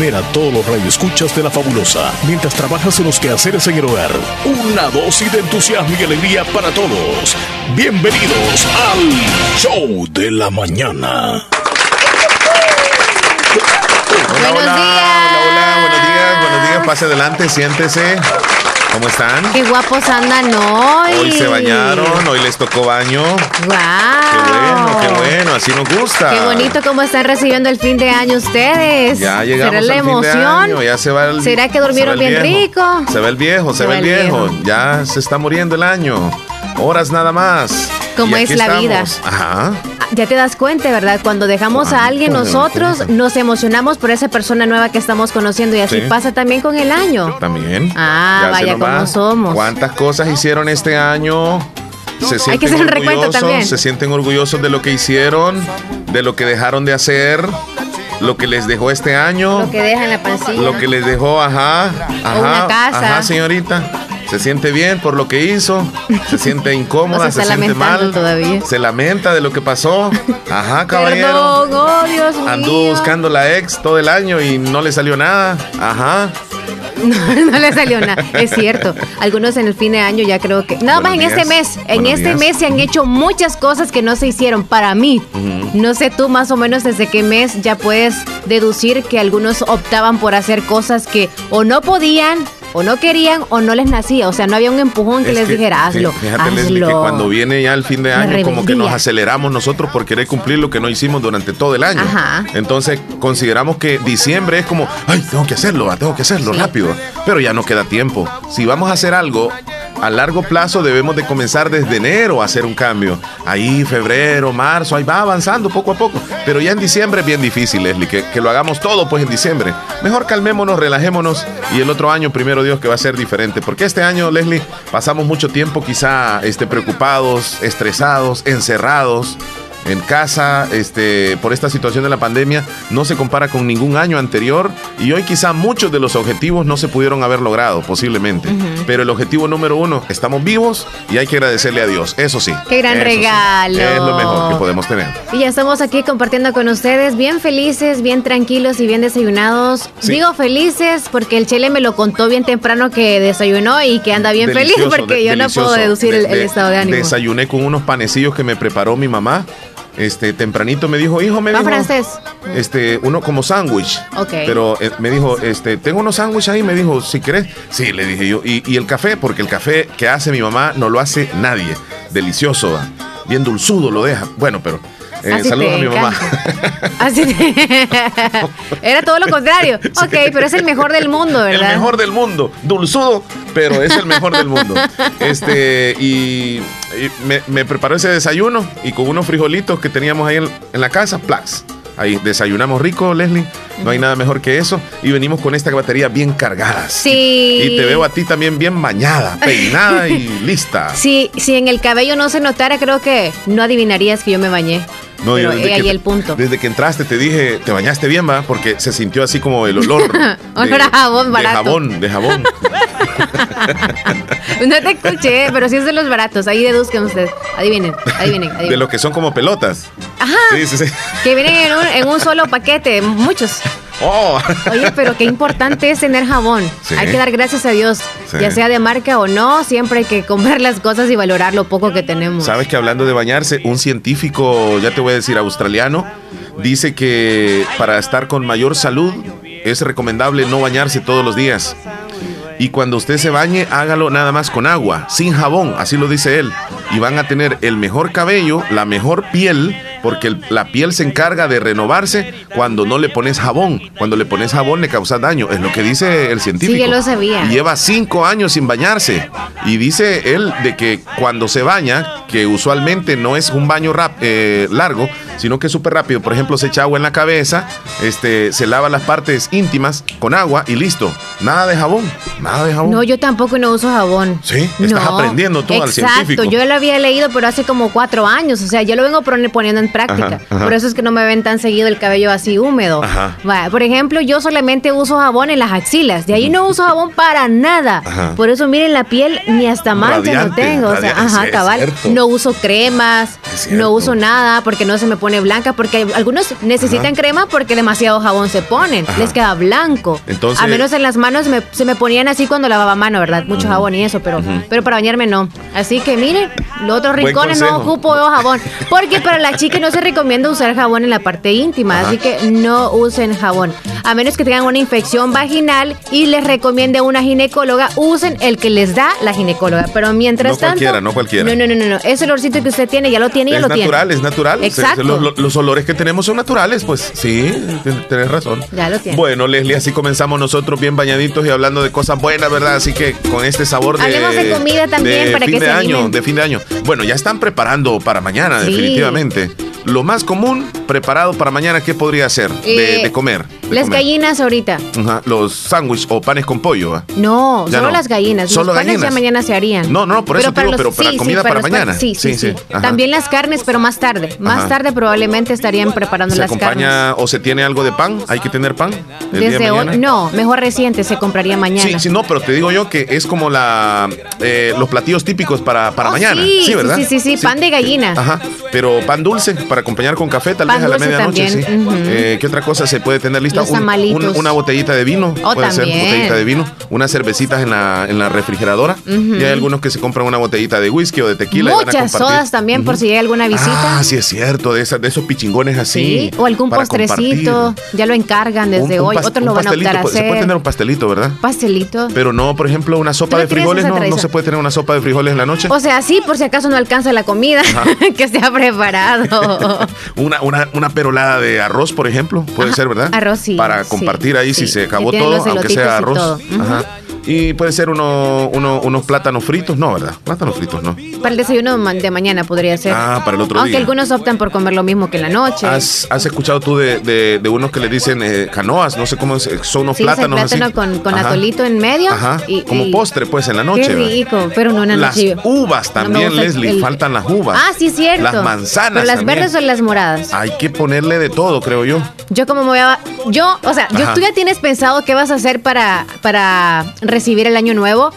tener a todos los radioescuchas de la fabulosa mientras trabajas en los quehaceres en el hogar. Una dosis de entusiasmo y alegría para todos. Bienvenidos al Show de la Mañana. Hola, buenos hola, días. hola, hola, buenos días, buenos días, pase adelante, siéntese. ¿Cómo están? Qué guapos andan hoy. Hoy se bañaron, hoy les tocó baño. ¡Wow! Qué bueno, qué bueno, así nos gusta. Qué bonito cómo están recibiendo el fin de año ustedes. Ya llegamos ¿Será la al fin de emoción? año, ya se va el ¿Será que se durmieron bien rico? Se va el viejo, se, va el viejo. Ya se está muriendo el año. Horas nada más. Como es la vida. Ajá. Ah, Ya te das cuenta, ¿verdad? Cuando dejamos a ¿Cuánto alguien nosotros nos emocionamos por esa persona nueva que estamos conociendo y así Sí. pasa también con el año. También. Ah, Ya vaya cómo somos. ¿Cuántas cosas hicieron este año? Se sienten Hay que hacer un recuento orgullosos, también. Se sienten orgullosos de lo que hicieron, de lo que dejaron de hacer, lo que les dejó este año, Lo que deja en la pancilla. lo que les dejó, ajá, ajá, una casa. ajá, señorita. Se siente bien por lo que hizo, se siente incómoda, O sea, se siente mal, todavía. se lamenta de lo que pasó. Ajá, caballero. Perdón, oh Dios mío. Anduvo buscando la ex todo el año y no le salió nada. Ajá. No, no le salió nada, es cierto. Algunos en el fin de año ya creo que. Nada más en este mes. En Buenos este días. mes se han hecho muchas cosas que no se hicieron para mí. No sé tú más o menos desde qué mes ya puedes deducir que algunos optaban por hacer cosas que o no podían, o no querían, o no les nacía. O sea, no había un empujón que Es les que, dijera, hazlo. fí- Fíjate, Leslie, que hazlo". cuando viene ya el fin de año, como que nos aceleramos nosotros por querer cumplir lo que no hicimos durante todo el año. Ajá. Entonces, consideramos que diciembre es como, ay, tengo que hacerlo, ah, tengo que hacerlo Sí. rápido. Pero ya no queda tiempo. Si vamos a hacer algo a largo plazo, debemos de comenzar desde enero a hacer un cambio. Ahí, febrero, marzo, ahí va avanzando poco a poco. Pero ya en diciembre es bien difícil, Leslie, que, que lo hagamos todo pues en diciembre. Mejor calmémonos, relajémonos y el otro año, primero Dios, que va a ser diferente. Porque este año, Leslie, pasamos mucho tiempo quizá este, preocupados, estresados, encerrados en casa, este, por esta situación de la pandemia, no se compara con ningún año anterior y hoy quizá muchos de los objetivos no se pudieron haber logrado, posiblemente. Pero el objetivo número uno, estamos vivos y hay que agradecerle a Dios, eso sí. Qué gran sí. regalo. Es lo mejor que podemos tener. Y ya estamos aquí compartiendo con ustedes, bien felices, bien tranquilos y bien desayunados. Sí. Digo felices porque el Chele me lo contó bien temprano que desayunó y que anda bien feliz porque de- yo no puedo deducir el, De- el estado de ánimo. Desayuné con unos panecillos que me preparó mi mamá. Este, tempranito me dijo, hijo, me ¿Va dijo, francés? Este, uno como sándwich. Ok. Pero eh, me dijo, este, tengo unos sándwiches ahí, me dijo, si querés. Sí, le dije yo. Y, y el café, porque el café que hace mi mamá no lo hace nadie. Delicioso, va. bien dulzudo lo deja. Bueno, pero eh, saludos a mi mamá. Así te- Era todo lo contrario. Ok, pero es el mejor del mundo, El ¿verdad? mejor del mundo, dulzudo, pero es el mejor del mundo. Este, y, y me, me preparó ese desayuno y con unos frijolitos que teníamos ahí en, en la casa, plax. Ahí desayunamos rico, Leslie. No hay nada mejor que eso. Y venimos con esta batería bien cargada. Sí. Y te veo a ti también bien bañada, peinada y lista. Si, si en el cabello no se notara, creo que no adivinarías que yo me bañé. No, yo pero desde he ahí que- el punto. Desde que entraste te dije, te bañaste bien, va, porque se sintió así como el olor. Olor a jabón de barato. jabón, de jabón. No te escuché, pero sí es de los baratos. Ahí deduzcan ustedes. Adivinen, adivinen, adivinen. De lo que son como pelotas. Ajá. Sí, sí, sí. Que vienen en un, en un solo paquete, muchos. Oh. Oye, pero qué importante es tener jabón. Sí. Hay que dar gracias a Dios. Sí. Ya sea de marca o no, siempre hay que comprar las cosas y valorar lo poco que tenemos. Sabes que hablando de bañarse, un científico, ya te voy a decir, australiano, dice que para estar con mayor salud es recomendable no bañarse todos los días. Y cuando usted se bañe, hágalo nada más con agua, sin jabón, así lo dice él. Y van a tener el mejor cabello, la mejor piel, porque el- la piel se encarga de renovarse cuando no le pones jabón. Cuando le pones jabón le causas daño, es lo que dice el científico. Sí, ya lo sabía. Lleva cinco años sin bañarse. Y dice él de que cuando se baña, que usualmente no es un baño rap- eh, largo, sino que es súper rápido. Por ejemplo, se echa agua en la cabeza, este, se lava las partes íntimas con agua y listo. Nada de jabón, nada de jabón. No, yo tampoco no uso jabón. Sí, estás aprendiendo tú al Exacto, científico. yo lo había leído, pero hace como cuatro años. O sea, yo lo vengo pon- poniendo en práctica. Ajá, ajá. Por eso es que no me ven tan seguido el cabello así húmedo. Ajá. Va, Por ejemplo, yo solamente uso jabón en las axilas. De ahí no uso jabón para nada. Ajá. Por eso, miren, la piel ni hasta mancha no tengo. O sea, ajá, cabal. No uso cremas, no uso nada porque no se me pone pone blanca porque algunos necesitan crema porque demasiado jabón se ponen, les queda blanco. Entonces, a menos en las manos se me ponían así cuando lavaba mano, ¿verdad? Mucho jabón y eso, pero, pero para bañarme no. Así que miren, los otros rincones no ocupo jabón. Porque para la chica no se recomienda usar jabón en la parte íntima, así que no usen jabón. A menos que tengan una infección vaginal y les recomiende una ginecóloga, usen el que les da la ginecóloga. Pero mientras no Cualquiera, no cualquiera. No, no, no, no. Ese olorcito que usted tiene, ya lo tiene, ya lo tiene. Es natural, es natural. Exacto. Los, olores que tenemos son naturales, pues sí, tienes razón. Ya lo tiene. Bueno, Leslie, así comenzamos nosotros bien bañaditos y hablando de cosas buenas, ¿verdad? Así que con este sabor de. Hablemos de comida también para fin que de se año, De fin de año. Bueno, ya están preparando para mañana, definitivamente. Lo más común preparado para mañana, ¿qué podría ser de, eh, comer? Las gallinas ahorita. los sándwiches o panes con pollo. No, solo las gallinas. Solo los panes gallinas. ya mañana se harían. No, no, por eso pero, pero para comida para, mañana. Sí, sí, sí. También las carnes, pero más tarde. Más tarde probablemente estarían preparando las acompaña, ¿O se tiene algo de pan? ¿Hay que tener pan? Desde hoy, no, mejor reciente se compraría mañana. Sí, sí, no, pero te digo yo que es como la eh, los platillos típicos para, para oh, mañana. Sí, ¿verdad? Sí, sí, sí, pan de gallina. Ajá, pero pan dulce para acompañar con café tal vez a la medianoche. Sí. Eh, ¿Qué otra cosa se puede tener lista? Una botellita de vino. Oh, puede ser botellita de vino. Unas cervecitas en la, en la refrigeradora. Y hay algunos que se compran una botellita de whisky o de tequila. Muchas sodas también por si hay alguna visita. Ah, sí es cierto, de, esas, de esos pichingones así. O algún postrecito. Ya lo encargan desde hoy. Otros lo van a optar a hacer. Se puede tener un pastelito, ¿verdad? Pastelito. Pero no, por ejemplo, una sopa de frijoles. No, no se puede tener una sopa de frijoles en la noche. O sea, sí, por si acaso no alcanza la comida que se ha preparado. una, una, una perolada de arroz, por ejemplo, puede ser, ¿verdad? Arroz, sí. Para compartir ahí si se acabó todo, aunque sea arroz. Ajá. Y puede ser uno, unos plátanos fritos, no, ¿verdad? Plátanos fritos, no. Para el desayuno de mañana podría ser. Ah, para el otro Aunque algunos optan por comer lo mismo que en la noche. ¿Has, escuchado tú de, de, unos que le dicen eh, canoas? No sé cómo es, son unos plátanos. plátano con, con atolito en medio. Ajá. Y, como postre, pues, en la noche. Qué rico, pero no en la noche. Las uvas también, Leslie, faltan las uvas. Ah, sí, cierto. Las manzanas. Pero las verdes o las moradas. Hay que ponerle de todo, creo yo. Yo como me voy a... Yo, o sea, yo, tú ya tienes pensado qué vas a hacer para, para recibir el año nuevo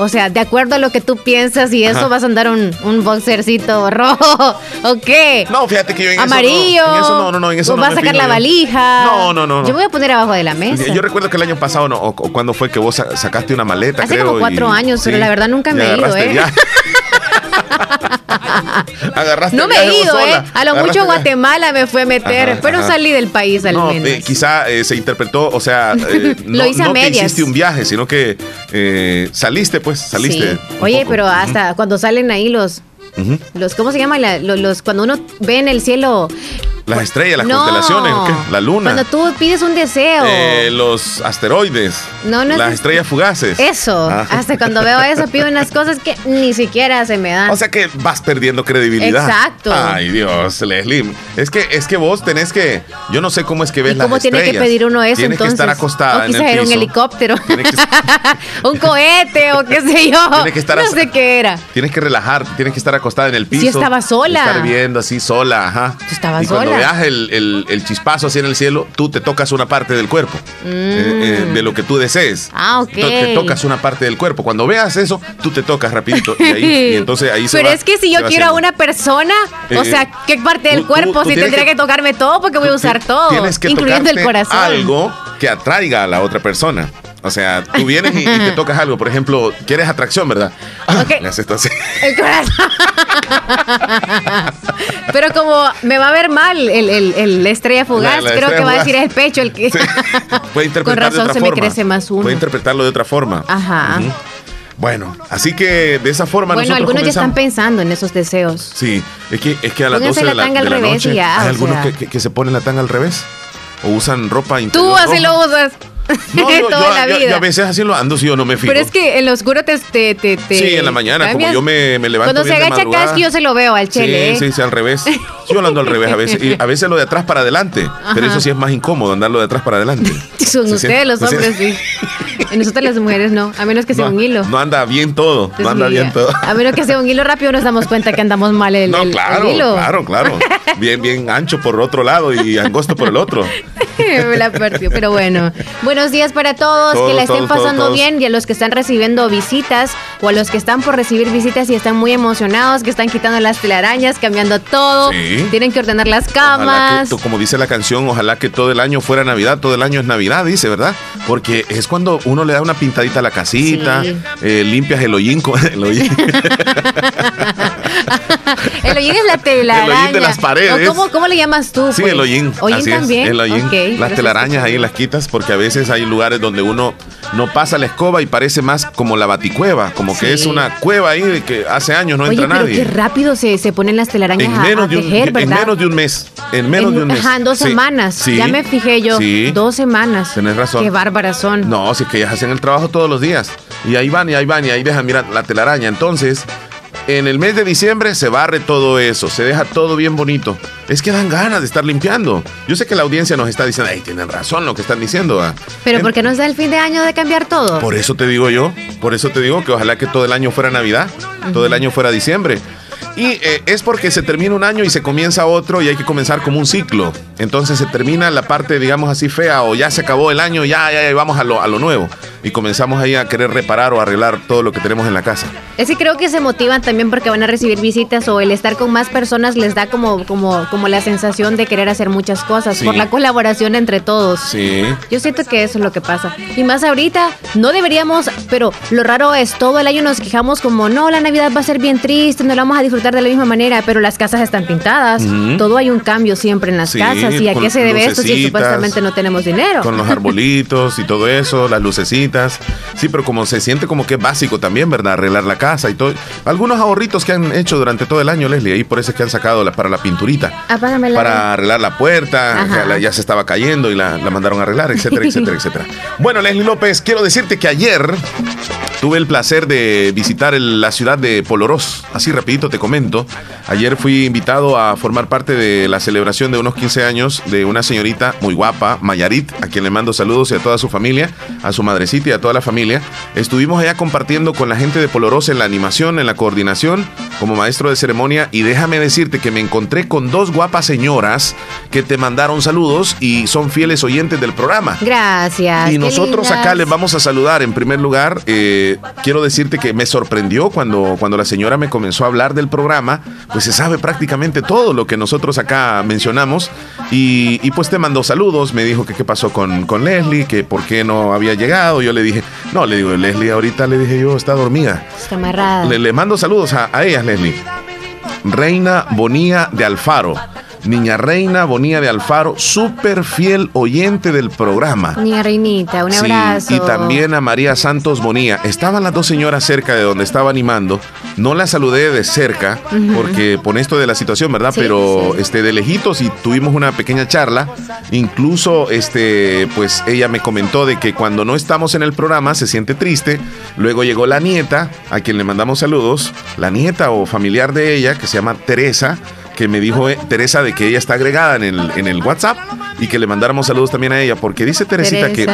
o sea, de acuerdo a lo que tú piensas y eso vas a andar un, un boxercito rojo o qué? No, fíjate que yo en Amarillo. Eso no, en eso no, no, no, en eso o vas a sacar la valija. No, no, no, Yo voy a poner abajo de la mesa. Yo, recuerdo que el año pasado, no, o, cuando fue que vos sacaste una maleta, Hace como cuatro años, pero la verdad nunca me he ido, ¿eh? Agarraste No me he ido, ¿eh? A lo mucho Guatemala me fue a meter, pero salí del país al menos. Eh, quizá eh, se interpretó, o sea, eh, no, hice no que hiciste un viaje, sino que saliste, pues, saliste. Oye, pero hasta cuando salen ahí los los, ¿cómo se llama? los, cuando uno ve en el cielo las estrellas, las constelaciones, la luna. Cuando tú pides un deseo. Eh, los asteroides. No, no las estrellas fugaces. Eso. Ah. Hasta cuando veo eso pido unas cosas que ni siquiera se me dan. O sea que vas perdiendo credibilidad. Exacto. Ay, Dios, Leslie. Es que, es que vos tenés que. Yo no sé cómo es que ves ¿Y cómo tiene que pedir uno eso Tienes entonces? que estar acostada. O quizás era un helicóptero. un cohete o qué sé yo. Tienes que estar no sé qué era. Tienes que relajar, tienes que estar acostada en el piso. Sí, estaba sola. Estar viendo así sola, ajá. Estaba y sola veas el, el, chispazo así en el cielo, tú te tocas una parte del cuerpo, eh, eh, de lo que tú desees. Ah, ok. Te tocas una parte del cuerpo. Cuando veas eso, tú te tocas rapidito y, ahí, entonces ahí se Pero es que si yo quiero a una persona, o sea, eh, ¿qué parte del cuerpo? si tendría que, tocarme todo porque voy a usar todo, tienes que incluyendo el corazón. Algo que atraiga a la otra persona. O sea, tú vienes y, te tocas algo. Por ejemplo, quieres atracción, ¿verdad? Ok. Le haces esto así. El corazón. Pero como me va a ver mal el, el, el estrella fugaz, creo que va a decir el pecho el que. Puede interpretarlo Con razón de otra se forma. me crece más uno. Puede interpretarlo de otra forma. Ajá. Bueno, así que de esa forma Bueno, algunos ya están pensando en esos deseos. Sí, es que, es que a las 12 de la, de la noche hay algunos que, que, se ponen la tanga al revés o usan ropa interior. Tú así lo usas. No, toda la vida. Yo, a veces así lo ando si yo no me fijo. Pero es que en lo oscuro te. te, te, sí, en la mañana, como yo me, me levanto. Cuando se agacha acá es que yo se lo veo al chele. Sí, ¿eh? sí, sí, al revés. Yo lo ando al revés a veces. Y a veces lo de atrás para adelante. Pero eso sí es más incómodo, andarlo de atrás para adelante. Son ustedes los hombres, sí. Nosotras las mujeres no, a menos que sea un hilo. No anda bien todo, no anda bien todo. A menos que sea un hilo rápido nos damos cuenta que andamos mal el, no, claro, Claro, claro. Bien, bien ancho por otro lado y angosto por el otro. Me la perdió, pero bueno. Bueno, buenos días para todos, que la estén pasando bien y a los que están recibiendo visitas o a los que están por recibir visitas y están muy emocionados, que están quitando las telarañas, cambiando todo, tienen que ordenar las camas. como dice la canción, ojalá que todo el año fuera Navidad, todo el año es Navidad, dice, ¿verdad? Porque es cuando uno le da una pintadita a la casita, eh, limpias el hollín. El hollín. el hollín es la telaraña. El hollín de las paredes. Cómo, cómo, le llamas tú? Sí, el pues? hollín. ¿Hollín también? el hollín. las telarañas ahí las quitas porque a veces hay lugares donde uno no pasa la escoba y parece más como la baticueva, como que es una cueva ahí que hace años no entra pero nadie. Qué rápido se, se ponen las telarañas en menos de un, En menos de un mes. En menos de un mes. Ajá, en dos semanas. Ya me fijé yo. Dos semanas. Tenés razón. Qué bárbaras son. No, si es que ellas hacen el trabajo todos los días. Y ahí van y ahí van y ahí dejan, mira, la telaraña. Entonces, en el mes de diciembre se barre todo eso, se deja todo bien bonito. Es que dan ganas de estar limpiando. Yo sé que la audiencia nos está diciendo, ay, tienen razón lo que están diciendo. Pero ¿por qué no es el fin de año de cambiar todo? Por eso te digo yo, por eso te digo que ojalá que todo el año fuera Navidad, todo el año fuera diciembre. Y eh, es porque se termina un año y se comienza otro y hay que comenzar como un ciclo. Entonces se termina la parte, digamos así, fea o ya se acabó el año, ya, ya, ya vamos a lo, a lo nuevo. Y comenzamos ahí a querer reparar o arreglar todo lo que tenemos en la casa. Es que creo que se motivan también porque van a recibir visitas o el estar con más personas les da como, como, como la sensación de querer hacer muchas cosas por la colaboración entre todos. Sí. Yo siento que eso es lo que pasa. Y más ahorita, no deberíamos, pero lo raro es, todo el año nos quejamos como, no, la Navidad va a ser bien triste, no la vamos a disfrutar de la misma manera, pero las casas están pintadas. Todo hay un cambio siempre en las casas. ¿Y a qué se debe esto si supuestamente no tenemos dinero? Con los arbolitos y todo eso, las lucecitas. Sí, pero como se siente como que es básico también, ¿verdad? Arreglar la casa y todo. Algunos ahorritos que han hecho durante todo el año, Leslie, ahí por eso es que han sacado para la pinturita. Para arreglar la puerta, ya, se estaba cayendo y la, la mandaron a arreglar, etcétera, etcétera, etcétera. Bueno, Leslie López, quiero decirte que ayer tuve el placer de visitar la ciudad de Polorós. Así rapidito te comento. Ayer fui invitado a formar parte de la celebración de unos 15 años de una señorita muy guapa, Mayarit, a quien le mando saludos y a toda su familia, a su madrecita y a toda la familia. Estuvimos allá compartiendo con la gente de Polorós en la animación, en la coordinación, como maestro de ceremonia. Y déjame decirte que me encontré con dos guapas señoras que te mandaron saludos y son fieles oyentes del programa. Gracias. Y nosotros acá les vamos a saludar. En primer lugar, eh, quiero decirte que me sorprendió cuando, cuando la señora me comenzó a hablar del programa, pues se sabe prácticamente todo lo que nosotros acá mencionamos. Y, y pues te mandó saludos, me dijo que qué pasó con, con Leslie, que por qué no había llegado. Yo le dije, no, le digo, Leslie ahorita le dije yo, está dormida. Está amarrada. Le, le mando saludos a, a ellas, Leslie. Reina Bonía de Alfaro. Niña Reina Bonía de Alfaro, súper fiel oyente del programa. Niña Reinita, un abrazo. Y también a María Santos Bonía. Estaban las dos señoras cerca de donde estaba animando. No la saludé de cerca, porque por esto de la situación, ¿verdad? Pero este de lejitos y tuvimos una pequeña charla. Incluso, este, pues ella me comentó de que cuando no estamos en el programa se siente triste. Luego llegó la nieta, a quien le mandamos saludos. La nieta o familiar de ella, que se llama Teresa que me dijo eh, Teresa de que ella está agregada en el, en el WhatsApp y que le mandáramos saludos también a ella, porque dice Teresita que,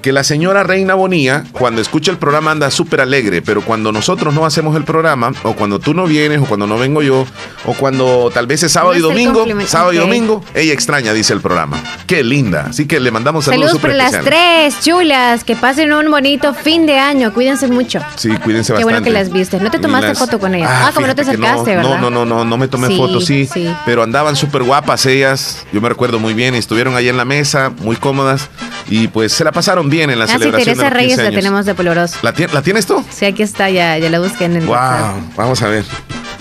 que la señora Reina Bonía, cuando escucha el programa anda súper alegre, pero cuando nosotros no hacemos el programa, o cuando tú no vienes, o cuando no vengo yo, o cuando tal vez es sábado y domingo, sábado y domingo, ella extraña, dice el programa. Qué linda. Así que le mandamos saludos. Saludos para las tres chulas, que pasen un bonito fin de año, cuídense mucho. Sí, cuídense bastante. Qué bueno que las viste. ¿No te tomaste foto con ellas? Ah, ah como no te acercaste, no, ¿verdad? No, no, no, no, me tomé fotos, sí, pero andaban súper guapas ellas. Yo me recuerdo muy bien, estuvieron ahí en la mesa, muy cómodas. Y pues se la pasaron bien en la ah, celebración. Sí, Teresa Reyes la tenemos de Poloroso. ¿La, ¿La, tienes tú? Sí, aquí está, ya, ya la busqué en el Wow, vamos a ver.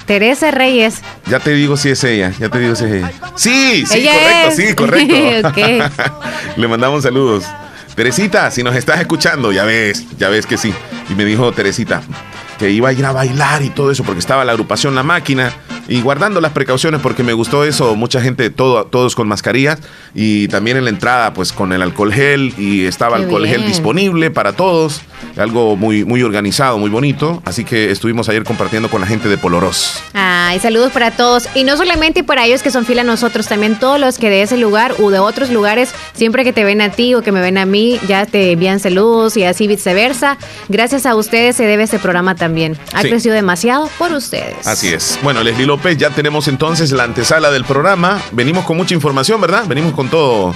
Teresa Reyes. Ya te digo si es ella, ya te digo si es ella. Sí, sí, correcto, sí, correcto. Le mandamos saludos. Teresita, si nos estás escuchando, ya ves, ya ves que sí. Y me dijo Teresita que iba a ir a bailar y todo eso porque estaba la agrupación La Máquina y guardando las precauciones porque me gustó eso, mucha gente, todo, todos con mascarillas y también en la entrada pues con el alcohol gel y estaba alcohol gel disponible para todos, algo muy, muy organizado, muy bonito, así que estuvimos ayer compartiendo con la gente de Poloros. Ay, saludos para todos y no solamente para ellos que son fila a nosotros, también todos los que de ese lugar o de otros lugares, siempre que te ven a ti o que me ven a mí, ya te envían saludos y así viceversa. Gracias a ustedes se debe este programa también. Ha crecido demasiado por ustedes. Así es. Bueno, Leslie López, ya tenemos entonces la antesala del programa. Venimos con mucha información, ¿verdad? Venimos con todo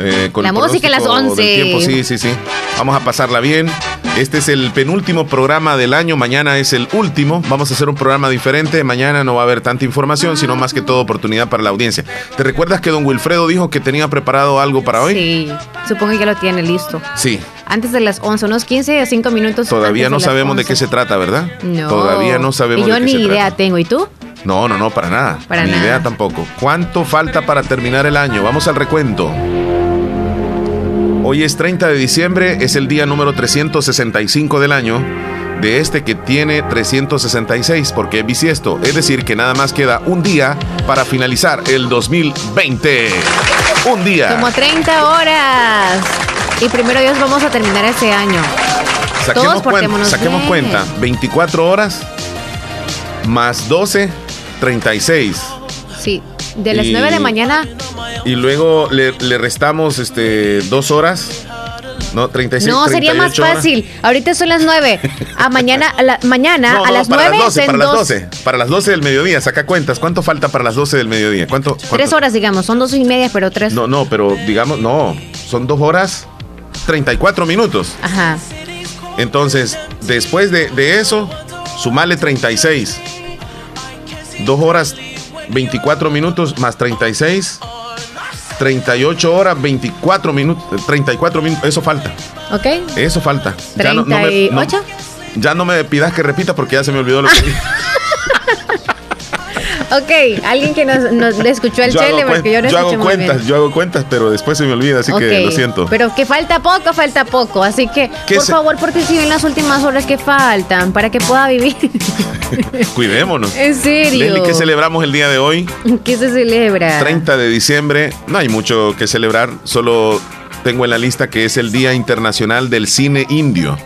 Eh, la música a las 11. Sí, sí, sí. Vamos a pasarla bien. Este es el penúltimo programa del año. Mañana es el último. Vamos a hacer un programa diferente. Mañana no va a haber tanta información, sino más que todo oportunidad para la audiencia. ¿Te recuerdas que don Wilfredo dijo que tenía preparado algo para hoy? Sí, supongo que ya lo tiene listo. Sí. Antes de las 11, unos 15 a 5 minutos. Todavía no sabemos de qué se trata, ¿verdad? No. Todavía no sabemos y yo de qué ni se idea trata. tengo. ¿Y tú? No, no, no, para nada. Para Ni nada. idea tampoco. ¿Cuánto falta para terminar el año? Vamos al recuento. Hoy es 30 de diciembre, es el día número 365 del año, de este que tiene 366, porque es bisiesto. Es decir, que nada más queda un día para finalizar el 2020. Un día. Como 30 horas. Y primero Dios vamos a terminar este año. Saquemos, todos cuenta, saquemos bien. cuenta. 24 horas más 12, 36. Sí, de las Y- 9 de mañana. Y luego le, le restamos este dos horas. No, 36. No, sería más 38 horas. fácil. Ahorita son las 9. A mañana, a la, mañana No, a no, las para 9 las 12, en para las dos- 12. Para las 12 del mediodía, saca cuentas. ¿Cuánto falta para las 12 del mediodía? ¿Cuánto? cuánto? Tres horas, digamos. Son dos y media, pero tres. No, no, pero digamos, no. Son dos horas 34 minutos. Ajá. Entonces, después de, de eso, sumale 36. Dos horas 24 minutos más 36. 38 horas 24 minutos. 34 minutos. Eso falta. ¿Ok? Eso falta. Ya no- no me- no- ¿38? ya no me pidas que repita porque ya se me olvidó lo que dije. Ok, alguien que nos, nos escuchó el Yo chele, porque yo no yo hago cuentas, bien. yo hago cuentas, pero después se me olvida, así que lo siento. Pero que falta poco, falta poco. Así que, ¿Qué por se- favor, porque si ven las últimas horas que faltan para que pueda vivir. Cuidémonos. en serio. Leslie, ¿qué celebramos el día de hoy? ¿Qué se celebra? 30 de diciembre. No hay mucho que celebrar, solo tengo en la lista que es el Día Internacional del Cine Indio.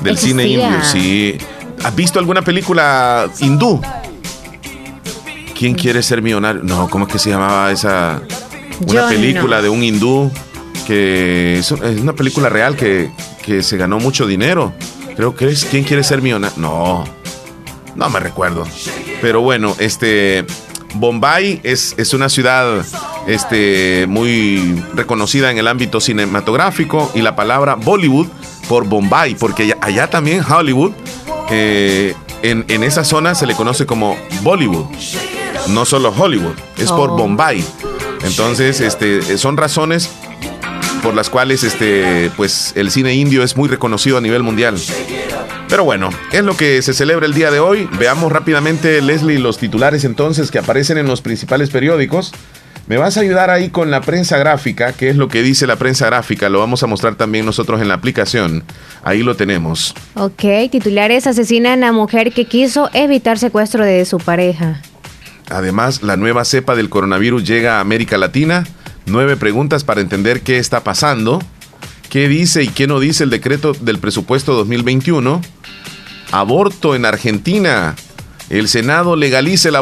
Del cine indio, sí. ¿Has visto alguna película hindú? ¿Quién quiere ser millonario? No, ¿cómo es que se llamaba esa? Una Yo película no. de un hindú que es, una película real que, que se ganó mucho dinero. Creo que es ¿Quién quiere ser millonario? No, no me recuerdo. Pero bueno, este Bombay es, es una ciudad este, muy reconocida en el ámbito cinematográfico y la palabra Bollywood por Bombay, porque allá, allá también Hollywood, eh, en, en esa zona se le conoce como Bollywood, no solo Hollywood, es por Oh. Bombay. Entonces, este, son razones por las cuales este, pues, el cine indio es muy reconocido a nivel mundial. Pero bueno, es lo que se celebra el día de hoy. Veamos rápidamente, Leslie, los titulares entonces que aparecen en los principales periódicos. Me vas a ayudar ahí con la prensa gráfica, qué es lo que dice la prensa gráfica. Lo vamos a mostrar también nosotros en la aplicación. Ahí lo tenemos. Ok, titulares asesinan a mujer que quiso evitar secuestro de su pareja. Además, la nueva cepa del coronavirus llega a América Latina. Nueve preguntas para entender qué está pasando. ¿Qué dice y qué no dice el decreto del presupuesto 2021? Aborto en Argentina. El Senado legaliza el,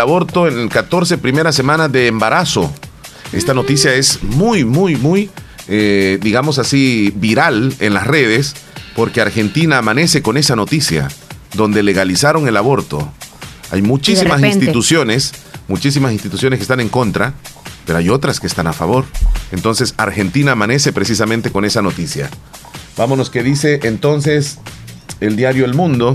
aborto en 14 primeras semanas de embarazo. Esta noticia es muy, muy, muy, eh, digamos así, viral en las redes, porque Argentina amanece con esa noticia, donde legalizaron el aborto. Hay muchísimas repente. instituciones, muchísimas instituciones que están en contra, pero hay otras que están a favor. Entonces, Argentina amanece precisamente con esa noticia. Vámonos, que dice entonces el diario El Mundo.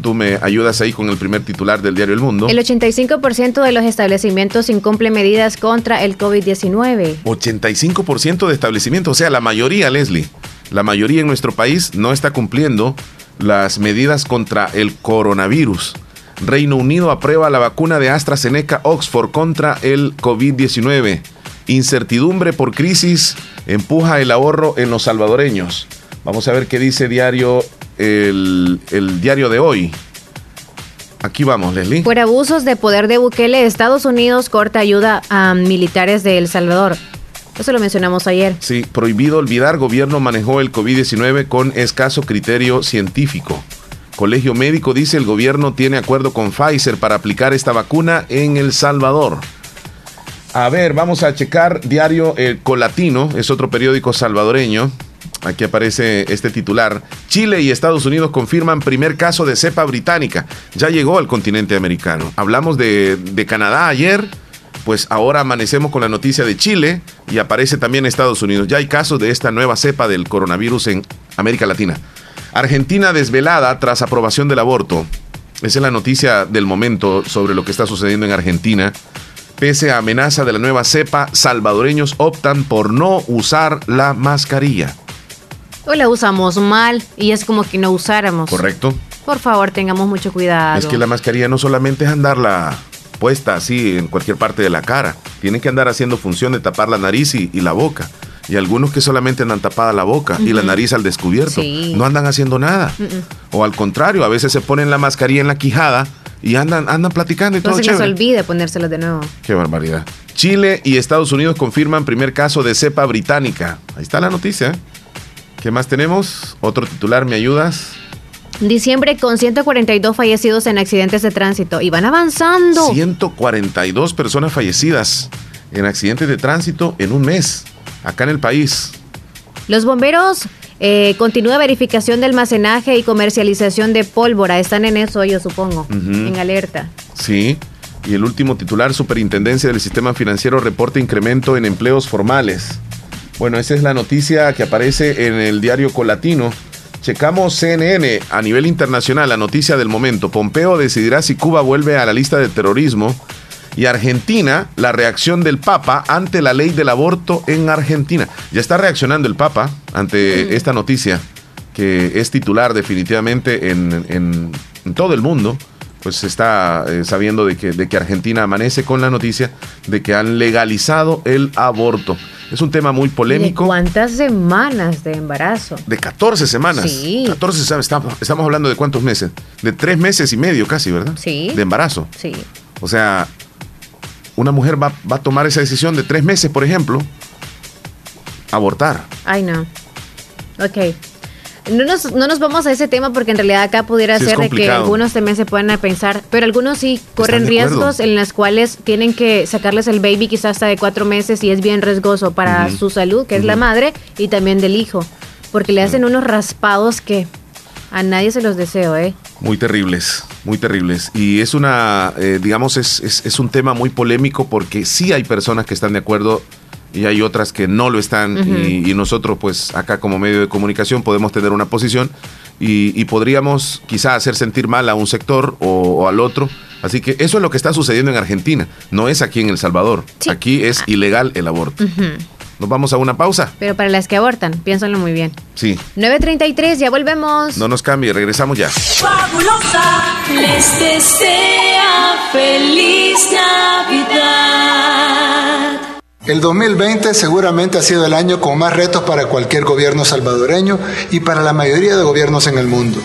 Tú me ayudas ahí con el primer titular del diario El Mundo. El 85% de los establecimientos incumple medidas contra el COVID-19. 85% de establecimientos, o sea, la mayoría, Leslie, la mayoría en nuestro país no está cumpliendo las medidas contra el coronavirus. Reino Unido aprueba la vacuna de AstraZeneca Oxford contra el COVID-19. Incertidumbre por crisis empuja el ahorro en los salvadoreños. Vamos a ver qué dice diario el, el diario de hoy. Aquí vamos, Leslie. Por abusos de poder de Bukele, Estados Unidos corta ayuda a militares de El Salvador. Eso lo mencionamos ayer. Sí, prohibido olvidar, gobierno manejó el COVID-19 con escaso criterio científico. Colegio Médico dice el gobierno tiene acuerdo con Pfizer para aplicar esta vacuna en El Salvador. A ver, vamos a checar diario El Colatino, es otro periódico salvadoreño. Aquí aparece este titular. Chile y Estados Unidos confirman primer caso de cepa británica. Ya llegó al continente americano. Hablamos de, de Canadá ayer, pues ahora amanecemos con la noticia de Chile y aparece también Estados Unidos. Ya hay casos de esta nueva cepa del coronavirus en América Latina. Argentina desvelada tras aprobación del aborto. Esa es la noticia del momento sobre lo que está sucediendo en Argentina. Pese a amenaza de la nueva cepa, salvadoreños optan por no usar la mascarilla. O la usamos mal y es como que no usáramos. Correcto. Por favor, tengamos mucho cuidado. Es que la mascarilla no solamente es andarla puesta así en cualquier parte de la cara. Tienen que andar haciendo función de tapar la nariz y, la boca. Y algunos que solamente andan tapada la boca y la nariz al descubierto. No andan haciendo nada. O al contrario, a veces se ponen la mascarilla en la quijada y andan, andan platicando y todo. No se les olvide ponérselas de nuevo. Qué barbaridad. Chile y Estados Unidos confirman primer caso de cepa británica. Ahí está la noticia. ¿Qué más tenemos? Otro titular, ¿me ayudas? Diciembre con 142 fallecidos en accidentes de tránsito y van avanzando. 142 personas fallecidas en accidentes de tránsito en un mes, acá en el país. Los bomberos eh, continúa verificación de almacenaje y comercialización de pólvora. Están en eso, yo supongo, en alerta. Sí. Y el último titular, Superintendencia del Sistema Financiero reporta incremento en empleos formales. Bueno, esa es la noticia que aparece en el diario Colatino. Checamos CNN a nivel internacional, la noticia del momento. Pompeo decidirá si Cuba vuelve a la lista de terrorismo. Y Argentina, la reacción del Papa ante la ley del aborto en Argentina. Ya está reaccionando el Papa ante esta noticia, que es titular definitivamente en, todo el mundo. Pues se está eh, sabiendo de que, de que Argentina amanece con la noticia de que han legalizado el aborto. Es un tema muy polémico. ¿De cuántas semanas de embarazo? De 14 semanas. Sí. 14 semanas. Estamos, estamos hablando de cuántos meses. De tres meses y medio casi, ¿verdad? Sí. De embarazo. Sí. O sea, una mujer va, va a tomar esa decisión de tres meses, por ejemplo, abortar. Ay, no. Ok. No nos, no nos vamos a ese tema porque en realidad acá pudiera ser de que algunos también se puedan pensar, pero algunos sí corren riesgos en las cuales tienen que sacarles el baby quizás hasta de cuatro meses y es bien riesgoso para su salud, que es la madre, y también del hijo, porque le hacen unos raspados que a nadie se los deseo, ¿eh? Muy terribles, muy terribles. Y es una, eh, digamos, es, es, es un tema muy polémico porque sí hay personas que están de acuerdo y hay otras que no lo están y, nosotros pues acá como medio de comunicación podemos tener una posición y, podríamos quizá hacer sentir mal a un sector o, al otro. Así que eso es lo que está sucediendo en Argentina, no es aquí en El Salvador. Aquí es ilegal el aborto. Nos vamos a una pausa. Pero para las que abortan, piénsenlo muy bien. Sí. 9.33, ya volvemos. No nos cambie, regresamos ya. Fabulosa, les desea feliz Navidad. El 2020 seguramente ha sido el año con más retos para cualquier gobierno salvadoreño y para la mayoría de gobiernos en el mundo.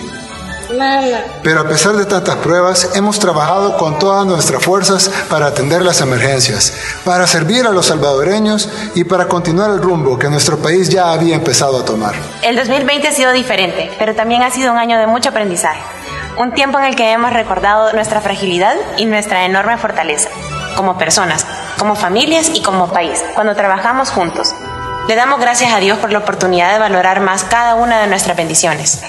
Pero a pesar de tantas pruebas, hemos trabajado con todas nuestras fuerzas para atender las emergencias, para servir a los salvadoreños y para continuar el rumbo que nuestro país ya había empezado a tomar. El 2020 ha sido diferente, pero también ha sido un año de mucho aprendizaje. Un tiempo en el que hemos recordado nuestra fragilidad y nuestra enorme fortaleza como personas, como familias y como país, cuando trabajamos juntos. Le damos gracias a Dios por la oportunidad de valorar más cada una de nuestras bendiciones.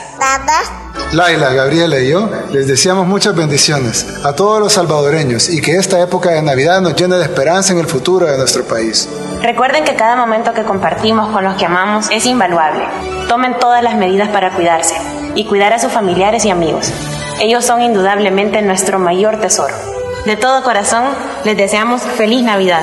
Laila, Gabriela y yo les deseamos muchas bendiciones a todos los salvadoreños y que esta época de Navidad nos llene de esperanza en el futuro de nuestro país. Recuerden que cada momento que compartimos con los que amamos es invaluable. Tomen todas las medidas para cuidarse y cuidar a sus familiares y amigos. Ellos son indudablemente nuestro mayor tesoro. De todo corazón, les deseamos feliz Navidad.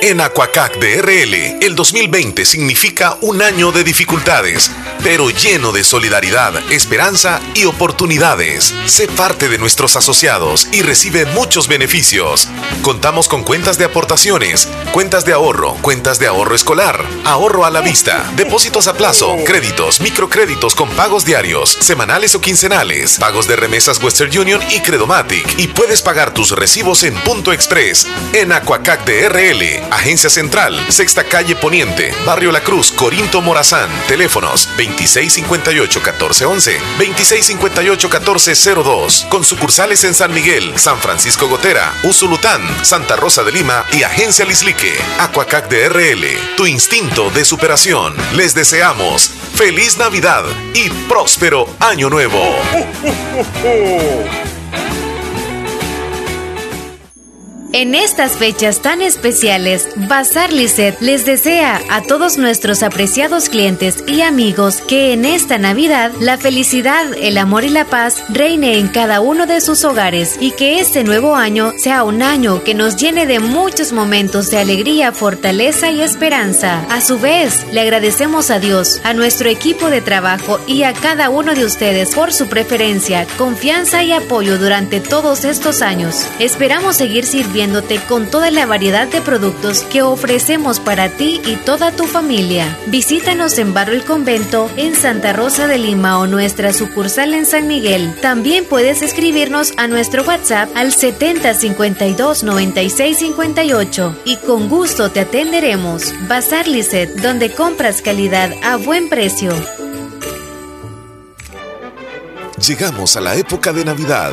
En Aquacac de RL, el 2020 significa un año de dificultades, pero lleno de solidaridad, esperanza y oportunidades. Sé parte de nuestros asociados y recibe muchos beneficios. Contamos con cuentas de aportaciones, cuentas de ahorro, cuentas de ahorro escolar, ahorro a la vista, depósitos a plazo, créditos, microcréditos con pagos diarios, semanales o quincenales, pagos de remesas Western Union y Credomatic. Y puedes pagar tus recibos en Punto Express, en Aquacac de RL Agencia Central, Sexta Calle Poniente, Barrio La Cruz, Corinto Morazán. Teléfonos 2658-1411, 2658-1402. Con sucursales en San Miguel, San Francisco Gotera, Usulután, Santa Rosa de Lima y Agencia Lislique. Aquacac de RL, tu instinto de superación. Les deseamos feliz Navidad y próspero Año Nuevo. En estas fechas tan especiales, Bazar Lisset les desea a todos nuestros apreciados clientes y amigos que en esta Navidad la felicidad, el amor y la paz reine en cada uno de sus hogares y que este nuevo año sea un año que nos llene de muchos momentos de alegría, fortaleza y esperanza. A su vez, le agradecemos a Dios, a nuestro equipo de trabajo y a cada uno de ustedes por su preferencia, confianza y apoyo durante todos estos años. Esperamos seguir sirviendo con toda la variedad de productos que ofrecemos para ti y toda tu familia. Visítanos en Barrio El Convento, en Santa Rosa de Lima o nuestra sucursal en San Miguel. También puedes escribirnos a nuestro WhatsApp al 7052 9658 y con gusto te atenderemos. Bazar Lisset, donde compras calidad a buen precio. Llegamos a la época de Navidad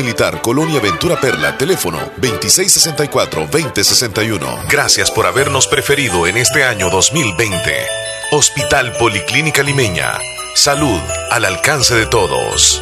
Militar, Colonia Ventura Perla, teléfono 2664-2061. Gracias por habernos preferido en este año 2020. Hospital Policlínica Limeña. Salud al alcance de todos.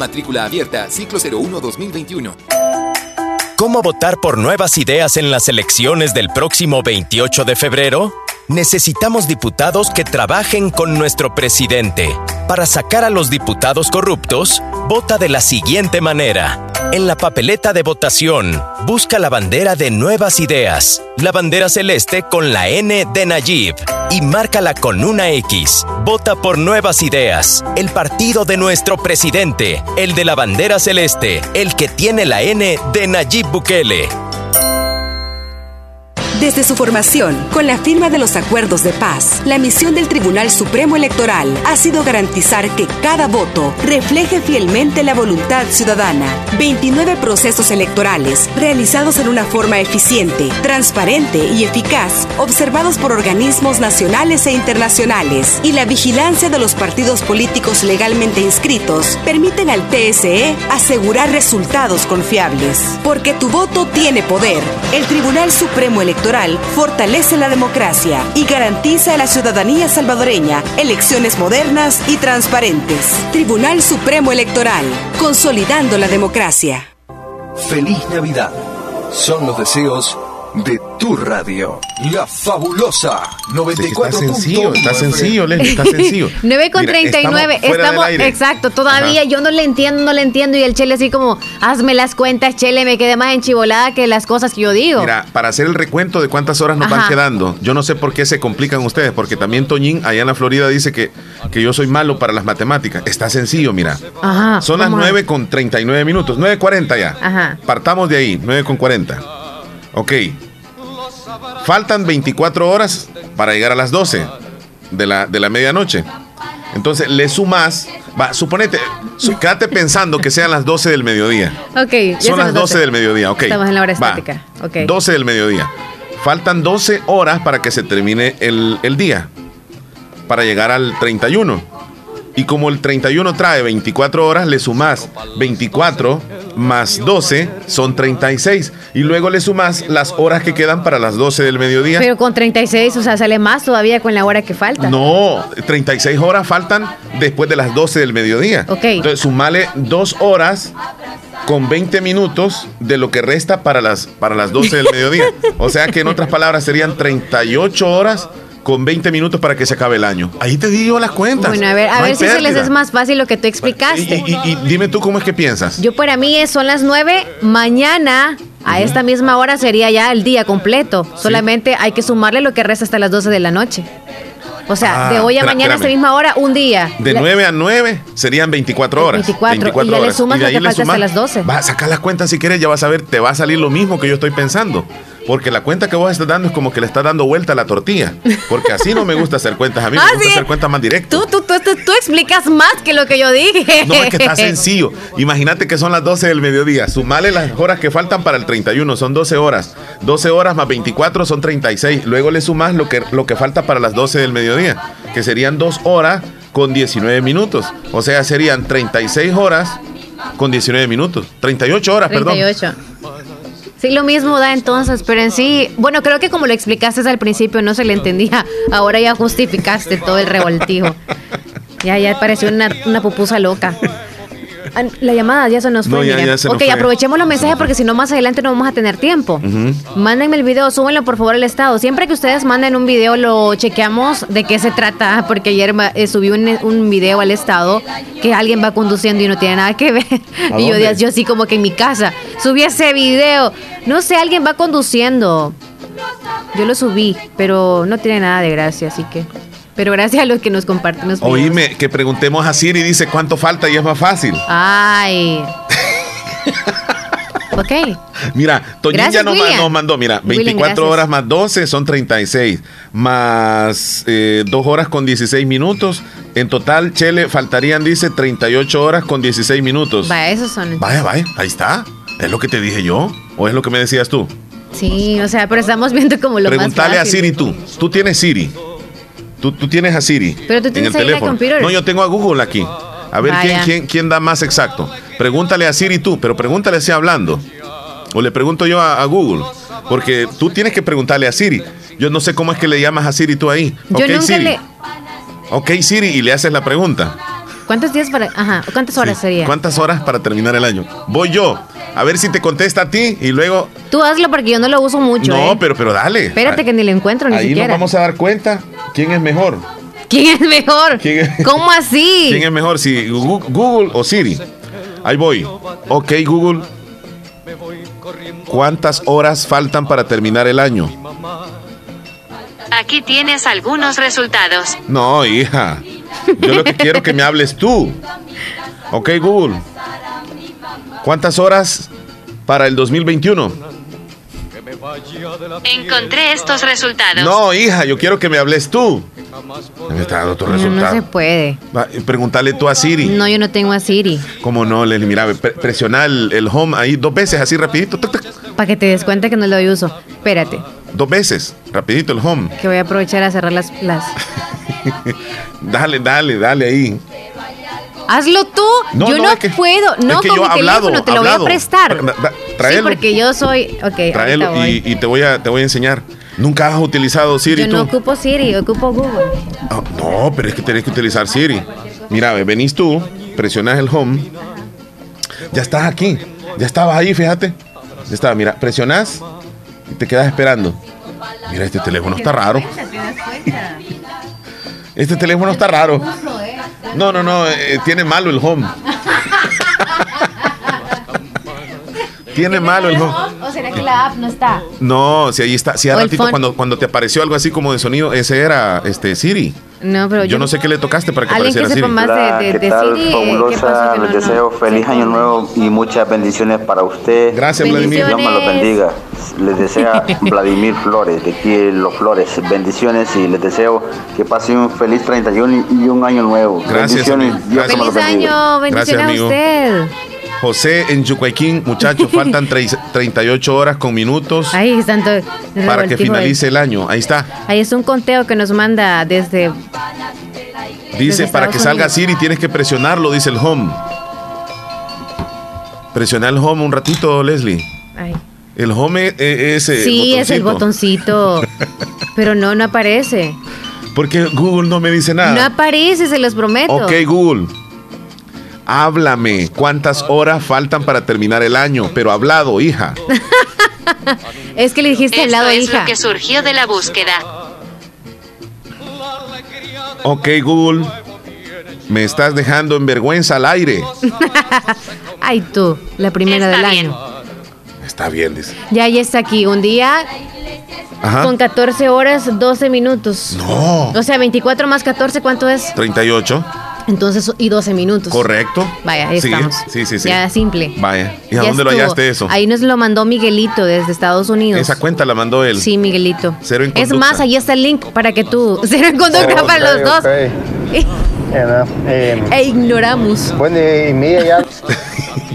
Matrícula abierta, ciclo 01 2021. ¿Cómo votar por nuevas ideas en las elecciones del próximo 28 de febrero? Necesitamos diputados que trabajen con nuestro presidente. Para sacar a los diputados corruptos, vota de la siguiente manera. En la papeleta de votación, busca la bandera de Nuevas Ideas, la bandera celeste con la N de Nayib y márcala con una X. Vota por Nuevas Ideas, el partido de nuestro presidente, el de la bandera celeste, el que tiene la N de Nayib Bukele. Desde su formación, con la firma de los acuerdos de paz, la misión del Tribunal Supremo Electoral ha sido garantizar que cada voto refleje fielmente la voluntad ciudadana. 29 procesos electorales realizados en una forma eficiente, transparente y eficaz, observados por organismos nacionales e internacionales, y la vigilancia de los partidos políticos legalmente inscritos permiten al TSE asegurar resultados confiables. Porque tu voto tiene poder. El Tribunal Supremo Electoral fortalece la democracia y garantiza a la ciudadanía salvadoreña elecciones modernas y transparentes. Tribunal Supremo Electoral, consolidando la democracia. Feliz Navidad. Son los deseos de tu radio. La fabulosa 94. está sencillo, está sencillo, Leslie, está sencillo. 9 con 39. Estamos, exacto, todavía yo no le entiendo, no le entiendo. Y el Chele así como, hazme las cuentas, Chele, me quedé más enchivolada que las cosas que yo digo. Mira, para hacer el recuento de cuántas horas nos van quedando, yo no sé por qué se complican ustedes, porque también Toñín allá en la Florida dice que, que yo soy malo para las matemáticas. Está sencillo, mira. Ajá, Son las 9 con 39 minutos, 9.40 ya. Ajá. Partamos de ahí, 9 con 40. Ok. Faltan 24 horas para llegar a las 12 de la, de la medianoche. Entonces le sumas, va, suponete, su- quédate pensando que sean las 12 del mediodía. Ok, Son las 12 del mediodía, ok. Estamos en la hora Va, estática. Ok. 12 del mediodía. Faltan 12 horas para que se termine el, el día, para llegar al 31. Y como el 31 trae 24 horas, le sumas 24 más 12 son 36. Y luego le sumas las horas que quedan para las 12 del mediodía. Pero con 36, o sea, sale más todavía con la hora que falta. No, 36 horas faltan después de las 12 del mediodía. Ok. Entonces, sumale dos horas con 20 minutos de lo que resta para las, para las 12 del mediodía. O sea que en otras palabras serían 38 horas con 20 minutos para que se acabe el año. Ahí te digo las cuentas. Bueno, a ver, a No ver si se les es más fácil lo que tú explicaste. Y, y- y dime tú cómo es que piensas. Yo para mí son las 9, mañana a esta misma hora sería ya el día completo. Solamente hay que sumarle lo que resta hasta las 12 de la noche. O sea, Ah, de hoy a mañana a esta misma hora, un día. De La- 9 a 9 serían 24 horas. 24, y ya le sumas de lo que falta hasta las 12. Va a sacar las cuentas si quieres, ya vas a ver, te va a salir lo mismo que yo estoy pensando. Porque la cuenta que vos estás dando es como que le estás dando vuelta a la tortilla. Porque así no me gusta hacer cuentas. A mí Ah, me gusta sí. hacer cuentas más directas. Tú, tú, tú, tú, explicas más que lo que yo dije. No, es que está sencillo. Imagínate que son las 12 del mediodía. Sumale las horas que faltan para el 31. Son 12 horas. 12 horas más 24 son 36. Luego le sumas lo que, lo que falta para las 12 del mediodía. Que serían 2 horas con 19 minutos. O sea, serían 36 horas con 19 minutos. 38 horas, perdón. 38. Sí, lo mismo da entonces, pero en sí, bueno, creo que como lo explicaste al principio no se le entendía, ahora ya justificaste todo el revoltijo. Ya, ya pareció una, una pupusa loca. Ah, La llamada ya se nos fue. No, ya- miren. ya se nos ok, fue. aprovechemos los mensajes porque si no más adelante no vamos a tener tiempo. Mándenme el video, súbenlo por favor al estado. Siempre que ustedes manden un video lo chequeamos de qué se trata, porque ayer eh, subí un, un video al estado que alguien va conduciendo y no tiene nada que ver. ¿A Y yo, yo así como que en mi casa subí ese video. No sé, alguien va conduciendo. Yo lo subí, pero no tiene nada de gracia, así que... Pero gracias a los que nos comparten los videos. Oíme, que preguntemos a Siri, dice cuánto falta y es más fácil. Ay. ok. Mira, Toñín ya nos, mandó, mira, William, 24 gracias. horas más 12 son 36, más 2 horas con 16 minutos. En total, Chele, faltarían, dice, 38 horas con 16 minutos. Vaya, esos son. Vaya, vaya, ahí está. ¿Es lo que te dije yo? ¿O es lo que me decías tú? Sí, o sea, pero estamos viendo como lo Pregúntale más a fácil. Siri tú. Tú tienes Siri. Tú, tú tienes a Siri. Pero tú en tienes el ahí la teléfono. No, yo tengo a Google aquí. A ver quién, quién, quién da más exacto. Pregúntale a Siri tú, pero pregúntale así hablando. O le pregunto yo a, a Google. Porque tú tienes que preguntarle a Siri. Yo no sé cómo es que le llamas a Siri tú ahí. Yo ok, nunca Siri. le. Ok, Siri, y le haces la pregunta. ¿Cuántos días para.? Ajá, ¿cuántas horas sería? ¿Cuántas horas para terminar el año? Voy yo. A ver si te contesta a ti y luego. Tú hazlo porque yo no lo uso mucho. no, ¿eh? pero, pero dale. Espérate que ni lo encuentro ni Ahí nos vamos a dar cuenta quién es mejor. ¿Quién es mejor? ¿Quién es- ¿Cómo así? ¿Quién es mejor? Si Google o Siri. Ahí voy. Ok, Google. ¿Cuántas horas faltan para terminar el año? Aquí tienes algunos resultados. No, hija. Yo lo que quiero es que me hables tú. Ok, Google. ¿Cuántas horas para el 2021? Encontré estos resultados. No, hija, yo quiero que me hables tú. Me está dando tu No, no se puede. Va, Pregúntale tú a Siri. No, yo no tengo a Siri. ¿Cómo no, Leslie? Mira, pre- presiona el, el home ahí dos veces, así rapidito. Para que te des cuenta que no le doy uso. Espérate, dos veces, rapidito el home. que voy a aprovechar a cerrar las. las... Dale, dale, dale ahí. Hazlo tú. No, yo no, no, es que- puedo. No, es que con yo mi hablado, teléfono te lo voy a prestar. Da- da- Sí, porque yo soy. Ok, voy. y, y te voy a te voy a enseñar. Nunca has utilizado Siri Yo tú. no ocupo Siri, ocupo Google. Ah, no, pero es que tenés que utilizar Siri. Mira, ve, venís tú, presionas el home. Ya estás aquí. Ya estabas ahí, fíjate. Ya estaba, mira, presionas y te quedas esperando. Mira, este teléfono está raro. Este teléfono está raro. No, no, no, eh, tiene malo el home. Tiene malo el home. ¿O será que la app no está? No, si ahí está, si a ratito cuando, cuando te apareció algo así como de sonido, ese era este Siri. No, pero yo, no sé qué le tocaste para que Alguien que sepa Siri. más de, de, de tal, Siri, ¿qué fabulosa? pasó? Que no, Les no. deseo feliz año nuevo y muchas bendiciones para usted. Gracias, Vladimir. Dios me los bendiga. Les desea Vladimir Flores, de aquí Los Flores. Bendiciones y les deseo que pase un feliz 31 y un año nuevo. Gracias, bendiciones. Dios me Feliz año, bendiciones Gracias, a amigo. usted. José en Yucuaiquín, muchachos, faltan treis- 38 horas con minutos Ahí están todo- para que finalice el año. Ahí está. Ahí es un conteo que nos manda desde. Dice, Desde para que salga. Siri tienes que presionarlo, dice el home. Presiona el home un ratito, Leslie. Ay. El home e- es, eh, Sí, es el botoncito. Pero no, no aparece. Porque Google no me dice No nada. aparece, se los prometo. ok, Google. Háblame. ¿Cuántas horas faltan para terminar el año? Pero hablado, hija. Es que le dijiste al Esto es hija. lo que surgió de la búsqueda. Ok, Google. Me estás dejando en vergüenza al aire. Ay, tú, la primera Está del bien. año. Está bien, dice. Ya, ya está aquí. Un día Ajá. con 14 horas, 12 minutos. No. O sea, 24 más 14, ¿cuánto es? 38. Entonces, y 12 minutos. Correcto. Vaya, ahí Sigue. estamos. Sí, sí, sí. Ya, simple. Vaya. ¿Y a Ya dónde lo hallaste eso? Ahí nos lo mandó Miguelito desde Estados Unidos. Esa cuenta la mandó él. Sí, Miguelito. Cero en Es más, ahí está el link para que tú. Cero en conducta para los dos. ok. Eh, E ignoramos. bueno, y Mía ya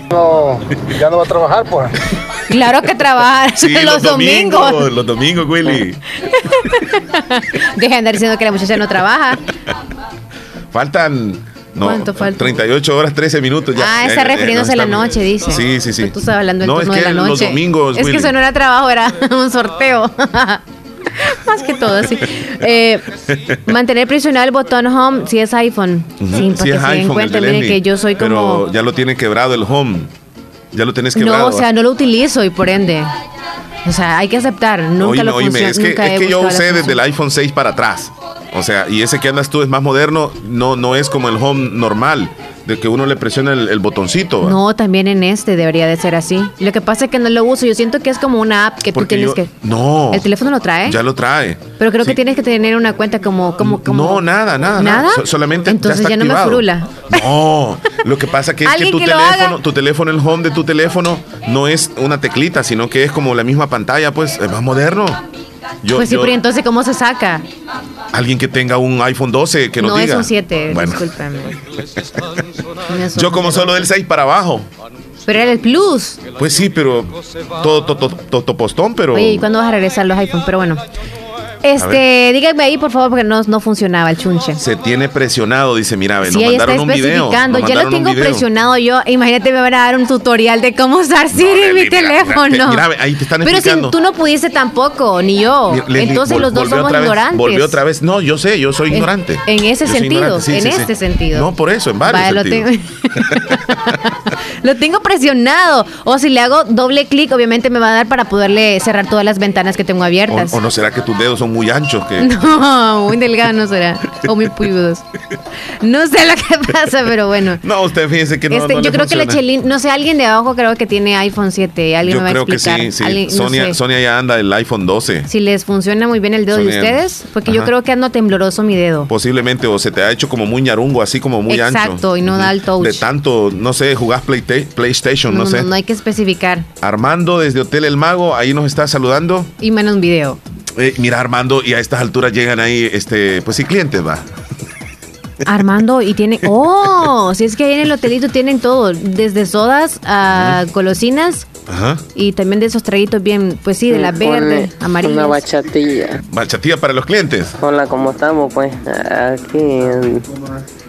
no, ya no va a trabajar, pues. Claro que trabajar Sí, los, domingos. Los domingos, Willy. Deja de andar diciendo que la muchacha no trabaja. Faltan. No, ¿Cuánto falta? 38 horas, 13 minutos. Ya, ah, está refiriéndose a la noche, dice. Sí, sí, sí. Tú estabas hablando del No, es turno de que la noche. los domingos, Es Willy. que eso no era trabajo, era un sorteo. Más que todo, sí. Eh, mantener presionado el botón home si es iPhone. Ujú. Sí, para Sí, que es se den cuenta, de miren que yo soy como. Pero ya lo tiene quebrado el home. Ya lo tenés quebrado. No, o sea, no lo utilizo y por ende. O sea, hay que aceptar. Nunca Oíme, lo oíme, es que, nunca es que yo usé desde el iPhone 6 para atrás. O sea, y ese que andas tú es más moderno, no, no es como el home normal, de que uno le presiona el, el botoncito. ¿va? No, también en este debería de ser así. Lo que pasa es que no lo uso. Yo siento que es como una app que tú tienes yo- que. No. ¿El teléfono lo trae? Ya lo trae. Pero creo que tienes que tener una cuenta como. como, como No, nada, nada. ¿Nada? So- solamente Entonces ya, no me frula. No, lo que pasa que es que tu que teléfono, tu teléfono, el home de tu teléfono no es una teclita, sino que es como la misma pantalla, pues es más moderno. Yo, pues sí, yo- pero ¿y entonces, ¿cómo se saca? alguien que tenga un iPhone 12 que nos no diga. es un 7, Bueno. discúlpame. No Yo como 7. solo del 6 para abajo. Pero era el Plus. Pues sí, pero todo to- to- to- topostón, pero Oye, ¿y cuándo vas a regresar los iPhones? Pero bueno. Este, díganme ahí, por favor, porque no, no funcionaba el chunche. se tiene presionado, dice, mira, ve, Sí, nos ahí está mandaron un video. nos Ya lo tengo presionado yo. Imagínate, me van a dar un tutorial de cómo usar Siri en mi mira, teléfono. mira, ahí te están Pero si tú no pudiste tampoco, ni yo. Entonces vol- los dos somos vez, ignorantes. Volvió otra vez. No, yo sé, yo soy En- ignorante. en ese Yo sentido, sí, en sí, sí. este sentido. No, por eso, en varios tengo, lo tengo presionado. O si le hago doble clic, obviamente me va a dar para poderle cerrar todas las ventanas que tengo abiertas. O, o no será que tus dedos son muy anchos que No, muy delgado no será. O muy puidos. No sé lo que pasa, pero bueno. No, usted fíjese que no, Este, no yo le creo que la. Chelín, no sé, alguien de abajo creo que tiene iPhone 7. Alguien Yo me va a creo que explicar. sí, sí. Alguien- no Sonia, sé. Sonia ya anda el iPhone 12. Si les funciona muy bien el dedo de ustedes, porque yo creo que ando tembloroso mi dedo. Posiblemente, o se te ha hecho como muy ñarungo, así como muy ancho. Exacto, y no da el touch. De tanto, no sé, jugás PlayStation, no, No, sé. no, no hay que especificar. Armando desde Hotel El Mago, ahí nos está saludando. Y menos un video. Eh, mira, Armando, y a estas alturas llegan ahí, este, pues sí, clientes, va. Armando, y tiene. ¡Oh! Si es que ahí en el hotelito tienen todo. Desde sodas a golosinas Ajá. y también de esos traguitos bien, pues sí, de la verde, Una amarilla. bachatilla. Bachatilla para los clientes. Hola, ¿cómo estamos? Pues aquí,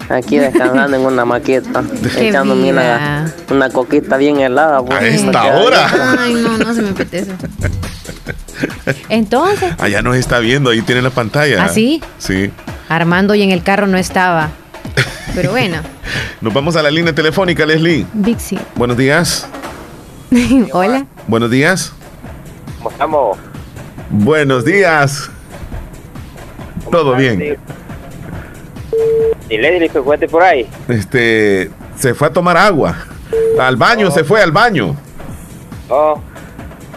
aquí descansando en una maqueta, Qué echándome una, una coquita bien helada. Pues, A esta hora. Ay, no, no se me apetece. Entonces, Allá nos está viendo, ahí tiene la pantalla. ¿Ah, sí? Sí. Armando y en el carro no estaba. Pero bueno, Nos vamos a la línea telefónica, Leslie. Bixi. Buenos días. Hola. Buenos días. ¿Cómo estamos? Buenos días. Todo bien. ¿Y Leslie que cuente por ahí? Este, se fue a tomar agua. Al baño, se fue al baño. Oh,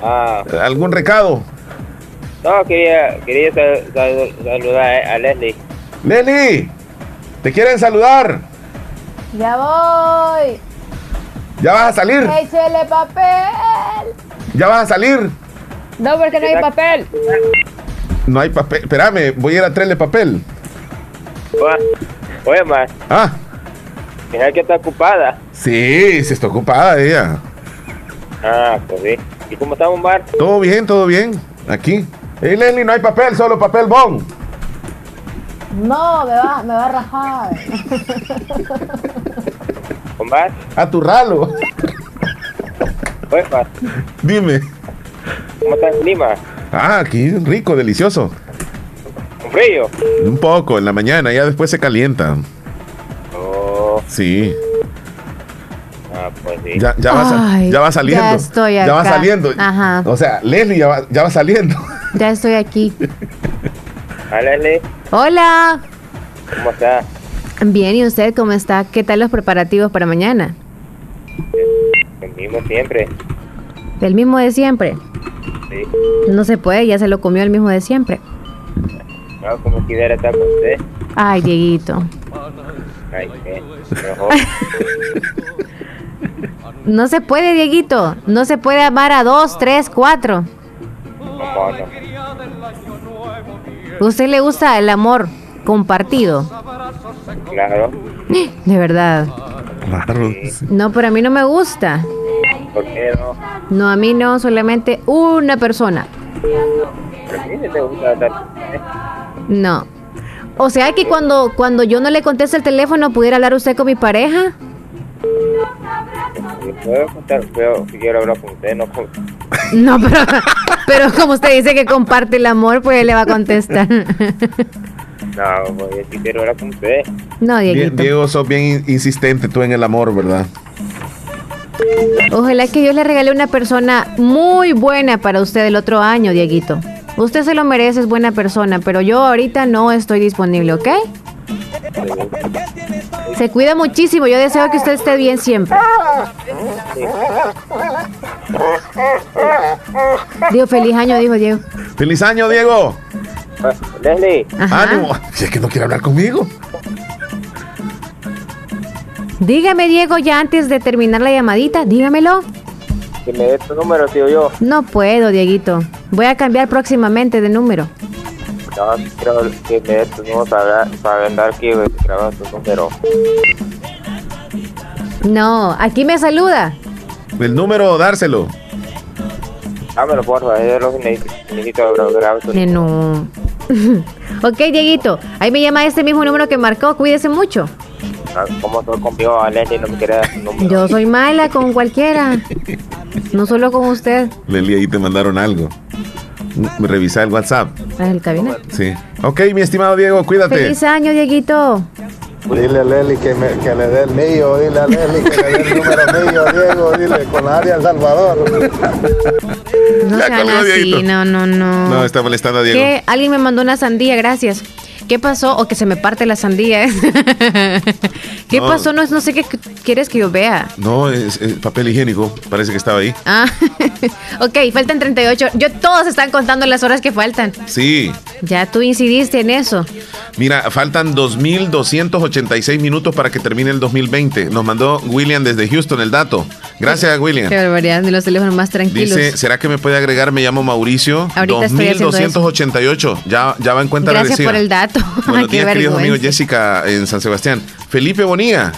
ah, ¿Algún recado? no, quería, quería sal- sal- saludar a Leslie. Leslie, te quieren saludar. Ya voy. ¿Ya vas a salir? Échele papel. ¿Ya vas a salir? No, porque no hay papel. No hay papel. Espérame, voy a ir a traerle papel. Oye, más. Ah, Mira que está ocupada. sí, sí está ocupada ella. Ah, pues sí. ¿Y cómo estamos, Mar? Todo bien, todo bien. Aquí. Hey, Leslie, no hay papel, solo papel bon. No, me va, me va a rajar. ¿Con Mar? A tu ralo. Oye, Mar. Dime. ¿Cómo está el clima? Ah, aquí rico, delicioso. ¿Con frío? Un poco en la mañana, ya después se calienta. Oh, Sí. ah, pues sí. Ya, ya, va, Ay, ya va saliendo. ya estoy Ya va saliendo. Ajá. O sea, Leslie ya va, ya va saliendo. Ya estoy aquí. Ah, Leslie, Hola. ¿cómo está? Bien, ¿y usted cómo está? ¿Qué tal los preparativos para mañana? El mismo siempre. ¿El mismo de siempre? Sí. No se puede, ya se lo comió el mismo de siempre. No, como quiera estar con usted. Ay, Dieguito. Ay, qué. No se puede, Dieguito. No se puede amar a dos, tres, cuatro. ¿Cómo no? ¿Usted le gusta el amor compartido? Claro. De verdad. Claro. No, pero a mí no me gusta. ¿Por qué no? No, a mí no, solamente una persona. ¿Pero sí te gusta estar? No. O sea que cuando, cuando yo no le contesto el teléfono, ¿pudiera hablar usted con mi pareja? Yo puedo contar, pero si quiero hablar con usted, no con... No, pero, pero como usted dice que comparte el amor, pues él le va a contestar. No, pues yo sí quiero hablar con usted. No, Dieguito. Diego, sos bien in- insistente tú en el amor, ¿verdad? Ojalá que Dios le regale una persona muy buena para usted el otro año, Dieguito. Usted se lo merece, es buena persona, pero yo ahorita no estoy disponible, ¿ok? Se cuida muchísimo, yo deseo que usted esté bien siempre. Digo, feliz año, dijo Diego. ¡Feliz año, Diego! Leslie. ¡Ánimo! Si es que no quiere hablar conmigo. Dígame, Diego, ya antes de terminar la llamadita, dígamelo. Que me dé tu número, tío yo. No puedo, Dieguito. Voy a cambiar próximamente de número. No, quiero que me dé tu número para, para andar aquí grabando tu número. No, aquí me saluda. El número, dárselo. Dámelo, porfa, es lo que necesito, necesito gra- grabar tu Eh, no. ok, Dieguito. Ahí me llama este mismo número que marcó. Cuídese mucho. ¿Cómo estoy conmigo, a Leslie? No me quiere dar tu número. Yo soy mala con cualquiera. No solo con usted. Leli, ahí te mandaron algo. Mm, Revisa el WhatsApp. Ah, el cabina. Sí. Ok, mi estimado Diego, cuídate. Feliz año, Dieguito. Dile a Leli que, me, que le dé el mío, dile a Leli que le dé el número mío, Diego, dile, con la área El Salvador. No Ya sean así, Dieguito. no, no, no. No, está molestando a Diego. ¿Qué? Alguien me mandó una sandía, gracias. ¿Qué pasó? O que se me parte la sandía. ¿Qué No. pasó? No, no sé qué quieres que yo vea. No, es, es papel higiénico. Parece que estaba ahí. Ah, ok, faltan 38. Yo todos están contando las horas que faltan. Sí. Ya tú incidiste en eso. Mira, faltan 2.286 minutos para que termine el 2020. Nos mandó William desde Houston el dato. Gracias, William. Qué barbaridad, de los teléfonos más tranquilos. Dice, ¿será que me puede agregar? Me llamo Mauricio. Ahorita estoy haciendo 2288. Ya, ya va en cuenta Gracias regresiva. por el dato. Buenos días, queridos amigos. Jessica en San Sebastián. Felipe Bonilla.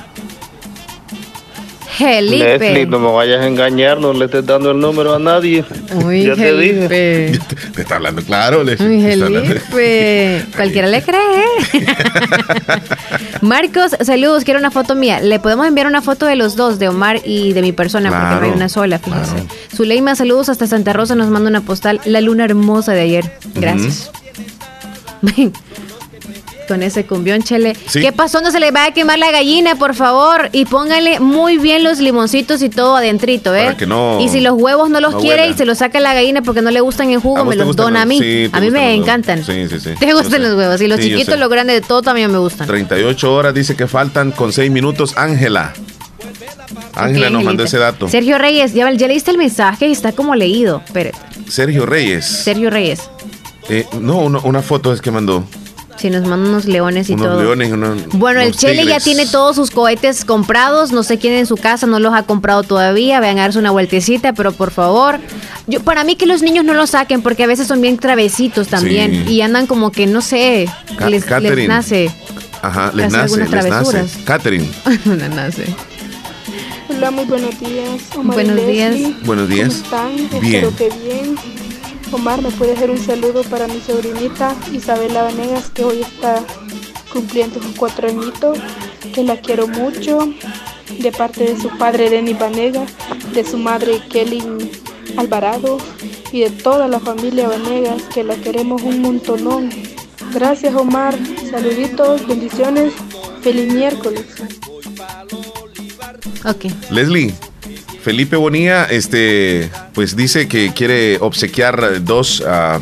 Leslie, Felipe. no me vayas a engañar, no le estés dando el número a nadie. Uy, ya te dije. Te está hablando claro, Leslie. Uy, Felipe. Cualquiera le cree. Marcos, saludos. Quiero una foto mía. Le podemos enviar una foto de los dos, de Omar y de mi persona, porque no hay una sola, fíjese. Zuleima, saludos hasta Santa Rosa. Nos manda una postal. La luna hermosa de ayer. Gracias. Con ese cumbión, chele. Sí. ¿Qué pasó? No se le va a quemar la gallina, por favor. Y póngale muy bien los limoncitos y todo adentrito, ¿eh? Para que no- y si los huevos no los no quiere huela. y se los saca la gallina porque no le gustan en ¿A jugo, me los dona a mí. Sí, a mí me encantan. Sí, sí, sí. Te gustan los huevos. Y los Sí, chiquitos, los grandes de todo también me gustan. 38 horas dice que faltan con 6 minutos. Ángela. Ángela nos mandó ese dato. Sergio Reyes, ya, ya leíste el mensaje y está como leído. Espérate. Sergio Reyes. Sergio Reyes. Eh, no, una, una foto es que mandó. Si nos mandan unos leones y unos todo. leones, unos, Bueno, el Chele ya tiene todos sus cohetes comprados. No sé quién en su casa no los ha comprado todavía. Vayan a darse una vueltecita, pero por favor. Yo, para mí que los niños no los saquen porque a veces son bien travesitos también. Sí. Y andan como que, no sé, Ca- les, les Catherine. nace. Ajá, les nace, algunas les nace. travesuras. Catherine, les nace. Hola, muy buenos días. Omar Buenos días. Buenos días. ¿Cómo están? Bien. Espero que bien. Omar, ¿me puede hacer un saludo para mi sobrinita Isabela Vanegas, que hoy está cumpliendo sus cuatro añitos? Que la quiero mucho. De parte de su padre, Denis Vanegas, de su madre, Kelly Alvarado, y de toda la familia Vanegas, que la queremos un montonón. Gracias, Omar. Saluditos, bendiciones. Feliz miércoles. Ok. Leslie, Felipe Bonilla, este, pues dice que quiere obsequiar dos. ah,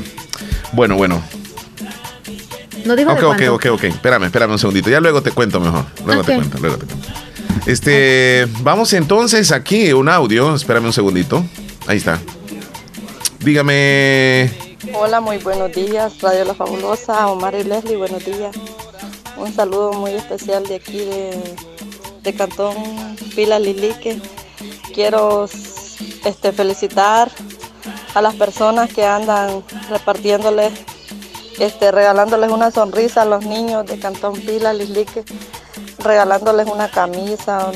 bueno, bueno. No dijo Ok, ok, ok, ok. Espérame, espérame un segundito. Ya luego te cuento mejor. Luego te Ok. cuento, luego te cuento. Este, vamos entonces aquí, un audio. Espérame un segundito. Ahí está. Dígame. Hola, muy buenos días, Radio La Fabulosa, Omar y Leslie, buenos días. Un saludo muy especial de aquí de, de Cantón Pila Lilique. Quiero este, felicitar a las personas que andan repartiéndoles, este, regalándoles una sonrisa a los niños de Cantón Pila Lilique, regalándoles una camisa,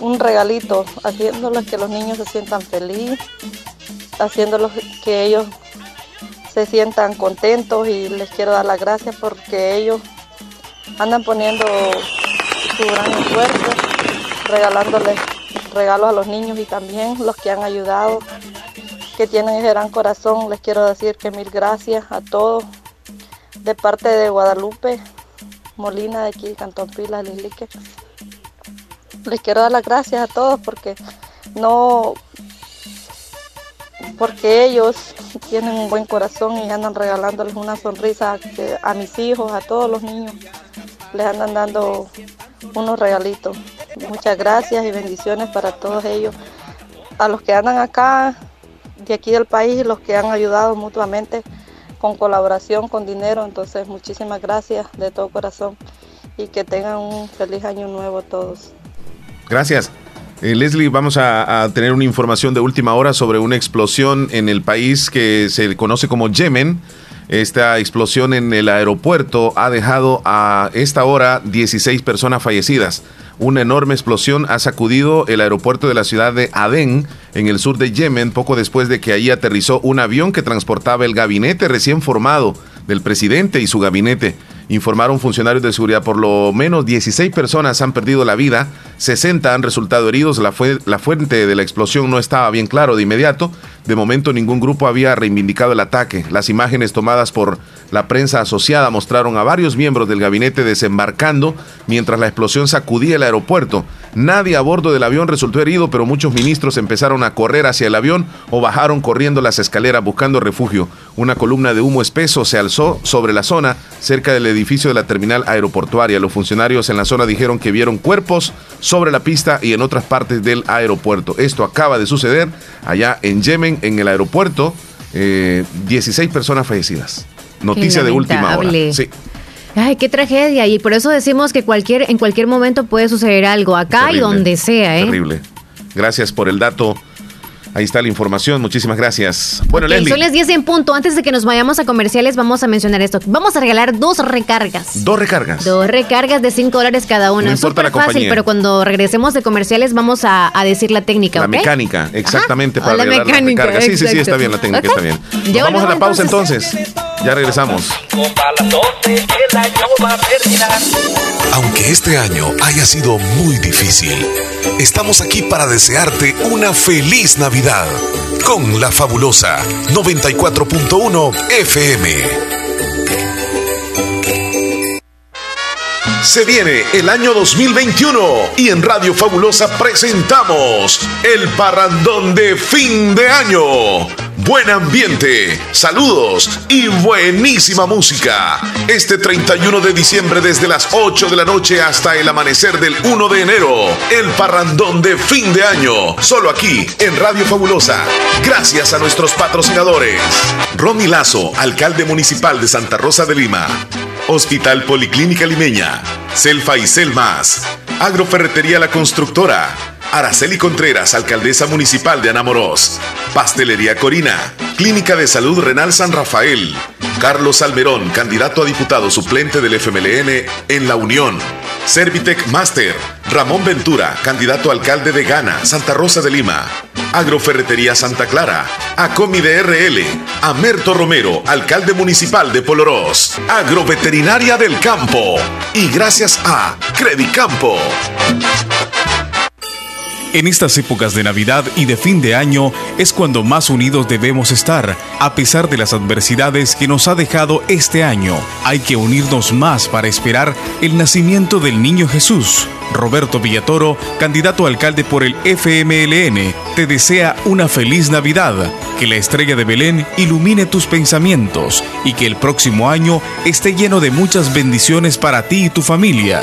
un, regalito, haciéndoles que los niños se sientan felices, haciéndolos que ellos se sientan contentos y les quiero dar las gracias porque ellos andan poniendo su gran esfuerzo, regalándoles regalos a los niños y también los que han ayudado, que tienen ese gran corazón. Les quiero decir que mil gracias a todos de parte de Guadalupe Molina de aquí, Cantón Pilas, Lislique. Les quiero dar las gracias a todos porque no porque ellos tienen un buen corazón y andan regalándoles una sonrisa a mis hijos, a todos los niños. Les andan dando unos regalitos. Muchas gracias y bendiciones para todos ellos. A los que andan acá, de aquí del país, los que han ayudado mutuamente con colaboración, con dinero. Entonces, muchísimas gracias de todo corazón y que tengan un feliz año nuevo todos. Gracias. Eh, Leslie, vamos a, a tener una información de última hora sobre una explosión en el país que se conoce como Yemen. Esta explosión en el aeropuerto ha dejado a esta hora 16 personas fallecidas. Una enorme explosión ha sacudido el aeropuerto de la ciudad de Adén, en el sur de Yemen, poco después de que allí aterrizó un avión que transportaba el gabinete recién formado del presidente y su gabinete. Informaron funcionarios de seguridad, por lo menos 16 personas han perdido la vida, 60 han resultado heridos, la, la fuente de la explosión no estaba bien claro de inmediato, de momento ningún grupo había reivindicado el ataque. Las imágenes tomadas por la prensa asociada mostraron a varios miembros del gabinete desembarcando mientras la explosión sacudía el aeropuerto. Nadie a bordo del avión resultó herido, pero muchos ministros empezaron a correr hacia el avión o bajaron corriendo las escaleras buscando refugio. Una columna de humo espeso se alzó sobre la zona cerca del edificio de la terminal aeroportuaria. Los funcionarios en la zona dijeron que vieron cuerpos sobre la pista y en otras partes del aeropuerto. Esto acaba de suceder allá en Yemen, en el aeropuerto. Eh, 16 personas fallecidas. Noticia de última hora. Sí. Ay, qué tragedia. Y por eso decimos que cualquier, en cualquier momento puede suceder algo, acá y donde sea, ¿eh? Terrible. Gracias por el dato. Ahí está la información. Muchísimas gracias. Bueno, Ok, Leslie. son las 10 en punto. Antes de que nos vayamos a comerciales, vamos a mencionar esto. Vamos a regalar dos recargas. Dos recargas. Dos recargas de 5 dólares cada una. No importa la fácil, compañía. pero cuando regresemos de comerciales vamos a, a decir la técnica, La mecánica, exactamente, Ajá. para La regalar la mecánica, recarga. Sí, sí, sí, está bien, la técnica está bien. Nos Ya vamos a la pausa entonces. Ya regresamos. Aunque este año haya sido muy difícil, estamos aquí para desearte una feliz Navidad con la fabulosa 94.1 FM. Se viene el año 2021 y en Radio Fabulosa presentamos el parrandón de fin de año. Buen ambiente, saludos y buenísima música. Este 31 de diciembre desde las 8 de la noche hasta el amanecer del 1 de enero. El parrandón de fin de año. Solo aquí en Radio Fabulosa. Gracias a nuestros patrocinadores. Ronnie Lazo, alcalde municipal de Santa Rosa de Lima. Hospital Policlínica Limeña, Selfa y Selmas, Agroferretería La Constructora, Araceli Contreras, alcaldesa municipal de Anamorós, Pastelería Corina, Clínica de Salud Renal San Rafael, Carlos Almerón, candidato a diputado suplente del FMLN en La Unión, Servitec Master, Ramón Ventura, candidato a alcalde de Ghana, Santa Rosa de Lima, Agroferretería Santa Clara, Acomi de RL, Amerto Romero, alcalde municipal de Polorós, Agroveterinaria del Campo. Y gracias a Credicampo. En estas épocas de Navidad y de fin de año es cuando más unidos debemos estar, a pesar de las adversidades que nos ha dejado este año. Hay que unirnos más para esperar el nacimiento del niño Jesús. Roberto Villatoro, candidato a alcalde por el FMLN, te desea una feliz Navidad, que la estrella de Belén ilumine tus pensamientos y que el próximo año esté lleno de muchas bendiciones para ti y tu familia.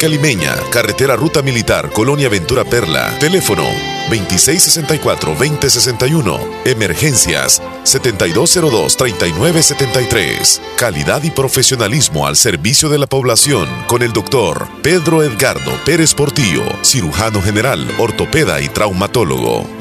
Policlínica Limeña, Carretera Ruta Militar, Colonia Ventura Perla. Teléfono 2664-2061. Emergencias 7202-3973. Calidad y profesionalismo al servicio de la población con el doctor Pedro Edgardo Pérez Portillo, cirujano general, ortopeda y traumatólogo.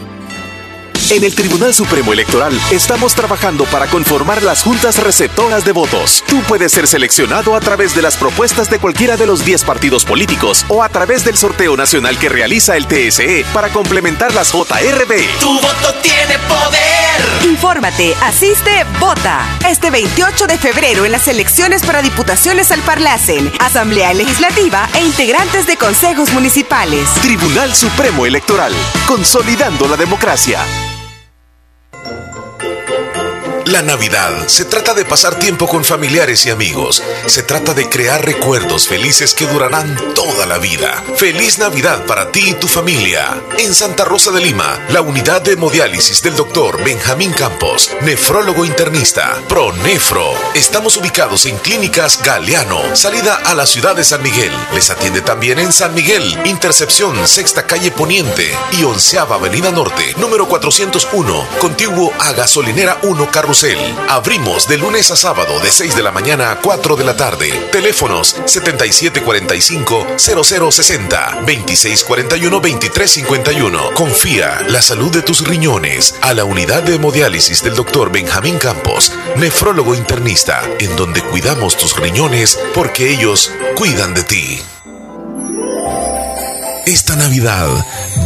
En el Tribunal Supremo Electoral estamos trabajando para conformar las juntas receptoras de votos. Tú puedes ser seleccionado a través de las propuestas de cualquiera de los 10 partidos políticos o a través del sorteo nacional que realiza el TSE para complementar las JRB. Tu voto tiene poder. Infórmate, asiste, vota. Este 28 de febrero en las elecciones para diputaciones al Parlacen, Asamblea Legislativa e integrantes de consejos municipales. Tribunal Supremo Electoral, consolidando la democracia. La Navidad se trata de pasar tiempo con familiares y amigos. Se trata de crear recuerdos felices que durarán toda la vida. Feliz Navidad para ti y tu familia. En Santa Rosa de Lima, la unidad de hemodiálisis del doctor Benjamín Campos, nefrólogo internista, ProNefro. Estamos ubicados en Clínicas Galeano, salida a la ciudad de San Miguel. Les atiende también en San Miguel, Intercepción, Sexta Calle Poniente y Onceava Avenida Norte, número 401, contiguo a Gasolinera 1 Carrusel Abrimos de lunes a sábado de 6 de la mañana a 4 de la tarde. Teléfonos 7745-0060, 2641-2351. Confía la salud de tus riñones a la unidad de hemodiálisis del doctor Benjamín Campos, nefrólogo internista, en donde cuidamos tus riñones porque ellos cuidan de ti. Esta Navidad,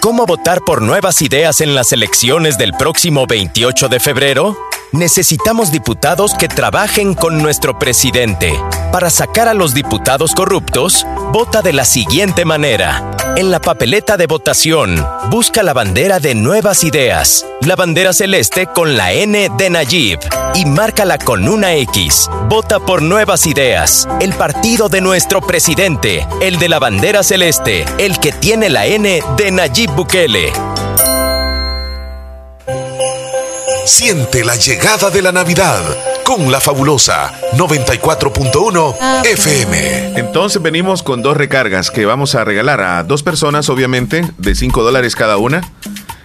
¿Cómo votar por nuevas ideas en las elecciones del próximo 28 de febrero? Necesitamos diputados que trabajen con nuestro presidente. Para sacar a los diputados corruptos, vota de la siguiente manera. En la papeleta de votación, busca la bandera de Nuevas Ideas, la bandera celeste con la N de Nayib y márcala con una X. Vota por Nuevas Ideas, el partido de nuestro presidente, el de la bandera celeste, el que tiene la N de Nayib Bukele. Siente la llegada de la Navidad con la fabulosa 94.1 FM. Entonces venimos con dos recargas que vamos a regalar a dos personas, obviamente, de 5 dólares cada una.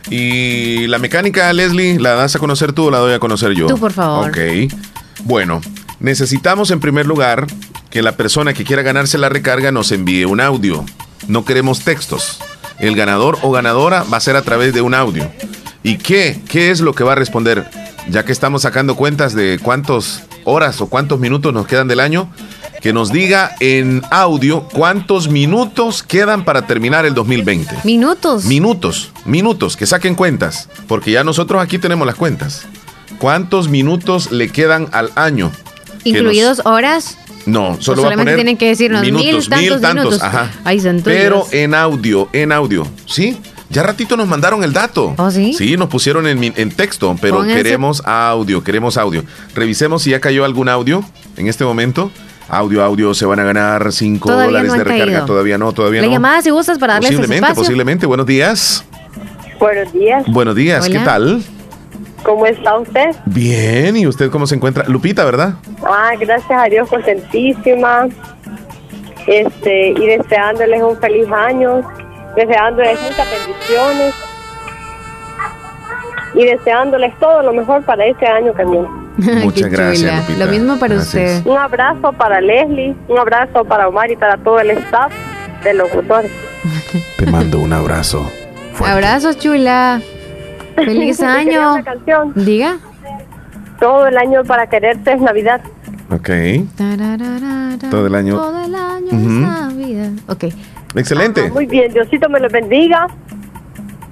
Y la mecánica, Leslie, ¿la das a conocer tú o la doy a conocer yo? Tú, por favor. Ok. Bueno, necesitamos en primer lugar que la persona que quiera ganarse la recarga nos envíe un audio. No queremos textos. El ganador o ganadora va a ser a través de un audio. ¿Y qué? ¿Qué es lo que va a responder? Ya que estamos sacando cuentas de cuántas horas o cuántos minutos nos quedan del año, que nos diga en audio cuántos minutos quedan para terminar el 2020. Minutos. Minutos, minutos, que saquen cuentas, porque ya nosotros aquí tenemos las cuentas. ¿Cuántos minutos le quedan al año? Incluidos horas. No, O solo va a solamente poner tienen que decirnos minutos, mil tantos minutos. ajá. Ay, santo Pero en audio, en audio, ¿sí? Ya ratito nos mandaron el dato. ¿Oh, sí? Sí, nos pusieron en, en texto, pero Pónganse- queremos audio, queremos audio. Revisemos si ya cayó algún audio en este momento. Audio, audio, se van a ganar 5 Todavía dólares no de recarga. caído. Todavía no, todavía La no. llamada si gustas para darles ese Posiblemente, espacio. posiblemente. Buenos días. Buenos días. Buenos días, ¿qué tal? ¿Cómo está usted? Bien, ¿y usted cómo se encuentra? Lupita, ¿verdad? Ah, gracias a Dios, contentísima. Este, y deseándoles un feliz año, deseándoles muchas bendiciones y deseándoles todo lo mejor para este año también. Muchas gracias. Lupita. Lo mismo para Gracias. usted. Un abrazo para Leslie, un abrazo para Omar y para todo el staff de locutores. Te mando un abrazo. Abrazos, chula. Feliz año. canción. Diga. Todo el año para quererte es Navidad. Ok. Todo el año. Todo el año Ujú. es Navidad. Ok. Excelente. Muy bien, Diosito me los bendiga.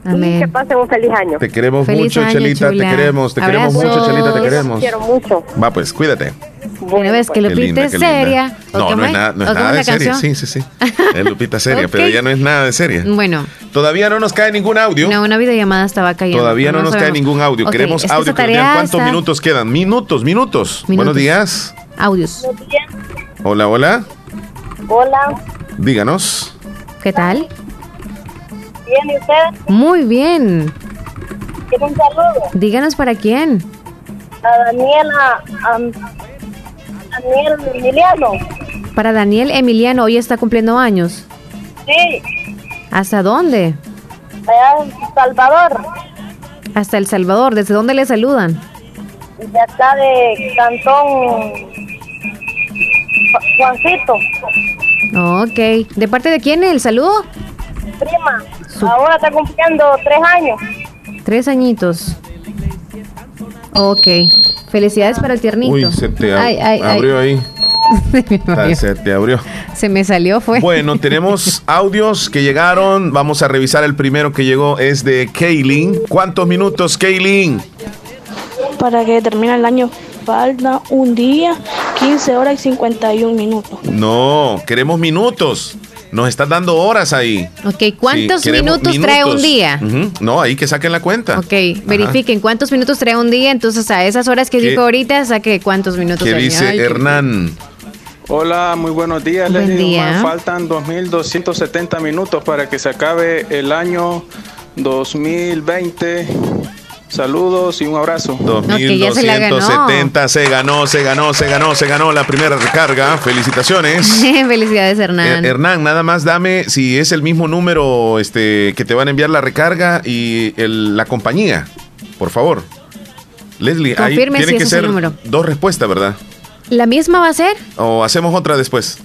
Y Amén. que pasen un feliz año. Te queremos Feliz mucho, año, Chelita. chula. Te queremos, te queremos Abrazos. mucho, Chelita. Te Te queremos. quiero mucho. Va, pues, cuídate. Una vez que Qué Lupita es seria. ¿o No, no es nada, no es ¿O cómo nada de seria. Sí, sí, sí. Es Lupita seria, Ok. pero ya no es nada de seria. Bueno, Todavía no nos cae ningún audio. no, una videollamada estaba cayendo. Todavía no, pero nos cae sabemos. ningún audio. Ok, Queremos es audio que cuántos está- minutos quedan. Minutos, minutos. Buenos días. Audios. Hola, hola. Hola, Díganos. ¿Qué tal? bien, ¿y usted? Muy bien. Quiero un saludo Díganos para quién. a Daniela, a Daniel Emiliano. Para Daniel Emiliano, hoy está cumpliendo años. Sí, ¿Hasta dónde? allá en Salvador, Hasta El Salvador. ¿Desde dónde le saludan? de acá de Cantón Ju- Juancito, Ok. ¿De parte de quién el saludo? prima. Ahora está cumpliendo tres años. Tres añitos. Ok. Felicidades para el tiernito. Uy, se te ab- Ay, ay, ay. abrió ahí. Se me Ah, abrió. Se te abrió. Se me salió, fue. Bueno, tenemos audios que llegaron. Vamos a revisar el primero que llegó. Es de Kaylin. ¿Cuántos minutos, Kaylin? Para que termine el año falta un día, 15 horas y 51 minutos. No, queremos minutos. Nos estás dando horas ahí. Ok, ¿cuántos Sí, minutos, trae un día? No, ahí que saquen la cuenta. Ok, verifiquen cuántos minutos trae un día. Entonces, a esas horas que ¿Qué- dijo ahorita, saque cuántos minutos ¿Qué trae. dice Ay, qué- Hernán? Hola, muy buenos días. Buen Leslie día. Faltan 2.270 minutos para que se acabe el año 2020. Saludos y un abrazo. ya se la ganó. 2270 se ganó, se ganó, se ganó, se ganó la primera recarga. Felicitaciones. Felicidades, Hernán. Eh, Hernán, nada más dame si es el mismo número este, que te van a enviar la recarga y el- la compañía, por favor. Leslie, ahí Confirme tiene si que ser número. dos respuestas, ¿verdad? ¿La misma va a ser? O hacemos otra después.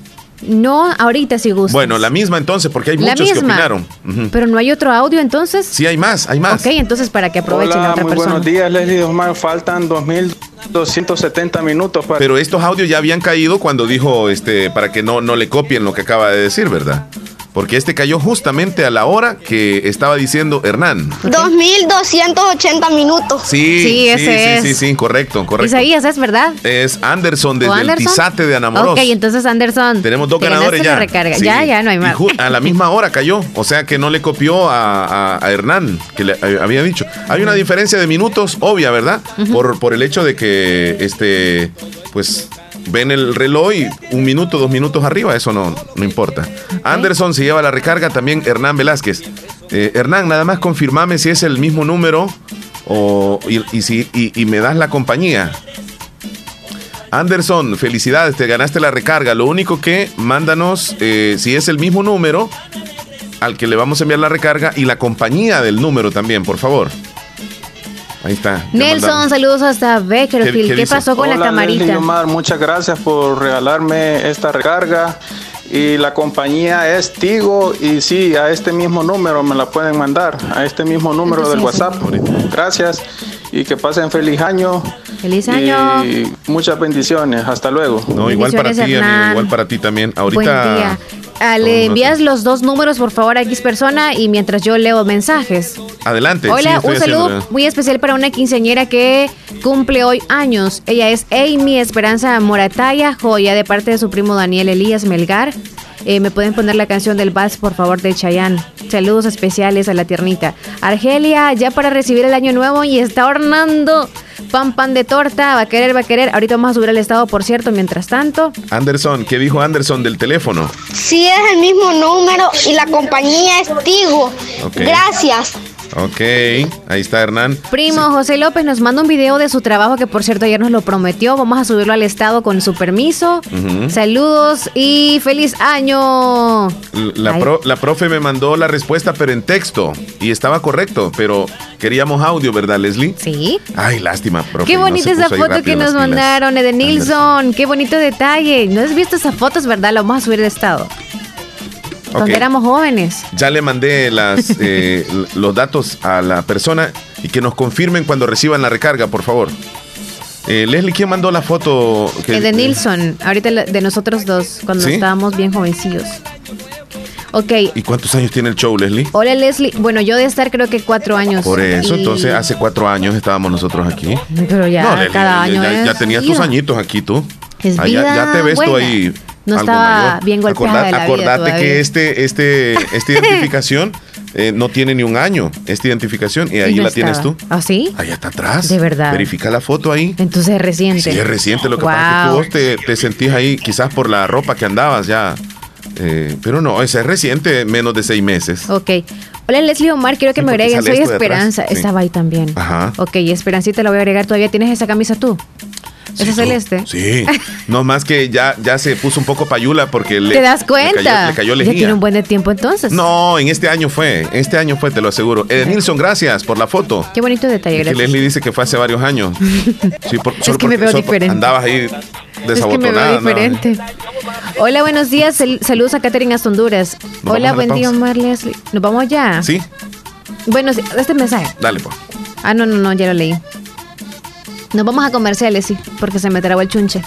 No, ahorita si gusta. Bueno, la misma entonces, porque hay La muchos que opinaron. Pero no hay otro audio entonces. Sí, hay más, hay más. Ok, entonces para que aproveche la Hola, otra muy persona. buenos días, Leslie Omar. Faltan 2.270 minutos para... Pero estos audios ya habían caído cuando dijo, este, para que no, no le copien lo que acaba de decir, ¿verdad? Porque este cayó justamente a la hora que estaba diciendo Hernán. 2280 minutos. Sí, Sí, sí, ese sí, es. sí, sí, correcto, correcto. Isaías, ¿es verdad? Es Anderson ¿O desde el? Tizate de Anamoros. Ok, entonces Anderson. Tenemos dos te ganadores ya. recarga. Sí. Ya, ya, no hay más. a la misma hora cayó. O sea que no le copió a, a- a Hernán, que le eh, había dicho. Hay una diferencia de minutos obvia, ¿verdad? por, por el hecho de que, este, pues, ven el reloj y un minuto, dos minutos arriba, eso no, no importa. Anderson se lleva la recarga, también Hernán Velázquez. Eh, Hernán, nada más confirmame si es el mismo número O, y, y si, y, y me das la compañía. Anderson, felicidades, te ganaste la recarga. Lo único que mándanos, eh, si es el mismo número al que le vamos a enviar la recarga y la compañía del número también, por favor. Ahí está. Nelson, saludos hasta Bakersfield. ¿Qué- ¿Qué, qué dice? pasó con la Hola, Leslie camarita? Omar, muchas gracias por regalarme esta recarga. Y la compañía es Tigo y sí, a este mismo número me la pueden mandar, a este mismo número del WhatsApp. Gracias y que pasen feliz año. Feliz año. Y muchas bendiciones. Hasta luego. No, igual para ti, amigo, igual para ti también. Ahorita. Buen día. Ah, le envías los dos números, por favor, a X persona y mientras yo leo mensajes. Adelante. Hola, un saludo muy especial para una quinceañera que cumple hoy años. Ella es Amy Esperanza Morataya, joya de parte de su primo Daniel Elías Melgar. Eh, Me pueden poner la canción del Vals, por favor, de Chayanne. Saludos especiales a la tiernita. Argelia, ya para recibir el año nuevo y está hornando pan pan de torta. Va a querer, va a querer. Ahorita vamos a subir al estado, por cierto, mientras tanto. Anderson, ¿qué dijo Anderson del teléfono? Si es el mismo número y la compañía es Tigo. Gracias. Ok, ahí está Hernán. Primo José López nos manda un video de su trabajo que por cierto ayer nos lo prometió. Vamos a subirlo al estado con su permiso. Saludos y feliz año. La, Ay. pro- la profe me mandó la respuesta, pero en texto. Y estaba correcto, pero queríamos audio, ¿verdad, Leslie? Sí. Ay, lástima, profe. Qué no bonita se esa foto que nos mandaron, Eden Nilsson. Qué bonito detalle. ¿No has visto esas fotos, verdad? La vamos a subir al estado. Cuando Ok. éramos jóvenes. Ya le mandé las, eh, los datos a la persona y que nos confirmen cuando reciban la recarga, por favor. Eh, Leslie, ¿quién mandó la foto? que- Eden Nilsson, ahorita de nosotros dos, cuando ¿Sí? estábamos bien jovencillos. Ok. ¿Y cuántos años tiene el show, Leslie? Hola Leslie. Bueno, yo de estar creo que cuatro años. Por eso, Y- entonces hace cuatro años estábamos nosotros aquí. Pero ya No, Leslie, cada año ya, tenías vida. tus añitos aquí tú. Es Ah, ya, ya vida te ves tú ahí. No estaba mayor. bien golpeada de la vida Acordate que este, este, esta identificación eh, no tiene ni un año. Esta identificación y ahí Y no la tienes tú. ¿Ah, sí? Allá está atrás. De verdad. Verifica la foto ahí. Entonces es reciente. Sí, es reciente. Lo que pasa es que Wow. vos te, te sentís ahí quizás por la ropa que andabas ya. Eh, pero no, esa es reciente, menos de seis meses. Ok. Hola Leslie Omar, quiero que Sí, me agreguen. Soy. Esperanza. Sí. Estaba ahí también. Ajá. Ok, Esperancita la voy a agregar. ¿Todavía tienes esa camisa tú? ¿Esa celeste? Sí. no más que ya, ya se puso un poco payula porque le. ¿Te das le cuenta? cayó- Le cayó, ya tiene un buen de tiempo entonces. No, en este año fue. Este año fue, te lo aseguro. Eh, Nilsson, gracias por la foto. Qué bonito detalle, Es que gracias. Leslie dice que fue hace varios años. Sí, por- que me veo diferente. Andabas ahí Es que me desabotonada. veo ¿no? diferente. Hola, buenos días. Sal- saludos a Catherine hasta Honduras. Nos Hola, buen día. Omar Leslie. ¿Nos vamos ya? Sí, Bueno, este mensaje. dale, pues. Ah, no, no, no, ya lo leí. Nos vamos a comerciales, sí, porque se me trabó el chunche.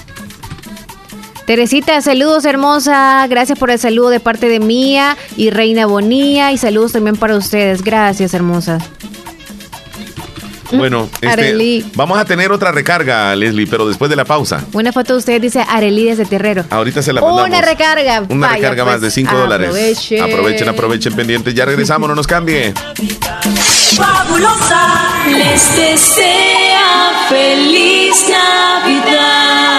Teresita, saludos hermosa. Gracias por el saludo de parte de Mía y Reina Bonía. Y saludos también para ustedes. Gracias, hermosa. Bueno, este, Arely. vamos a tener otra recarga, Leslie, pero después de la pausa. Una foto de ustedes dice Arelí desde Terrero. Ahorita se la mandamos. Una recarga. Una Vaya, recarga pues, más de 5 dólares. aprovechen. Aprovechen, aprovechen pendientes. Ya regresamos, no nos cambie. Fabulosa les desea feliz Navidad.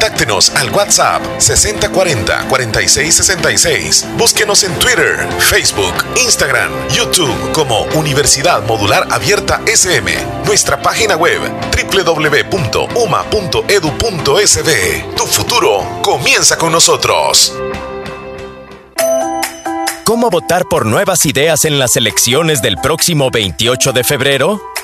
Contáctenos al WhatsApp 6040 4666. Búsquenos en Twitter, Facebook, Instagram, YouTube como Universidad Modular Abierta SM. Nuestra página web www.uma.edu.sb. Tu futuro comienza con nosotros. ¿Cómo votar por nuevas ideas en las elecciones del próximo 28 de febrero?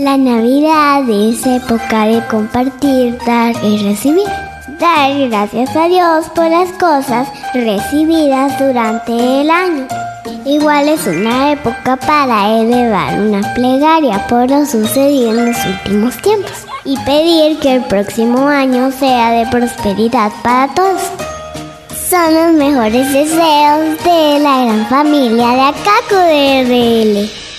La Navidad es época de compartir, dar y recibir. Dar gracias a Dios por las cosas recibidas durante el año. Igual es una época para elevar una plegaria por lo sucedido en los últimos tiempos y pedir que el próximo año sea de prosperidad para todos. Son los mejores deseos de la gran familia de Acaco de RL.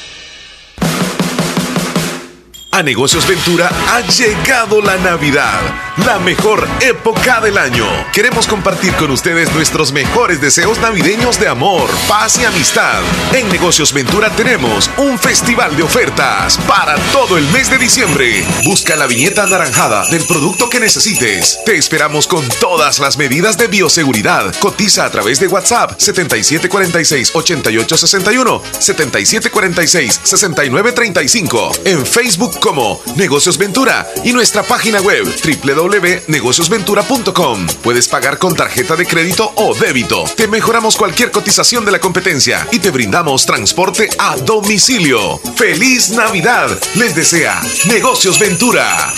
A Negocios Ventura ha llegado la Navidad, la mejor época del año. Queremos compartir con ustedes nuestros mejores deseos navideños de amor, paz y amistad. En Negocios Ventura tenemos un festival de ofertas para todo el mes de diciembre. Busca la viñeta anaranjada del producto que necesites. Te esperamos con todas las medidas de bioseguridad. Cotiza a través de WhatsApp 7746-8861, 7746-6935. En Facebook como Negocios Ventura y nuestra página web www.negociosventura.com. Puedes pagar con tarjeta de crédito o débito. Te mejoramos cualquier cotización de la competencia y te brindamos transporte a domicilio. ¡Feliz Navidad! Les desea Negocios Ventura.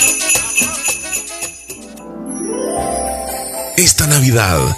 Esta Navidad,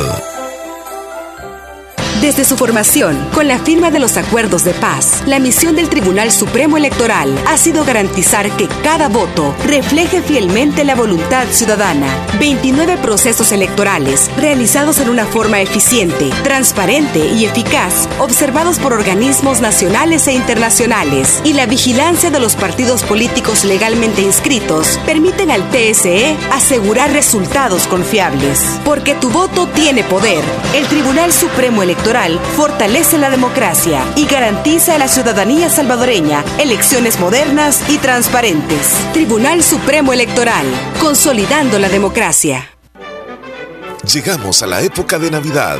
Nacional. Desde su formación, con la firma de los acuerdos de paz, la misión del Tribunal Supremo Electoral ha sido garantizar que cada voto refleje fielmente la voluntad ciudadana. 29 procesos electorales realizados en una forma eficiente, transparente y eficaz, observados por organismos nacionales e internacionales, y la vigilancia de los partidos políticos legalmente inscritos permiten al TSE asegurar resultados confiables. Porque tu voto tiene poder. El Tribunal Supremo Electoral fortalece la democracia y garantiza a la ciudadanía salvadoreña elecciones modernas y transparentes. Tribunal Supremo Electoral, consolidando la democracia. Llegamos a la época de Navidad.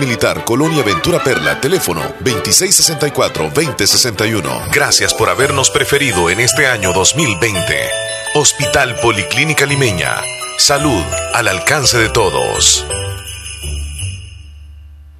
Militar, Colonia Ventura Perla, teléfono 2664-2061. Gracias por habernos preferido en este año 2020. Hospital Policlínica Limeña. Salud al alcance de todos.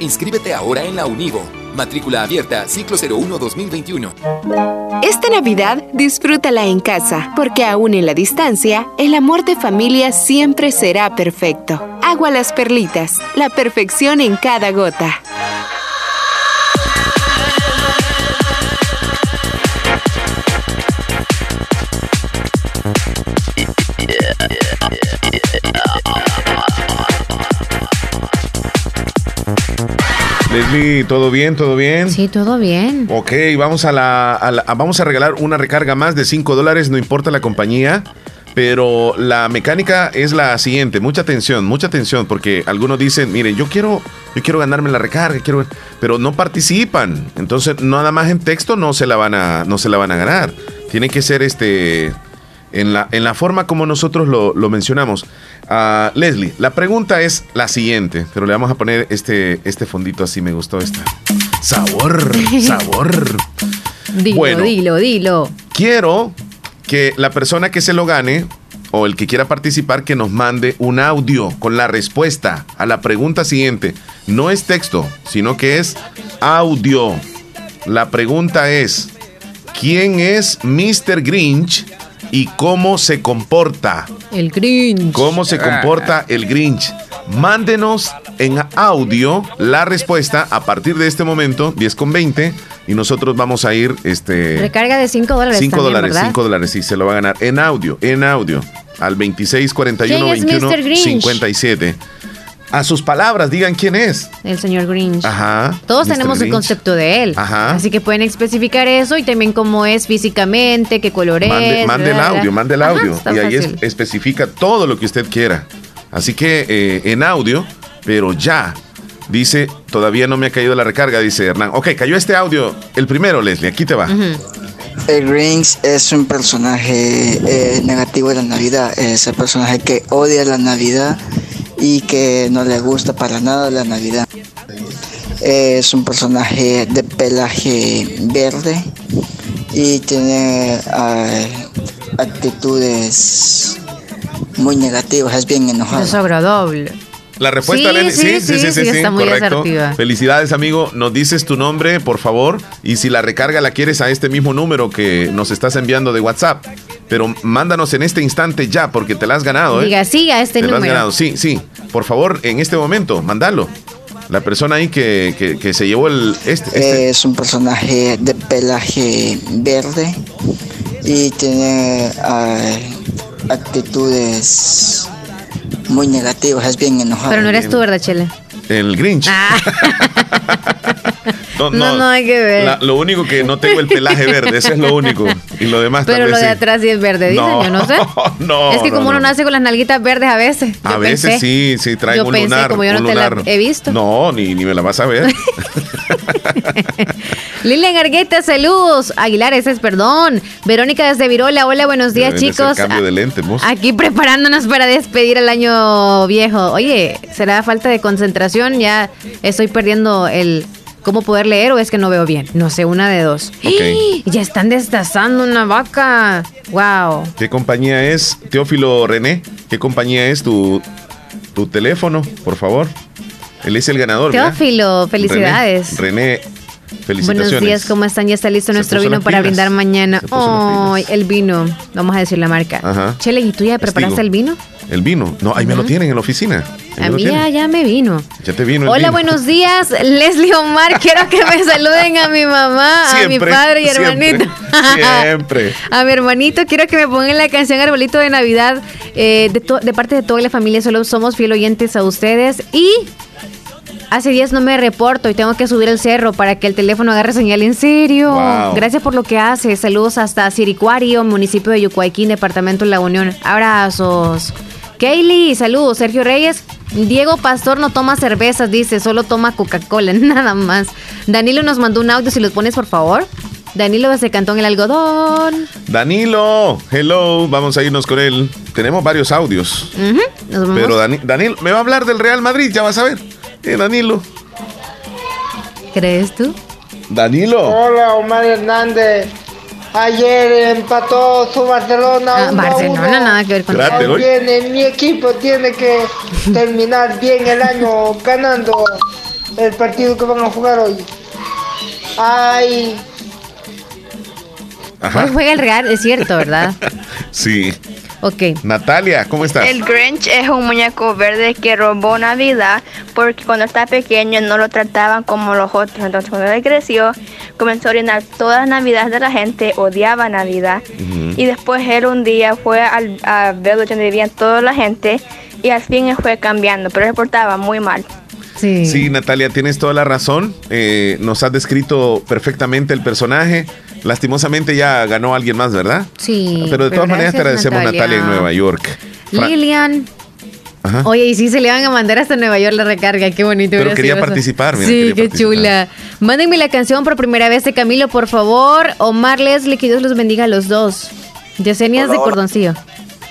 Inscríbete ahora en la Univo. Matrícula abierta, ciclo 01-2021. Esta Navidad disfrútala en casa, porque aún en la distancia, el amor de familia siempre será perfecto. Agua las perlitas, la perfección en cada gota. Leslie, ¿todo bien? ¿Todo bien? Sí, todo bien. Ok, vamos a, la, a la- a- vamos a regalar una recarga más de 5 dólares, no importa la compañía. Pero la mecánica es la siguiente, mucha atención, mucha atención, porque algunos dicen, miren, yo quiero, yo quiero ganarme la recarga, quiero, pero no participan. Entonces, nada más en texto no se la van a, no se la van a ganar. Tiene que ser este en la, en la forma como nosotros lo, lo mencionamos. Ah, Leslie, la pregunta es la siguiente, pero le vamos a poner este, este fondito así, me gustó esta. Sabor, sabor. Dilo, Bueno. dilo, dilo. Quiero que la persona que se lo gane o el que quiera participar que nos mande un audio con la respuesta a la pregunta siguiente. No es texto, sino que es audio. La pregunta es, ¿quién es Mr. Grinch y cómo se comporta? El Grinch. ¿Cómo se comporta el Grinch? Mándenos en audio la respuesta a partir de este momento, 10 con 20, y nosotros vamos a ir, este... Recarga de 5 dólares. 5 también, dólares, ¿verdad? 5 dólares, sí, se lo va a ganar en audio, en audio, al 26 41 ¿Quién es 21 Mr. Grinch? 57. A sus palabras, digan quién es. El señor Grinch. Ajá. Todos Mr. tenemos el concepto de él. Ajá. Así que pueden especificar eso y también cómo es físicamente, qué color Mande, es. mande el audio, bla. mande el audio. y ahí es- especifica todo lo que usted quiera. Así que eh, en audio, pero ya. Dice, todavía no me ha caído la recarga, dice Hernán. Ok, cayó este audio. El primero, Leslie, aquí te va. El Grinch es un personaje eh, negativo de la Navidad, es el personaje que odia la Navidad y que no le gusta para nada la Navidad. Es un personaje de pelaje verde y tiene ah, actitudes muy negativas, es bien enojado. Desagradable. La respuesta, Sí, Leslie. sí, sí, sí, está muy correcto. asertiva. Felicidades, amigo. Nos dices tu nombre, por favor. Y si la recarga la quieres a este mismo número que nos estás enviando de WhatsApp. Pero mándanos en este instante ya, porque te la has ganado, ¿eh? Diga sí a este Te lo has número. ganado, sí, sí. Por favor, en este momento, mandalo. La persona ahí que, que- que se llevó el. Este, este. Es un personaje de pelaje verde y tiene ah, actitudes muy negativas, es bien enojado. Pero no eres tú, ¿verdad, Chele? El Grinch. Ah, No, no, no hay que ver. La- lo único que no tengo el pelaje verde, eso es lo único. Y lo demás Pero tal lo de sí. atrás sí es verde, dicen, No, yo no sé. no, es que como uno no. nace con las nalguitas verdes a veces. A veces pensé. sí, sí, traen Yo un pensé, lunar. como yo no te la he visto. No, ni, ni me la vas a ver. Lilian Argueta, saludos. Aguilar, ese es perdón. Verónica desde Virola, hola, buenos días, chicos. Cambio de lente. Aquí preparándonos para despedir el año viejo. Oye, ¿será falta de concentración? Ya estoy perdiendo el cómo poder leer o es que no veo bien. No sé, una de dos. ¡Ih! Ya están destazando una vaca. Wow. ¿Qué compañía es? Teófilo René, ¿qué compañía es tu, tu teléfono, por favor? Él es el ganador, ¿verdad? Teófilo, felicidades. René, René, felicitaciones. Buenos días, ¿cómo están? Ya está listo nuestro vino para brindar mañana. Ay, el vino. Vamos a decir la marca. Ajá. Chele, ¿y tú ya preparaste el vino? El vino. No, ahí me lo tienen en la oficina. Ahí A mí ya, me vino. Ya te vino el Hola, vino. buenos días. Leslie Omar, quiero que me saluden a mi mamá, a mi padre y hermanito. Siempre. A mi hermanito, quiero que me pongan la canción Arbolito de Navidad eh, de parte de toda la familia. Solo somos fiel oyentes a ustedes. Y hace días no me reporto y tengo que subir el cerro para que el teléfono agarre señal. En serio. Wow. Gracias por lo que hace. Saludos hasta Siricuario, municipio de Yucuayquín, departamento de La Unión. Abrazos. Kaylee, saludos. Sergio Reyes. Diego Pastor no toma cervezas, dice, solo toma Coca-Cola, nada más. Danilo nos mandó un audio, si los pones, por favor. Danilo desde Cantón El Algodón. Danilo, hello, vamos a irnos con él. Tenemos varios audios. Pero Dani- Danilo, me va a hablar del Real Madrid, ya vas a ver. Eh, Danilo. ¿Crees tú? Danilo. Hola, Omar Hernández. Ayer empató su Barcelona. Ah, uno Barcelona, uno. nada que ver con eso. mi equipo tiene que terminar bien el año ganando el partido que van a jugar hoy. Ay, Hoy juega el Real, es cierto, ¿verdad? Sí. Ok. Natalia, ¿cómo estás? El Grinch es un muñeco verde que robó Navidad porque cuando estaba pequeño no lo trataban como los otros. Entonces cuando él creció comenzó a orinar todas las navidades de la gente, odiaba Navidad. Y después él un día fue al, a ver donde vivían toda la gente y al fin él fue cambiando, pero él se portaba muy mal. Sí. Sí, Natalia, tienes toda la razón. Eh, nos has descrito perfectamente el personaje. Lastimosamente ya ganó alguien más, ¿verdad? Sí. Pero de todas maneras te agradecemos, Natalia. en Nueva York. Fra- Lilian. Ajá. Oye, y sí se le van a mandar hasta Nueva York la recarga, qué bonito. Pero quería participar, mira, Sí, quería qué participar. chula. Mándenme la canción por primera vez de Camilo, por favor. Omar Leslie, que Dios los bendiga a los dos. Yesenias de hola. Cordoncillo.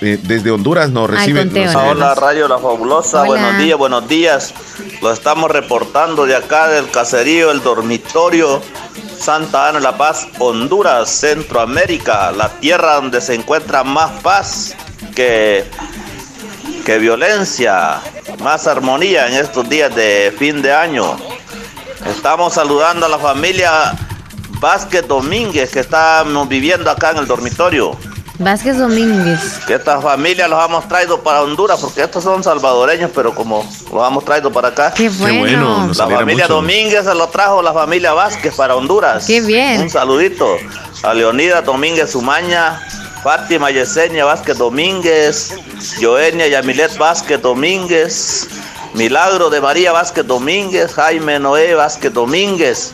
Eh, desde Honduras nos recibe. conteo, nos- Hola Radio La Fabulosa, Hola. buenos días, buenos días. Lo estamos reportando de acá del caserío, el dormitorio Santa Ana La Paz, Honduras, Centroamérica, la tierra donde se encuentra más paz que, que violencia, más armonía en estos días de fin de año. Estamos saludando a la familia Vázquez Domínguez que estamos viviendo acá en el dormitorio. Vázquez Domínguez. Que esta familia los hemos traído para Honduras porque estos son salvadoreños, pero como los hemos traído para acá. Qué bueno. bueno, la familia mucho. Domínguez se lo trajo la familia Vázquez para Honduras. Qué bien. Un saludito a Leonida Domínguez Sumaña, Fátima Yesenia Vázquez Domínguez, Joenia Yamilet Vázquez Domínguez, Milagro de María Vázquez Domínguez, Jaime Noé Vázquez Domínguez.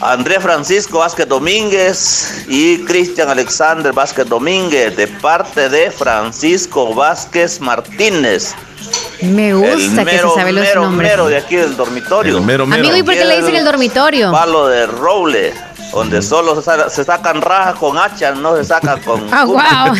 Andrés Francisco Vázquez Domínguez y Cristian Alexander Vázquez Domínguez de parte de Francisco Vázquez Martínez. Me gusta el que se sabe los mero, nombres. mero de aquí del dormitorio. El mero, mero. Amigo, ¿y por qué le dicen el dormitorio? Palo de roble, donde solo se, sa- se sacan rajas con hachas, no se sacan con... Ah, wow.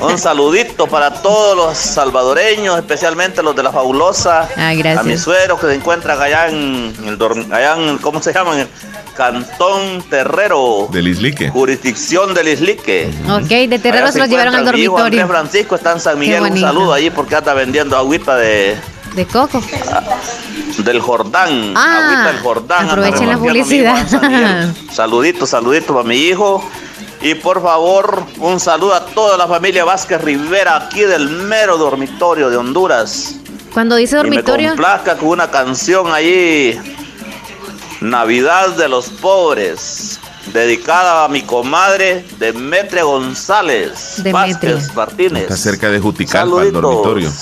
Un saludito para todos los salvadoreños, especialmente los de la fabulosa. Ah, gracias. A mis sueros que se encuentran allá en el allá en, ¿cómo se llama? En el Cantón Terrero, Del Islique. jurisdicción del Islique. ok, de terrero Allá se los llevaron al encuentra mi hijo dormitorio. Andrés Francisco está en San Miguel. Un saludo ahí porque anda vendiendo agüita de, De coco. del Jordán. Ah, agüita del Jordán. aprovechen la publicidad. Miguel. Saludito, saludito para mi hijo. Y por favor, un saludo a toda la familia Vázquez Rivera aquí del mero dormitorio de Honduras. Cuando dice Y me dormitorio, complazca con una canción allí, Navidad de los Pobres, dedicada a mi comadre Demetria González Demetria. Vázquez Martínez. Está cerca de Juticalpa, el Saluditos. dormitorio.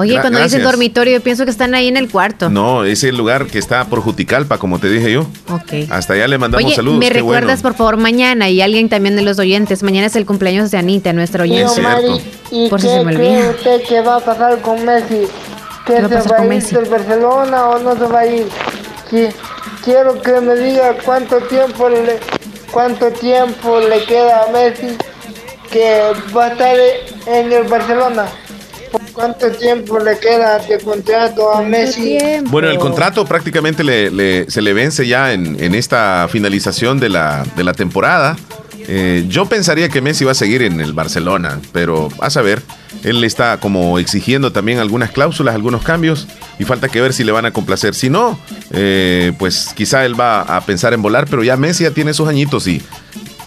Oye, Gra- cuando dicen gracias. dormitorio, yo pienso que están ahí en el cuarto. No, es el lugar que está por Juticalpa, como te dije yo. Ok. Hasta allá le mandamos Oye, saludos. me qué recuerdas bueno. por favor mañana y alguien también de los oyentes. Mañana es el cumpleaños de Anita, nuestra oyente. Mari, ¿y Por si qué se me olvida. usted que va a pasar con Messi? ¿Que ¿Qué va a se pasar va con a ir Messi? del Barcelona o no se va a ir? Qui- Quiero que me diga cuánto tiempo le, cuánto tiempo le queda a Messi que va a estar en el Barcelona. ¿Cuánto tiempo le queda de contrato a Messi? Bueno, el contrato prácticamente le- le- se le vence ya en, en esta finalización de la, de la temporada. Eh, yo pensaría que Messi va a seguir en el Barcelona, pero a saber, él está como exigiendo también algunas cláusulas, algunos cambios, y falta que ver si le van a complacer. Si no, eh, pues quizá él va a pensar en volar, pero ya Messi ya tiene sus añitos y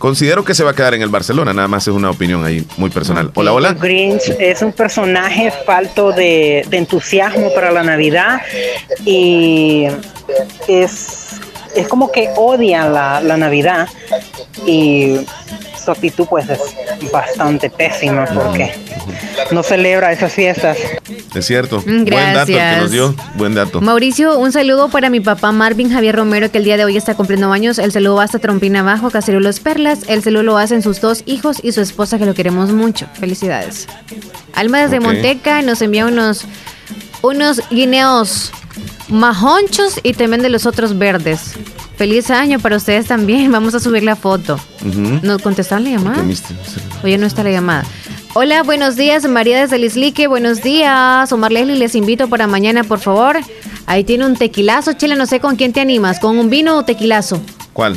considero que se va a quedar en el Barcelona, nada más es una opinión ahí muy personal. Hola, hola. Grinch es un personaje falto de, entusiasmo para la Navidad y es, es como que odia la, la Navidad y su actitud pues es bastante pésima porque no celebra esas fiestas. Es cierto. Mm, Buen dato el que gracias. nos dio. Buen dato. Mauricio, un saludo para mi papá Marvin Javier Romero, que el día de hoy está cumpliendo años. El saludo va hasta Trompina Abajo, Caserío Los Perlas. El saludo lo hacen sus dos hijos y su esposa, que lo queremos mucho. Felicidades. Alma desde Ok. Monteca nos envía unos, unos guineos majonchos y también de los otros verdes. Feliz año para ustedes también. Vamos a subir la foto. Ujú. ¿No contestaron la llamada? Oye, no está la llamada. Hola, buenos días, María desde Lislique, buenos días. Omar Leslie, les invito para mañana, por favor. Ahí tiene un tequilazo, Chile, no sé con quién te animas, con un vino o tequilazo. ¿Cuál?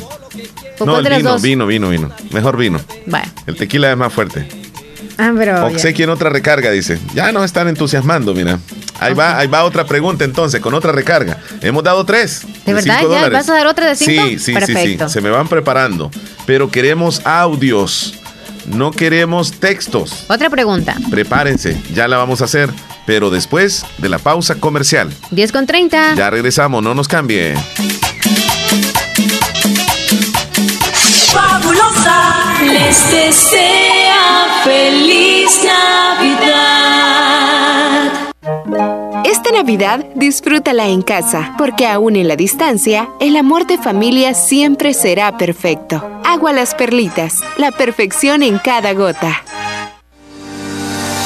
¿Con No, cuál el las vino, dos? vino, vino, vino. Mejor vino. El tequila es más fuerte. Ah, pero. Obsequio en otra recarga, dice. Ya nos están entusiasmando, mira. Ahí va, ahí va otra pregunta entonces, con otra recarga. Hemos dado tres. ¿De verdad? cinco ¿Ya dólares. vas a dar otra de cinco? Sí, sí, sí, sí. Se me van preparando. Pero queremos audios. No queremos textos. Otra pregunta. Prepárense, ya la vamos a hacer. Pero después de la pausa comercial. 10 con 30. Ya regresamos, no nos cambie. Fabulosa les desea feliz Navidad. Esta Navidad disfrútala en casa, porque aún en la distancia, el amor de familia siempre será perfecto. Agua las perlitas, la perfección en cada gota.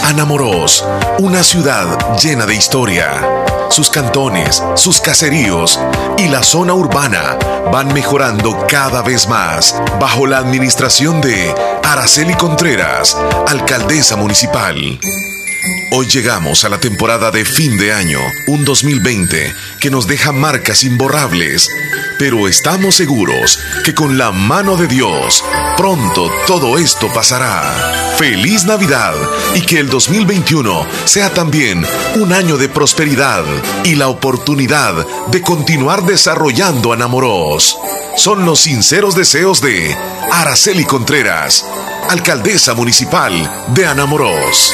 Anamorós, una ciudad llena de historia. Sus cantones, sus caseríos y la zona urbana van mejorando cada vez más bajo la administración de Araceli Contreras, alcaldesa municipal. Hoy llegamos a la temporada de fin de año, un 2020 que nos deja marcas imborrables, pero estamos seguros que con la mano de Dios pronto todo esto pasará. Feliz Navidad y que el 2021 sea también un año de prosperidad y la oportunidad de continuar desarrollando Anamoros. Son los sinceros deseos de Araceli Contreras, alcaldesa municipal de Anamoros.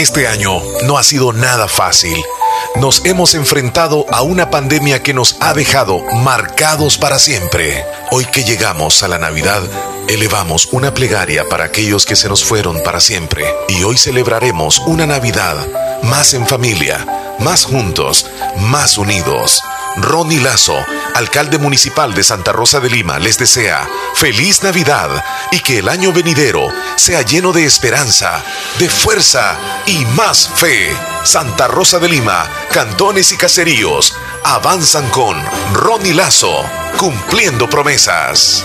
Este año no ha sido nada fácil. Nos hemos enfrentado a una pandemia que nos ha dejado marcados para siempre. Hoy que llegamos a la Navidad, elevamos una plegaria para aquellos que se nos fueron para siempre. Y hoy celebraremos una Navidad más en familia, más juntos, más unidos. Ronnie Lazo, alcalde municipal de Santa Rosa de Lima, les desea feliz Navidad y que el año venidero sea lleno de esperanza, de fuerza y más fe. Santa Rosa de Lima, cantones y caseríos avanzan con Ronnie Lazo, cumpliendo promesas.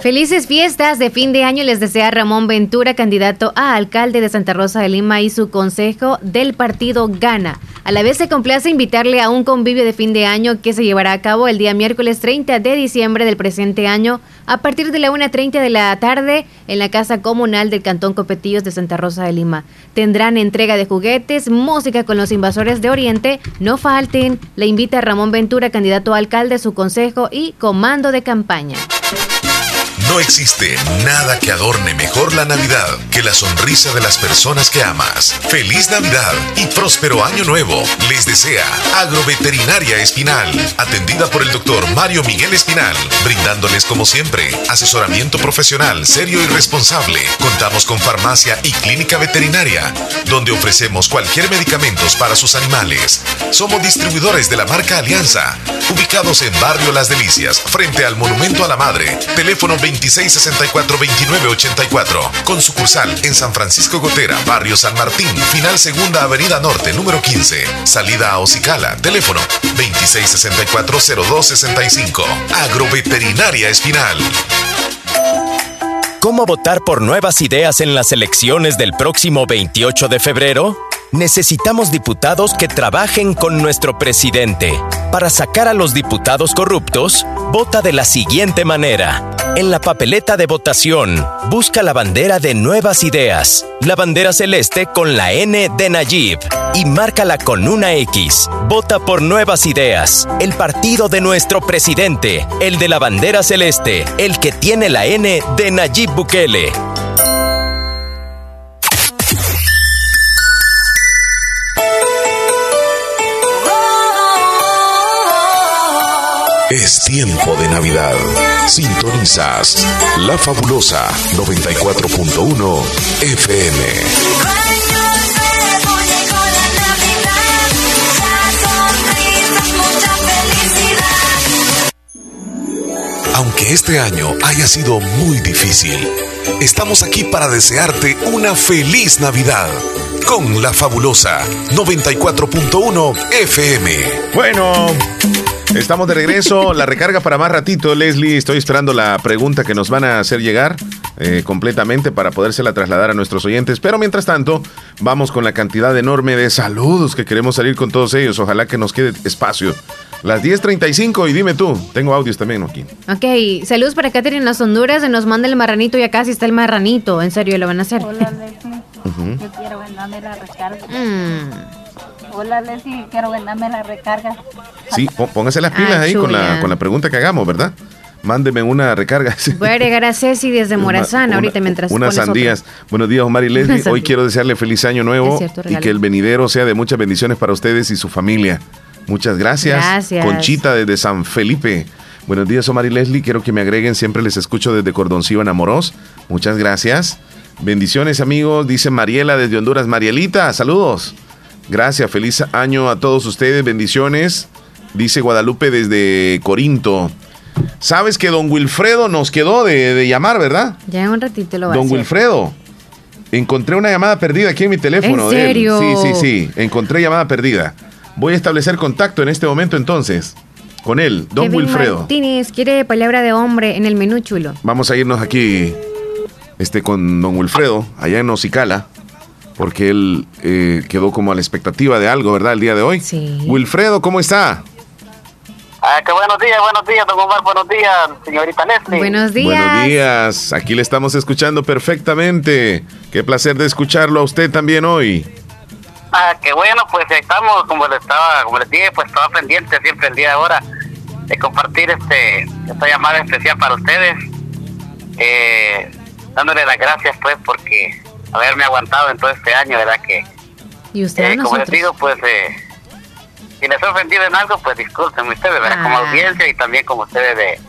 Felices fiestas de fin de año les desea Ramón Ventura, candidato a alcalde de Santa Rosa de Lima y su consejo del partido Gana. A la vez se complace invitarle a un convivio de fin de año que se llevará a cabo el día miércoles 30 de diciembre del presente año a partir de la 1.30 de la tarde en la Casa Comunal del Cantón Copetillos de Santa Rosa de Lima. Tendrán entrega de juguetes, música con los invasores de Oriente. No falten. Le invita a Ramón Ventura, candidato a alcalde, su consejo y comando de campaña. No existe nada que adorne mejor la Navidad que la sonrisa de las personas que amas. Feliz Navidad y próspero año nuevo. Les desea Agroveterinaria Espinal, atendida por el doctor Mario Miguel Espinal, brindándoles como siempre asesoramiento profesional serio y responsable. Contamos con farmacia y clínica veterinaria, donde ofrecemos cualquier medicamentos para sus animales. Somos distribuidores de la marca Alianza, ubicados en Barrio Las Delicias, frente al Monumento a la Madre. Teléfono 2664-2984. Con sucursal en San Francisco Gotera, Barrio San Martín, Final Segunda Avenida Norte, número 15. Salida a Ocicala. Teléfono 2664-0265. Agroveterinaria Espinal. ¿Cómo votar por nuevas ideas en las elecciones del próximo 28 de febrero? Necesitamos diputados que trabajen con nuestro presidente. Para sacar a los diputados corruptos, vota de la siguiente manera. En la papeleta de votación, busca la bandera de Nuevas Ideas, la bandera celeste con la N de Nayib y márcala con una X. Vota por Nuevas Ideas, el partido de nuestro presidente, el de la bandera celeste, el que tiene la N de Nayib Bukele. Es tiempo de Navidad. Sintonizas La Fabulosa 94.1 FM. Aunque este año haya sido muy difícil, estamos aquí para desearte una feliz Navidad con La Fabulosa 94.1 FM. Bueno, Estamos de regreso. La recarga para más ratito, Leslie. Estoy esperando la pregunta que nos van a hacer llegar eh, completamente para podérsela trasladar a nuestros oyentes. Pero mientras tanto, vamos con la cantidad enorme de saludos que queremos salir con todos ellos. Ojalá que nos quede espacio. Las 10.35 y dime tú, tengo audios también aquí. Ok, saludos para Catherine en las Honduras, nos manda el marranito y acá sí está el marranito. En serio, lo van a hacer. Hola, Leslie. Yo quiero ganarme la recarga. Mm. Hola, Leslie. Quiero ganarme la recarga. Sí, pó- póngase las pilas Ah, ahí con la, con la pregunta que hagamos, ¿verdad? Mándeme una recarga. Voy a agregar a Ceci desde Morazán Una- ahorita mientras Unas sandías. Buenos días, Omar y Leslie. Hoy quiero desearle feliz año nuevo cierto, y que el venidero sea de muchas bendiciones para ustedes y su familia. Muchas gracias. Gracias. Conchita desde San Felipe. Buenos días, Omar y Leslie. Quiero que me agreguen. Siempre les escucho desde Cordoncillo en Amorós. Muchas gracias. Bendiciones, amigos. Dice Mariela desde Honduras. Marielita, saludos. Gracias. Feliz año a todos ustedes. Bendiciones. Dice Guadalupe desde Corinto. Sabes que don Wilfredo nos quedó de, de llamar, ¿verdad? Ya en un ratito lo va a Don hacer. Wilfredo, encontré una llamada perdida aquí en mi teléfono. ¿En de él. serio? Sí, sí, sí. Encontré llamada perdida. Voy a establecer contacto en este momento entonces con él, Don Kevin Wilfredo. Martínez quiere palabra de hombre en el menú chulo. Vamos a irnos aquí este, con Don Wilfredo, allá en Ocicala, porque él eh, quedó como a la expectativa de algo, ¿verdad? El día de hoy. Sí. Wilfredo, ¿cómo está? Ah, que buenos días, buenos días, don Omar, buenos días, señorita Leslie. Buenos días. Buenos días. Aquí le estamos escuchando perfectamente. Qué placer de escucharlo a usted también hoy. Ah, que bueno, pues estamos, como les estaba, como les dije, pues estaba pendiente siempre el día de ahora de compartir este esta llamada especial para ustedes, eh, dándole las gracias pues porque haberme aguantado en todo este año, verdad que Y usted a Eh, como les digo, pues eh, si les he ofendido en algo, pues discúlpenme ustedes, ¿verdad? Como Ah. audiencia y también como ustedes de,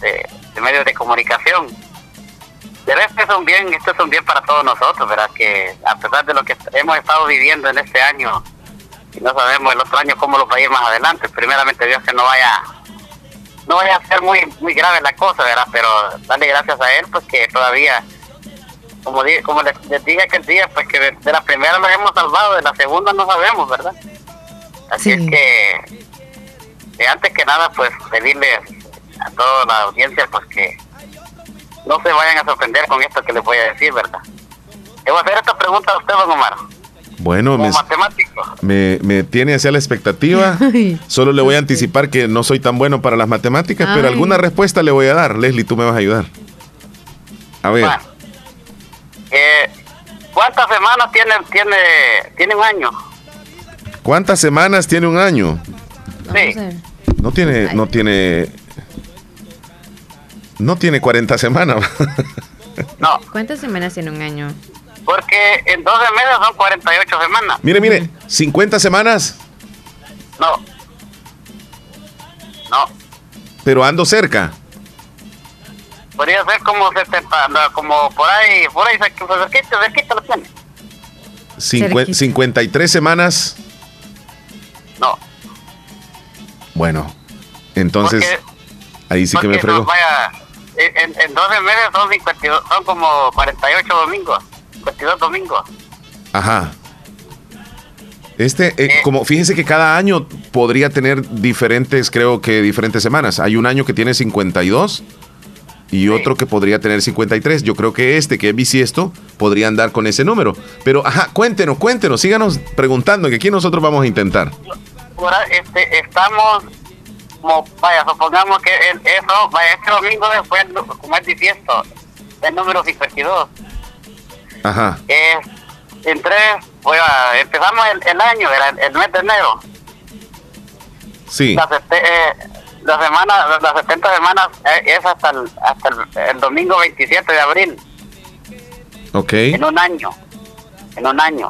de, de medios de comunicación. Pero este es un bien, esto es un bien para todos nosotros, ¿verdad? Que a pesar de lo que hemos estado viviendo en este año, y no sabemos el otro año cómo lo va a ir más adelante, primeramente Dios que no vaya no vaya a ser muy muy grave la cosa, ¿verdad? Pero darle gracias a Él, pues que todavía como, di- como les, les dije aquel día, pues que de, de la primera nos hemos salvado, de la segunda no sabemos, ¿verdad? Así es que, antes que nada, pues pedirles a toda la audiencia, pues que no se vayan a sorprender con esto que les voy a decir, ¿verdad? Le voy a hacer esta pregunta a usted, don Omar, Bueno, como me, matemático. me, me tiene hacia la expectativa. Solo le voy a anticipar que no soy tan bueno para las matemáticas, pero alguna respuesta le voy a dar. Leslie, tú me vas a ayudar. A ver, Bueno, eh, ¿Cuántas semanas tiene, tiene, tiene un año? ¿cuántas semanas tiene un año? Sí. No tiene, no tiene. No tiene 40 semanas. No, ¿Cuántas semanas tiene un año? porque en 12 meses son 48 semanas. mire, mire, 50 semanas, No. No. pero ando cerca. Podría ser como 70, no, como por ahí, por ahí, cerquita, cerquita, cerquita lo tiene. Cincue- Cerquita. 53 semanas. No. Bueno, entonces Porque- ahí sí que me fregó. no, vaya, en, en 12 meses son 52, son como 48 domingos, 52 domingos. Ajá. Este, eh, como fíjense que cada año podría tener diferentes, creo que diferentes semanas. Hay un año que tiene 52 y otro que podría tener 53. Yo creo que este, que es bisiesto, podría andar con ese número. Pero, ajá, cuéntenos, cuéntenos, síganos preguntando, que aquí nosotros vamos a intentar. Ahora, este, estamos, como, vaya, supongamos que el, eso, vaya, este domingo después, como es bisiesto, el número 52. Ajá. Eh, en tres, bueno, empezamos el, el año, era el, el mes de enero. Sí. La, sete- eh, la semana, las 70 semanas eh, es hasta el, hasta el, el domingo 27 de abril, Ok. en un año. En un año.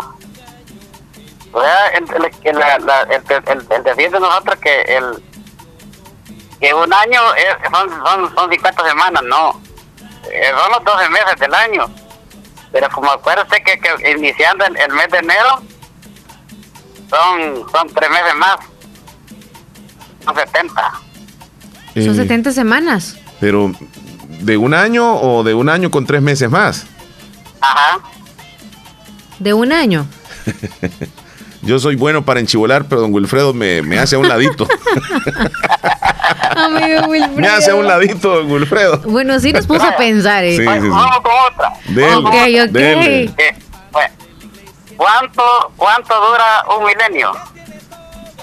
O sea, el, el, que la- la- el, decir de nosotros que el que un año es- son, son, son 50 semanas, no. Eh, son los 12 meses del año. Pero como acuérdate que, que iniciando el, el mes de enero, son, son tres meses más. Son 70. Son Eh, 70 semanas. Pero, ¿de un año o de un año con tres meses más? Ajá. De un año. Yo soy bueno para enchivolar, pero don Wilfredo me, me hace a un ladito. Amigo Wilfredo. Me hace a un ladito, don Wilfredo. Bueno, sí nos puso a pensar, ¿eh? Sí, sí, sí. Vamos con otra. Dele, Ok, ok. dele. Eh, ¿cuánto, ¿Cuánto dura un milenio?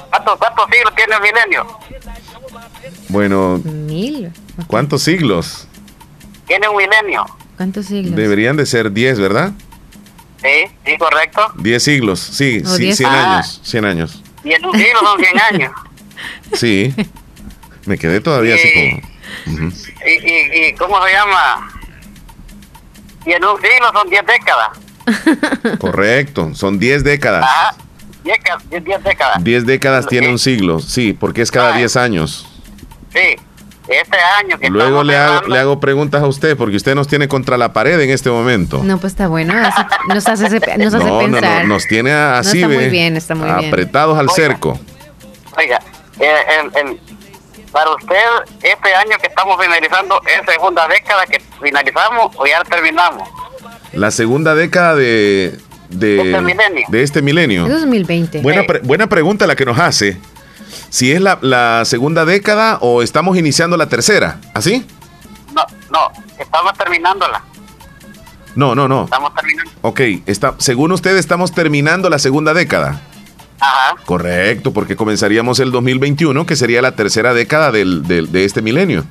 ¿Cuántos, ¿Cuántos siglos tiene un milenio? Bueno, Mil. ¿cuántos siglos? Tiene un milenio. ¿Cuántos siglos? Deberían de ser 10, ¿verdad? Sí, sí, correcto. 10 siglos, sí, O sí 10. 100 Ah. años, 100 años. Y en un siglo son 100 años. Sí. Me quedé todavía así como... Ujú. ¿Y, y, y cómo se llama? Y en un siglo son 10 décadas. Correcto, son 10 décadas. Ajá. 10, ca- 10 10 décadas. 10 décadas tiene un siglo, sí, porque es cada 10 años. Sí. Este año que Luego le hago, le hago preguntas a usted, porque usted nos tiene contra la pared en este momento. No, pues está bueno. así Nos hace, nos hace no, pensar. no, nos tiene así, está muy ve, bien, está muy bien. apretados al cerco. Oiga, eh, el- el- para usted, este año que estamos finalizando, ¿es segunda década que finalizamos o ya terminamos? La segunda década de, de, Este milenio. de este milenio. Es 2020. Buena, pre- buena pregunta la que nos hace. Si es la, la segunda década o estamos iniciando la tercera, ¿así? No, no, estamos terminándola. No, no, no. Estamos terminando. Ok, está, según usted estamos terminando la segunda década. Ajá, Correcto, porque comenzaríamos el 2021, que sería la tercera década del, del- de este milenio.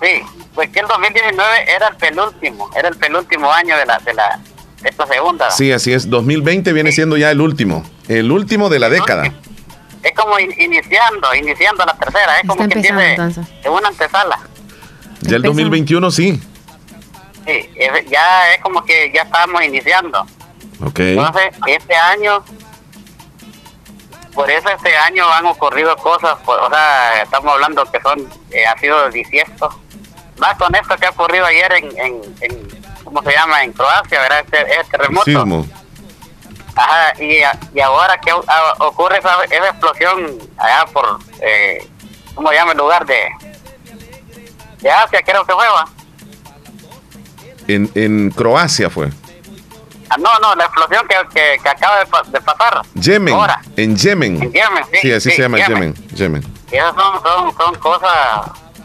sí. Pues que el 2019 era el penúltimo, era el penúltimo año de la de la de esta segunda. Sí, así es. 2020 viene siendo ya el último. El último de la década. Es como in- iniciando, iniciando la tercera, es como que tiene en una antesala. Ya el 2021 sí. Sí, es- ya es como que ya estamos iniciando. Ok. Entonces, este año, por eso este año han ocurrido cosas, pues, o sea, estamos hablando que son, eh, ha sido disiesto. Más con esto que ha ocurrido ayer en, en, en ¿cómo se llama? En Croacia, ¿verdad? Este, este terremoto. Sismo. Ajá, y, y ahora que o- a- ocurre esa, esa explosión allá por, eh, ¿cómo se llama el lugar de, de Asia? Creo que fue, ¿va? En, en Croacia fue. Ah, no, no, la explosión que, que, que acaba de, pa- de pasar. Yemen. Ahora. En Yemen. En Yemen, sí, así sí, se llama Yemen. Yemen. Yemen. Y esas son, son, son cosas,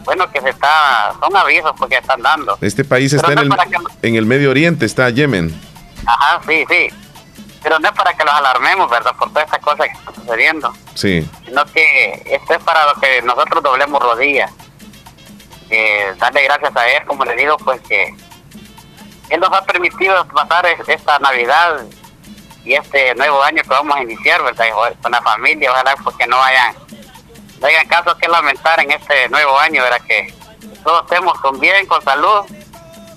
bueno, que se está, son avisos porque están dando. Este país Pero está en el, que- en el Medio Oriente, está Yemen. Ajá, sí, sí. Pero no es para que los alarmemos, ¿verdad? Por todas estas cosas que están sucediendo. Sí. Sino que esto es para lo que nosotros doblemos rodillas. Eh, darle gracias a Él, como le digo, pues que Él nos ha permitido pasar es- esta Navidad y este nuevo año que vamos a iniciar, ¿verdad? Con la familia, ojalá pues que no hayan, no hayan casos que lamentar en este nuevo año, ¿verdad? Que todos estemos con bien, con salud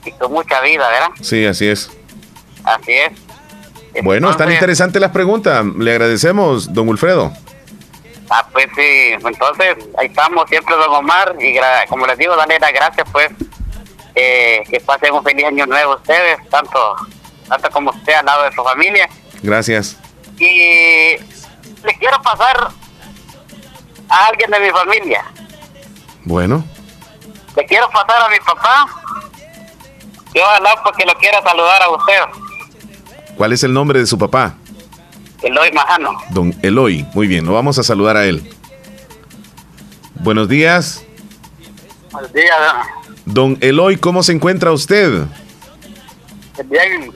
y con mucha vida, ¿verdad? Sí, así es. Así es. Bueno, están Entonces- interesantes las preguntas. Le agradecemos, don Wilfredo. Ah, pues sí, entonces ahí estamos siempre, don Omar, y como les digo, darle las gracias, pues, eh, que pasen un feliz año nuevo ustedes, tanto, tanto como usted al lado de su familia. Gracias. Y le quiero pasar a alguien de mi familia. Bueno, Le quiero pasar a mi papá, que ojalá porque lo quiera saludar a usted, ¿cuál es el nombre de su papá? Eloy Majano. Don Eloy. Muy bien, lo vamos a saludar a él. Buenos días. Buenos días, Don Eloy, ¿cómo se encuentra usted? bien,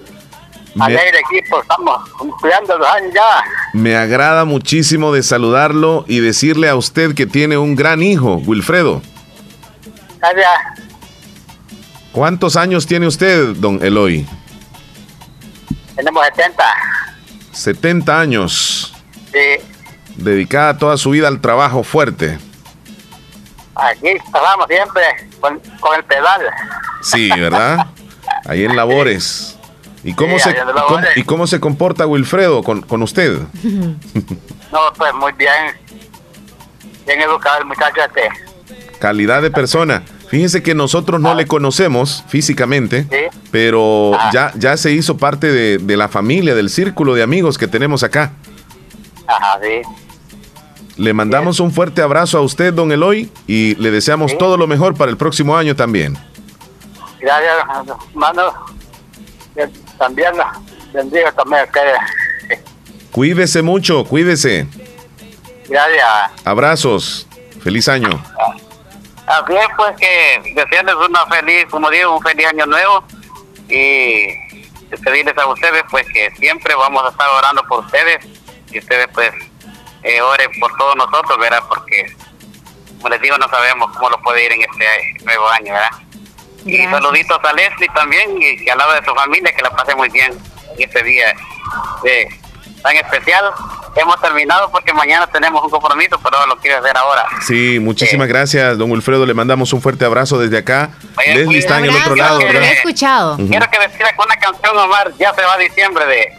Me, alegre equipo, estamos cumpliendo los años ya. me agrada muchísimo de saludarlo y decirle a usted que tiene un gran hijo, Wilfredo. Gracias. ¿Cuántos años tiene usted, don Eloy? Tenemos 70. 70 años. Sí, Dedicada toda su vida al trabajo fuerte. aquí trabajamos siempre con, con el pedal. Sí, ¿verdad? Ahí en labores. ¿Y cómo, Sí, se, ahí en y labores. cómo, y cómo se comporta Wilfredo con, con usted? No, pues muy bien. Bien educado el muchacho este. Calidad de persona. Fíjense que nosotros no le conocemos físicamente, Sí. pero Ah. ya, ya se hizo parte de, de la familia, del círculo de amigos que tenemos acá. Ajá, sí. Le mandamos un fuerte abrazo a usted, don Eloy, y le deseamos todo lo mejor para el próximo año también. Gracias, hermano. Que También bendiga también. Cuídese mucho, cuídese. Gracias. Abrazos. Feliz año. Así es, pues que desearles una feliz, como digo, un feliz año nuevo y pedirles a ustedes pues que siempre vamos a estar orando por ustedes y ustedes pues eh, oren por todos nosotros, ¿verdad? Porque, como les digo, no sabemos cómo lo puede ir en este nuevo año, ¿verdad? Y saluditos a Leslie también y, al lado de su familia, que la pase muy bien en este día eh, tan especial. Hemos terminado porque mañana tenemos un compromiso, pero lo quiero hacer ahora. Sí, muchísimas gracias, don Wilfredo. Le mandamos un fuerte abrazo desde acá. Vaya, Leslie está en el otro lado, he escuchado. Quiero que decida con una canción, Omar. Ya se va diciembre de,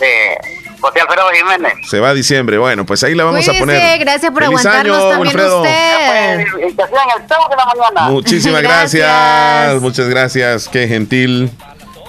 de José Alfredo Jiménez. Se va a diciembre. Bueno, pues ahí la vamos a poner. gracias por Feliz aguantarnos año, también Wilfredo. usted. Y que sean el show de la mañana. Muchísimas gracias. Gracias. Muchas gracias. Qué gentil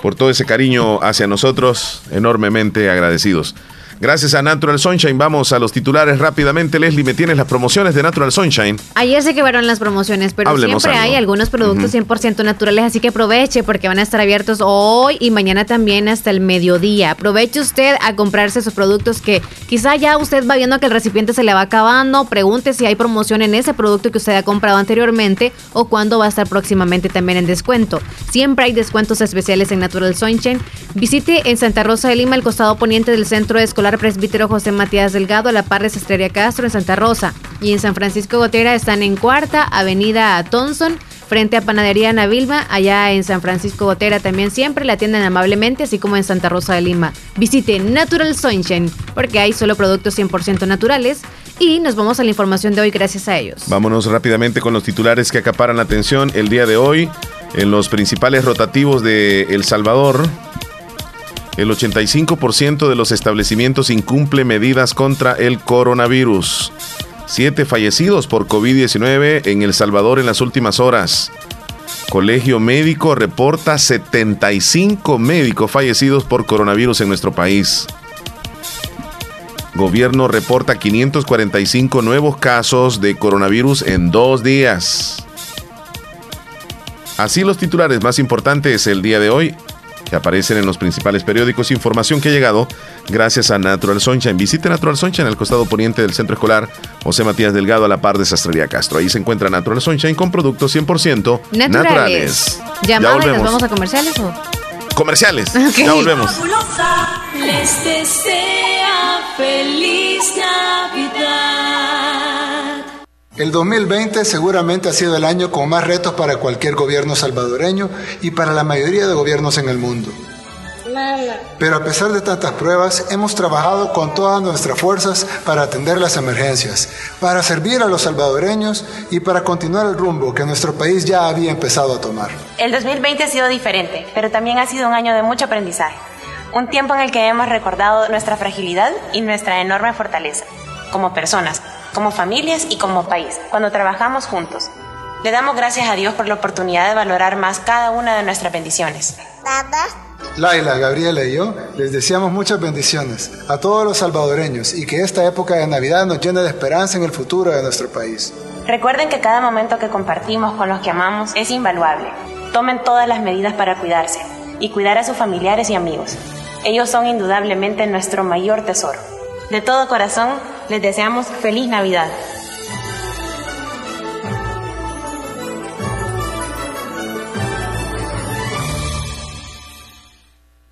por todo ese cariño hacia nosotros. Enormemente agradecidos. Gracias a Natural Sunshine. Vamos a los titulares rápidamente. Leslie, ¿me tienes las promociones de Natural Sunshine? Ayer se quebraron las promociones, pero Hablemos siempre algo. hay algunos productos 100% naturales, así que aproveche porque van a estar abiertos hoy y mañana también hasta el mediodía. Aproveche usted a comprarse esos productos que quizá ya usted va viendo que el recipiente se le va acabando. Pregunte si hay promoción en ese producto que usted ha comprado anteriormente o cuándo va a estar próximamente también en descuento. Siempre hay descuentos especiales en Natural Sunshine. Visite en Santa Rosa de Lima el costado poniente del Centro Escolar Presbítero José Matías Delgado a la par de Sastrería Castro en Santa Rosa. Y en San Francisco Gotera están en Cuarta, Avenida Thompson, frente a Panadería Navilma, allá en San Francisco Gotera también siempre la atienden amablemente, así como en Santa Rosa de Lima. Visite Natural Sunshine, porque hay solo productos 100% naturales. Y nos vamos a la información de hoy gracias a ellos. Vámonos rápidamente con los titulares que acaparan la atención el día de hoy. En los principales rotativos de El Salvador, el 85% de los establecimientos incumple medidas contra el coronavirus. Siete fallecidos por COVID-19 en El Salvador en las últimas horas. Colegio Médico reporta 75 médicos fallecidos por coronavirus en nuestro país. Gobierno reporta 545 nuevos casos de coronavirus en dos días. Así los titulares más importantes el día de hoy que aparecen en los principales periódicos. Información que ha llegado gracias a Natural Sunshine. Visite Natural Sunshine al costado poniente del centro escolar José Matías Delgado a la par de Sastrería Castro. Ahí se encuentra Natural Sunshine con productos 100% Naturales. naturales. Ya y nos volvemos. vamos a comerciales o. Comerciales. Ok. Ya volvemos. Fabulosa les desea feliz Navidad. El 2020 seguramente ha sido el año con más retos para cualquier gobierno salvadoreño y para la mayoría de gobiernos en el mundo. Pero a pesar de tantas pruebas, hemos trabajado con todas nuestras fuerzas para atender las emergencias, para servir a los salvadoreños y para continuar el rumbo que nuestro país ya había empezado a tomar. El 2020 ha sido diferente, pero también ha sido un año de mucho aprendizaje. Un tiempo en el que hemos recordado nuestra fragilidad y nuestra enorme fortaleza, como personas, como familias y como país, cuando trabajamos juntos. Le damos gracias a Dios por la oportunidad de valorar más cada una de nuestras bendiciones. Laila, Gabriela y yo les deseamos muchas bendiciones a todos los salvadoreños y que esta época de Navidad nos llene de esperanza en el futuro de nuestro país. Recuerden que cada momento que compartimos con los que amamos es invaluable. Tomen todas las medidas para cuidarse y cuidar a sus familiares y amigos. Ellos son indudablemente nuestro mayor tesoro. De todo corazón, les deseamos feliz Navidad.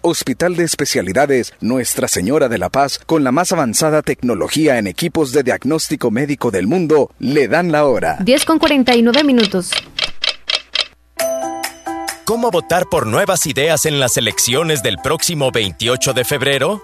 Hospital de Especialidades Nuestra Señora de la Paz, con la más avanzada tecnología en equipos de diagnóstico médico del mundo, le dan la hora. 10 con 49 minutos. ¿Cómo votar por nuevas ideas en las elecciones del próximo 28 de febrero?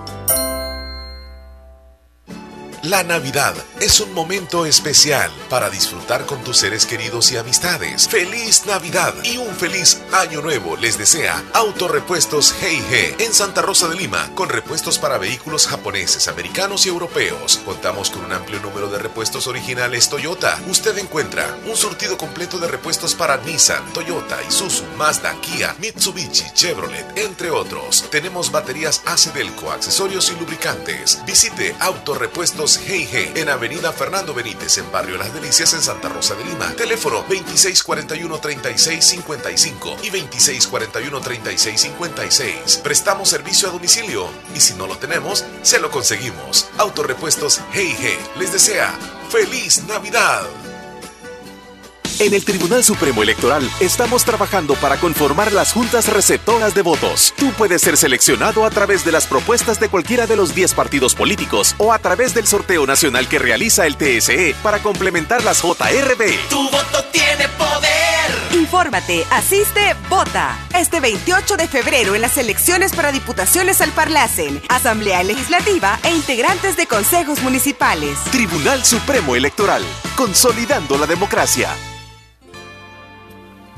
La Navidad es un momento especial para disfrutar con tus seres queridos y amistades. ¡Feliz Navidad y un feliz Año Nuevo! Les desea Autorepuestos G&G en Santa Rosa de Lima, con repuestos para vehículos japoneses, americanos y europeos. Contamos con un amplio número de repuestos originales Toyota. Usted encuentra un surtido completo de repuestos para Nissan, Toyota, Isuzu, Mazda, Kia, Mitsubishi, Chevrolet, entre otros. Tenemos baterías Acedelco, accesorios y lubricantes. Visite Autorepuestos G&G en Avenida Fernando Benítez, en Barrio Las Delicias, en Santa Rosa de Lima. Teléfono 2641-3655 y 2641-3656. Prestamos servicio a domicilio y si no lo tenemos, se lo conseguimos. Autorepuestos G&G les desea ¡Feliz Navidad! En el Tribunal Supremo Electoral estamos trabajando para conformar las juntas receptoras de votos. Tú puedes ser seleccionado a través de las propuestas de cualquiera de los 10 partidos políticos o a través del sorteo nacional que realiza el TSE para complementar las JRB. Tu voto tiene poder. Infórmate, asiste, vota. Este 28 de febrero en las elecciones para diputaciones al Parlacen, Asamblea Legislativa e integrantes de consejos municipales. Tribunal Supremo Electoral, consolidando la democracia.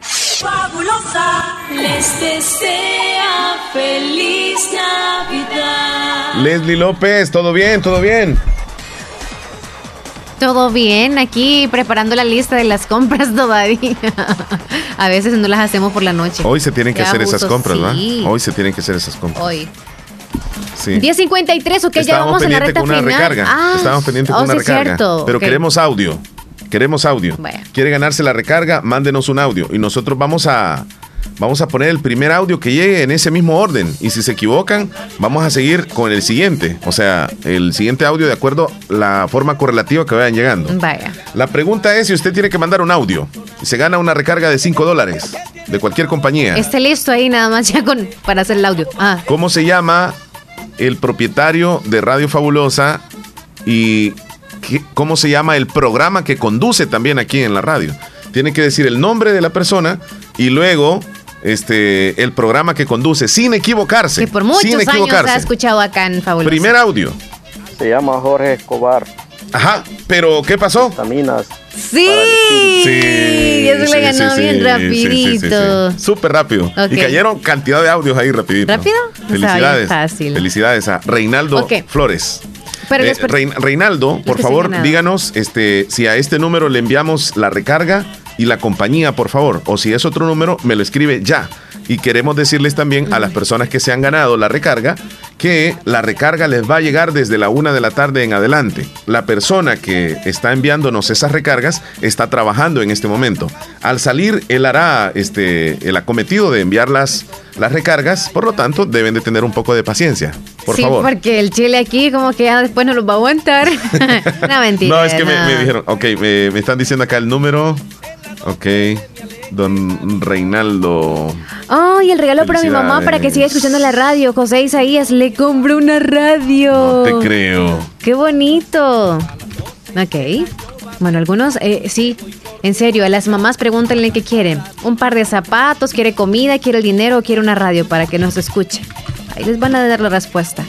Fabulosa les desea feliz Navidad. Leslie López, ¿todo bien? ¿Todo bien? Todo bien, aquí preparando la lista de las compras todavía. A veces no las hacemos por la noche. Hoy se tienen que Qué hacer esas compras, ¿verdad? sí. Hoy se tienen que hacer esas compras. Hoy. Sí. 10.53, ok, ya Estábamos vamos en la pendientes recta con una final. recarga. Ah, Estábamos pendientes oh, con una sí recarga. cierto. Pero queremos audio. Queremos audio. Bueno. ¿Quiere ganarse la recarga? Mándenos un audio. Y nosotros vamos a, vamos a poner el primer audio que llegue en ese mismo orden. Y si se equivocan, vamos a seguir con el siguiente. O sea, el siguiente audio de acuerdo a la forma correlativa que vayan llegando. Vaya. La pregunta es si usted tiene que mandar un audio. Se gana una recarga de 5 dólares de cualquier compañía. Esté listo ahí nada más ya con para hacer el audio. Ah, ¿Cómo se llama el propietario de Radio Fabulosa y qué- cómo se llama el programa que conduce también aquí en la radio? Tiene que decir el nombre de la persona y luego este el programa que conduce sin equivocarse. que por muchos sin años equivocarse. ha escuchado acá en Fabuloso. Primer audio. Se llama Jorge Escobar. Ajá, pero ¿qué pasó? Vitaminas. Sí. Sí, Eso sí, le ganó sí, bien sí, rapidito. sí, sí, sí. Súper rápido. Ok. Y cayeron cantidad de audios ahí rapidito. ¿Rápido? Estaba bien Felicidades. fácil. Felicidades a Reinaldo Ok. Flores. Pero Eh, Rein- Reinaldo, por favor, díganos este, si a este número le enviamos la recarga y la compañía, por favor. O si es otro número, me lo escribe ya. Y queremos decirles también a las personas que se han ganado la recarga que la recarga les va a llegar desde la una de la tarde en adelante. La persona que está enviándonos esas recargas está trabajando en este momento. Al salir, él hará este, el acometido de enviar las, las recargas, por lo tanto, deben de tener un poco de paciencia. Por sí, favor. porque el chile aquí como que ya después no los va a aguantar. no, mentira. No, es que me dijeron, ok, me, me están diciendo acá el número. Ok, don Reinaldo. Oh, y el regalo para mi mamá para que siga escuchando la radio. José Isaías le compró una radio. Te creo. Qué bonito. Ok. Bueno, algunos, eh, sí, en serio, a las mamás pregúntenle qué quieren. Un par de zapatos, quiere comida, quiere el dinero o quiere una radio para que nos escuche. Ahí les van a dar la respuesta.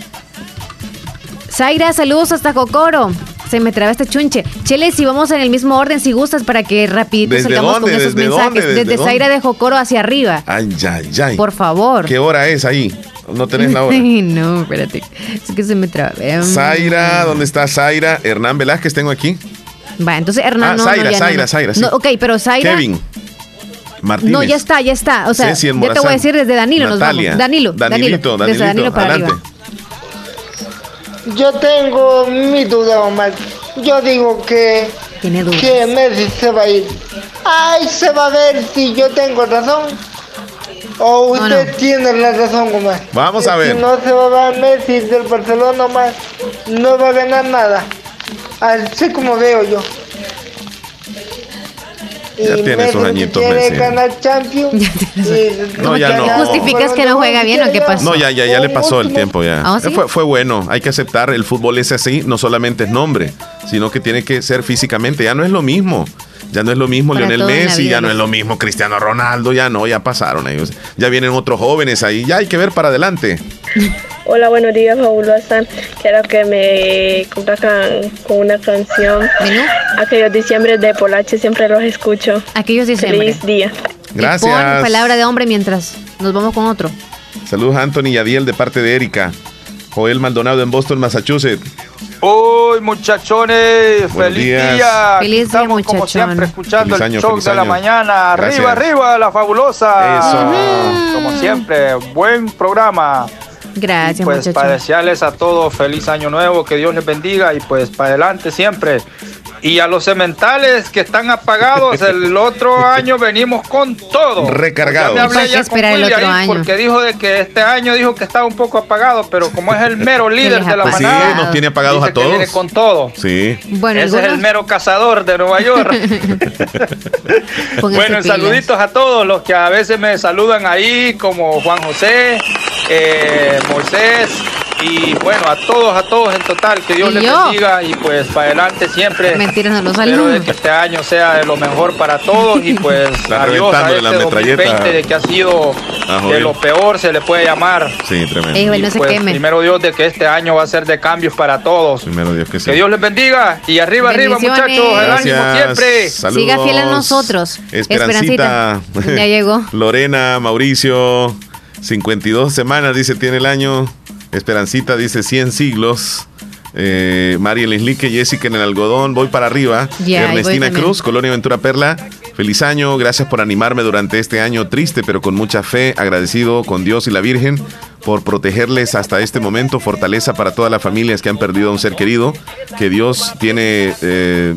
Zaira, saludos hasta Cocoro. Se me traba este chunche. Chele, si vamos en el mismo orden, si gustas, para que rapidito ¿Desde salgamos con esos ¿Desde mensajes. dónde? ¿Desde Desde? Zaira de Jocoro hacia arriba. Ay, ay, ay. Por favor. ¿Qué hora es ahí? No tenés la hora. no, espérate. Es que se me traba. Em, Zaira, ¿dónde está Zaira? Hernán Velázquez, tengo aquí. Va, entonces Hernán Ah, no, Zaira, no, ya Zaira, no. Zaira, sí. No, ok, pero Zaira. Kevin. Martínez. No, ya está, ya está. O sea, yo te voy a decir desde Danilo Natalia. nos vamos. Danilo, Danilito, Danilo. Desde Danilo para adelante. arriba. Yo tengo mi duda, Omar. Yo digo que, Tiene dudas. que Messi se va a ir. Ay, se va a ver si yo tengo razón. O usted tiene la razón, Omar. Vamos Que a ver. Si no se va a ver Messi del Barcelona, Omar, no va a ganar nada. Así como veo yo. Ya Y tiene sus añitos, Messi. Champions. y No, ya no. ¿Justificas que no juega bien o qué pasó? No, ya, ya, ya le pasó el tiempo ya. ¿Ah, sí? fue, fue bueno. Hay que aceptar, el fútbol es así, no solamente es nombre, sino que tiene que ser físicamente. Ya no es lo mismo. Ya no es lo mismo Para Lionel Messi, ya no es lo mismo Cristiano Ronaldo, ya no, ya pasaron ellos. Ya vienen otros jóvenes ahí, ya hay que ver para adelante. Hola, buenos días, fabulosa. Quiero que me complazcan con una canción. Aquellos diciembre de Polache, siempre los escucho. Aquellos diciembre. Feliz día. Gracias. Pon palabra de hombre mientras nos vamos con otro. Saludos a Anthony y Adiel de parte de Erika. Joel Maldonado en Boston, Massachusetts. Uy, muchachones, feliz días. día. Feliz día, Estamos como muchachón. siempre escuchando Feliz año, el show de la mañana. Arriba, Gracias. arriba, la fabulosa. Eso. Como siempre, buen programa. Gracias, Pues muchachos. para desearles a todos feliz año nuevo, que Dios les bendiga y pues para adelante siempre. Y a los cementales que están apagados, el otro año venimos con todo. Recargados. Ya me hablé que ya con el otro año. Porque dijo de que este año dijo que estaba un poco apagado, pero como es el mero líder de la sí, manada, nos tiene apagados dice a que todos. viene con todo. Sí. Bueno, Ese es el mero cazador de Nueva York. Bueno, pilas. saluditos a todos los que a veces me saludan ahí, como Juan José, eh, Moisés, y bueno, a todos, a todos en total, que Dios les yo. bendiga y pues para adelante siempre. Mentiras, no los Espero saludo. de que este año sea de lo mejor para todos y pues adiós a la este metralleta 2020 de que ha sido a de lo peor se le puede llamar. Sí, tremendo. Ey, Joel, no Y, se pues, queme. primero Dios de que este año va a ser de cambios para todos. Primero Dios que sí. Que Dios les bendiga y arriba, arriba muchachos, el ánimo Gracias. siempre. Saludos. Siga fiel a nosotros. Esperancita. Ya llegó. Lorena, Mauricio, 52 semanas, dice, tiene el año. Esperancita dice 100 siglos. Eh, María Leslique, Jessica en el algodón, voy para arriba. Ernestina. Cruz, Colonia Ventura Perla. Feliz año, gracias por animarme durante este año triste, pero con mucha fe, agradecido con Dios y la Virgen por protegerles hasta este momento, fortaleza para todas las familias que han perdido a un ser querido, que Dios tiene eh,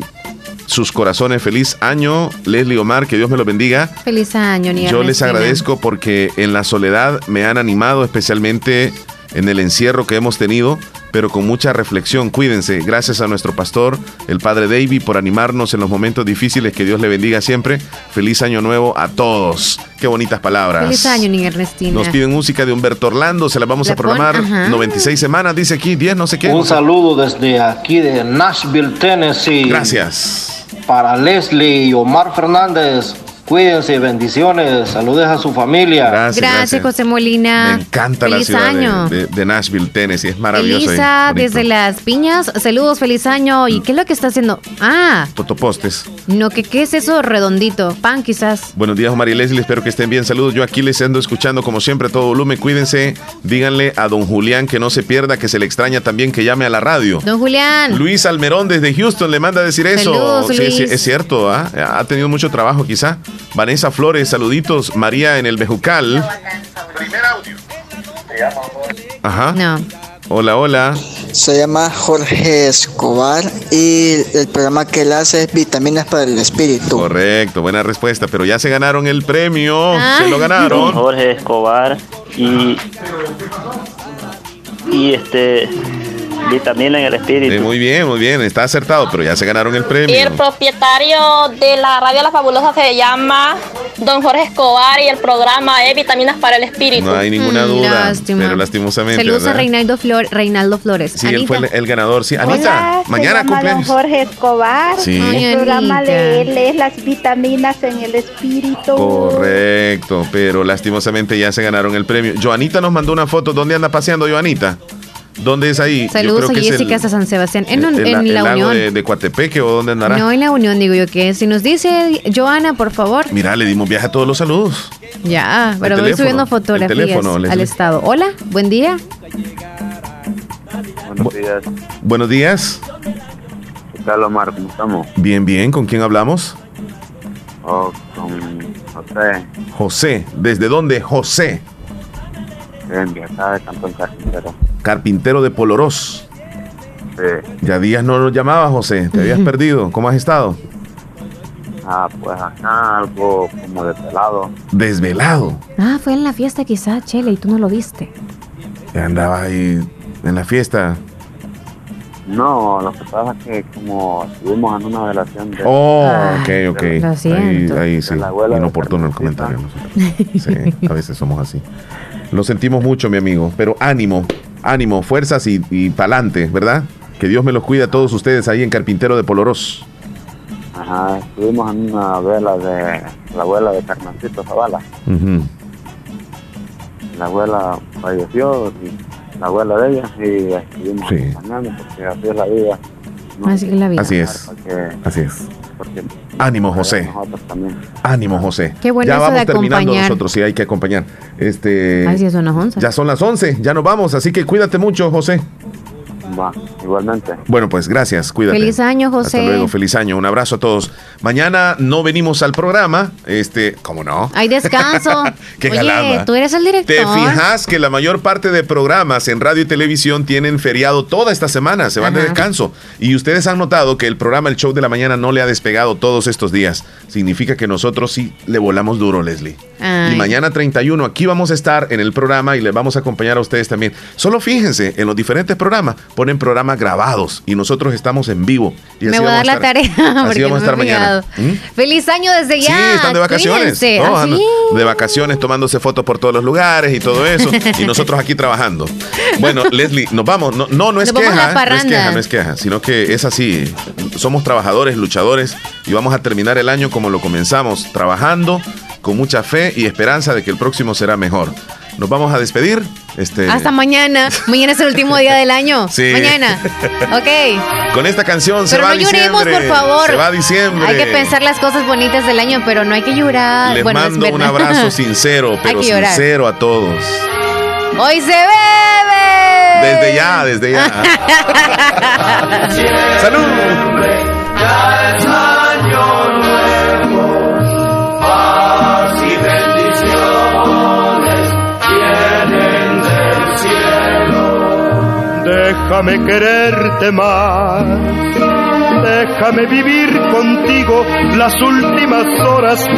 sus corazones. Feliz año, Leslie Omar, que Dios me lo bendiga. Feliz año. Yo les agradezco porque en la soledad me han animado, especialmente en el encierro que hemos tenido, pero con mucha reflexión. Cuídense. Gracias a nuestro pastor, el padre David, por animarnos en los momentos difíciles. Que Dios le bendiga siempre. Feliz año nuevo a todos. Qué bonitas palabras. Feliz año, niña Ernestina. Nos piden música de Humberto Orlando, se la vamos La a programar. pon- ajá. 96 semanas, dice aquí, 10, no sé qué. Un saludo desde aquí de Nashville, Tennessee. Gracias. Para Leslie y Omar Fernández. Cuídense, bendiciones. Saludes a su familia. Gracias, Gracias, José Molina. Me encanta la ciudad de- año. de, de Nashville, Tennessee. Es maravilloso. Elisa, desde las piñas, saludos, feliz año. ¿Y qué es lo que está haciendo? Ah, Totopostes. no, que qué es eso redondito? Pan, quizás. Buenos días, María Leslie. Espero que estén bien. Saludos. Yo aquí les ando escuchando, como siempre, a todo volumen. Cuídense. Díganle a don Julián que no se pierda, que se le extraña también que llame a la radio. Don Julián. Luis Almerón desde Houston le manda a decir eso. Saludos, Sí, Luis. sí, es cierto, ¿ah? ha tenido mucho trabajo quizá. Vanessa Flores, saluditos. María en el Bejucal. Ajá. No. Hola, hola. Se llama Jorge Escobar y el programa que él hace es Vitaminas para el Espíritu. Correcto, buena respuesta. Pero ya se ganaron el premio. Se lo ganaron. Jorge Escobar y y este vitamina en el espíritu. Sí, muy bien, muy bien. Está acertado, pero ya se ganaron el Y premio. el propietario de la radio La Fabulosa se llama Don Jorge Escobar y el programa es Vitaminas para el Espíritu. No hay ninguna Mm, duda. lástima. Pero lastimosamente. Saludos a ¿verdad? Reinaldo, Flor, Reinaldo Flores. Sí, él fue el, el ganador. Sí, Anita, Hola, mañana se llama cumpleaños. don Jorge Escobar. Sí. Ay, El programa de él es las vitaminas en el espíritu. Correcto, pero lastimosamente ya se ganaron el premio. Joanita nos mandó una foto. ¿Dónde anda paseando Joanita? ¿Dónde es ahí? Yo Saludos creo a que es el- Jessica hasta San Sebastián. En, el- en el la lago Unión. de, de Coatepeque o dónde andará. No, en la Unión, digo yo que si nos dice Joana, por favor. Mira, le dimos viaje a todos los saludos. Ya, pero voy subiendo el fotografías al estado. Hola, buen día. Buenos días. Buenos días. ¿Qué tal, Omar? ¿Cómo estamos? Bien, bien. ¿Con quién hablamos? Oh, con José. José, ¿desde dónde? José. De acá de Cantón Carpintero. Carpintero de Polorós. Sí. Ya días no nos llamaba, José. Te habías perdido. ¿Cómo has estado? Ah, pues acá algo como desvelado. Desvelado. Ah, fue en la fiesta quizá, Chele, y tú no lo viste. Andaba ahí en la fiesta. No, lo que pasa es que como estuvimos en una relación de... Oh, ok, ok. lo Ahí, siento. ahí sí. Inoportuno el comentario. nosotros. Sí, a veces somos así. Lo sentimos mucho, mi amigo. Pero ánimo, ánimo, fuerzas y, y pa'lante, ¿verdad? Que Dios me los cuide a todos ustedes ahí en Carpintero de Polorós. Ajá, estuvimos en una vela de la abuela de Carmencito Zavala. La abuela falleció, y la abuela de ella, y estuvimos Sí. acompañando porque así es la vida. Así que la vida. Así es. Porque, Así es. Porque Ánimo, José. también. Ánimo, José. Qué bueno ya eso vamos de terminando acompañar. nosotros, sí, hay que acompañar. Este, Ay, sí, son las 11. ya son las 11, ya nos vamos, así que cuídate mucho, José. Va, igualmente. Bueno, pues gracias, cuídate. Feliz año, José. Hasta luego, feliz año, un abrazo a todos. Mañana no venimos al programa, este, ¿cómo no? Hay descanso. Qué Oye, galama. tú eres el director. ¿Te fijas que la mayor parte de programas en radio y televisión tienen feriado toda esta semana? Se van de descanso. Y ustedes han notado que el programa El Show de la Mañana no le ha despegado todos estos días. Significa que nosotros sí le volamos duro, Leslie. Ay. Y mañana 31 aquí vamos a estar en el programa y les vamos a acompañar a ustedes también. Solo fíjense, en los diferentes programas ponen programas grabados y nosotros estamos en vivo. Y Me así voy a dar la estar- tarea Así porque vamos a estar me he mañana. ¿Mm? Feliz año desde ya. Sí, están de vacaciones. No, ¿Ah, andan de vacaciones tomándose fotos por todos los lugares y todo eso. y nosotros aquí trabajando. Bueno, Leslie, nos vamos. No, no, no es Nos queja. No es queja, no es queja, sino que es así. Somos trabajadores, luchadores y vamos a terminar el año como lo comenzamos, trabajando con mucha fe y esperanza de que el próximo será mejor. Nos vamos a despedir. Este, Hasta mañana. Mañana es el último día del año. Sí. Mañana. Ok. Con esta canción se Pero va no lloremos, diciembre. por favor. Se va diciembre. Hay que pensar las cosas bonitas del año, pero no hay que llorar. Les bueno, mando un abrazo sincero, pero sincero a todos. Hoy se bebe. Desde ya, desde ya. ¡Salud! Déjame quererte más, déjame vivir contigo las últimas horas de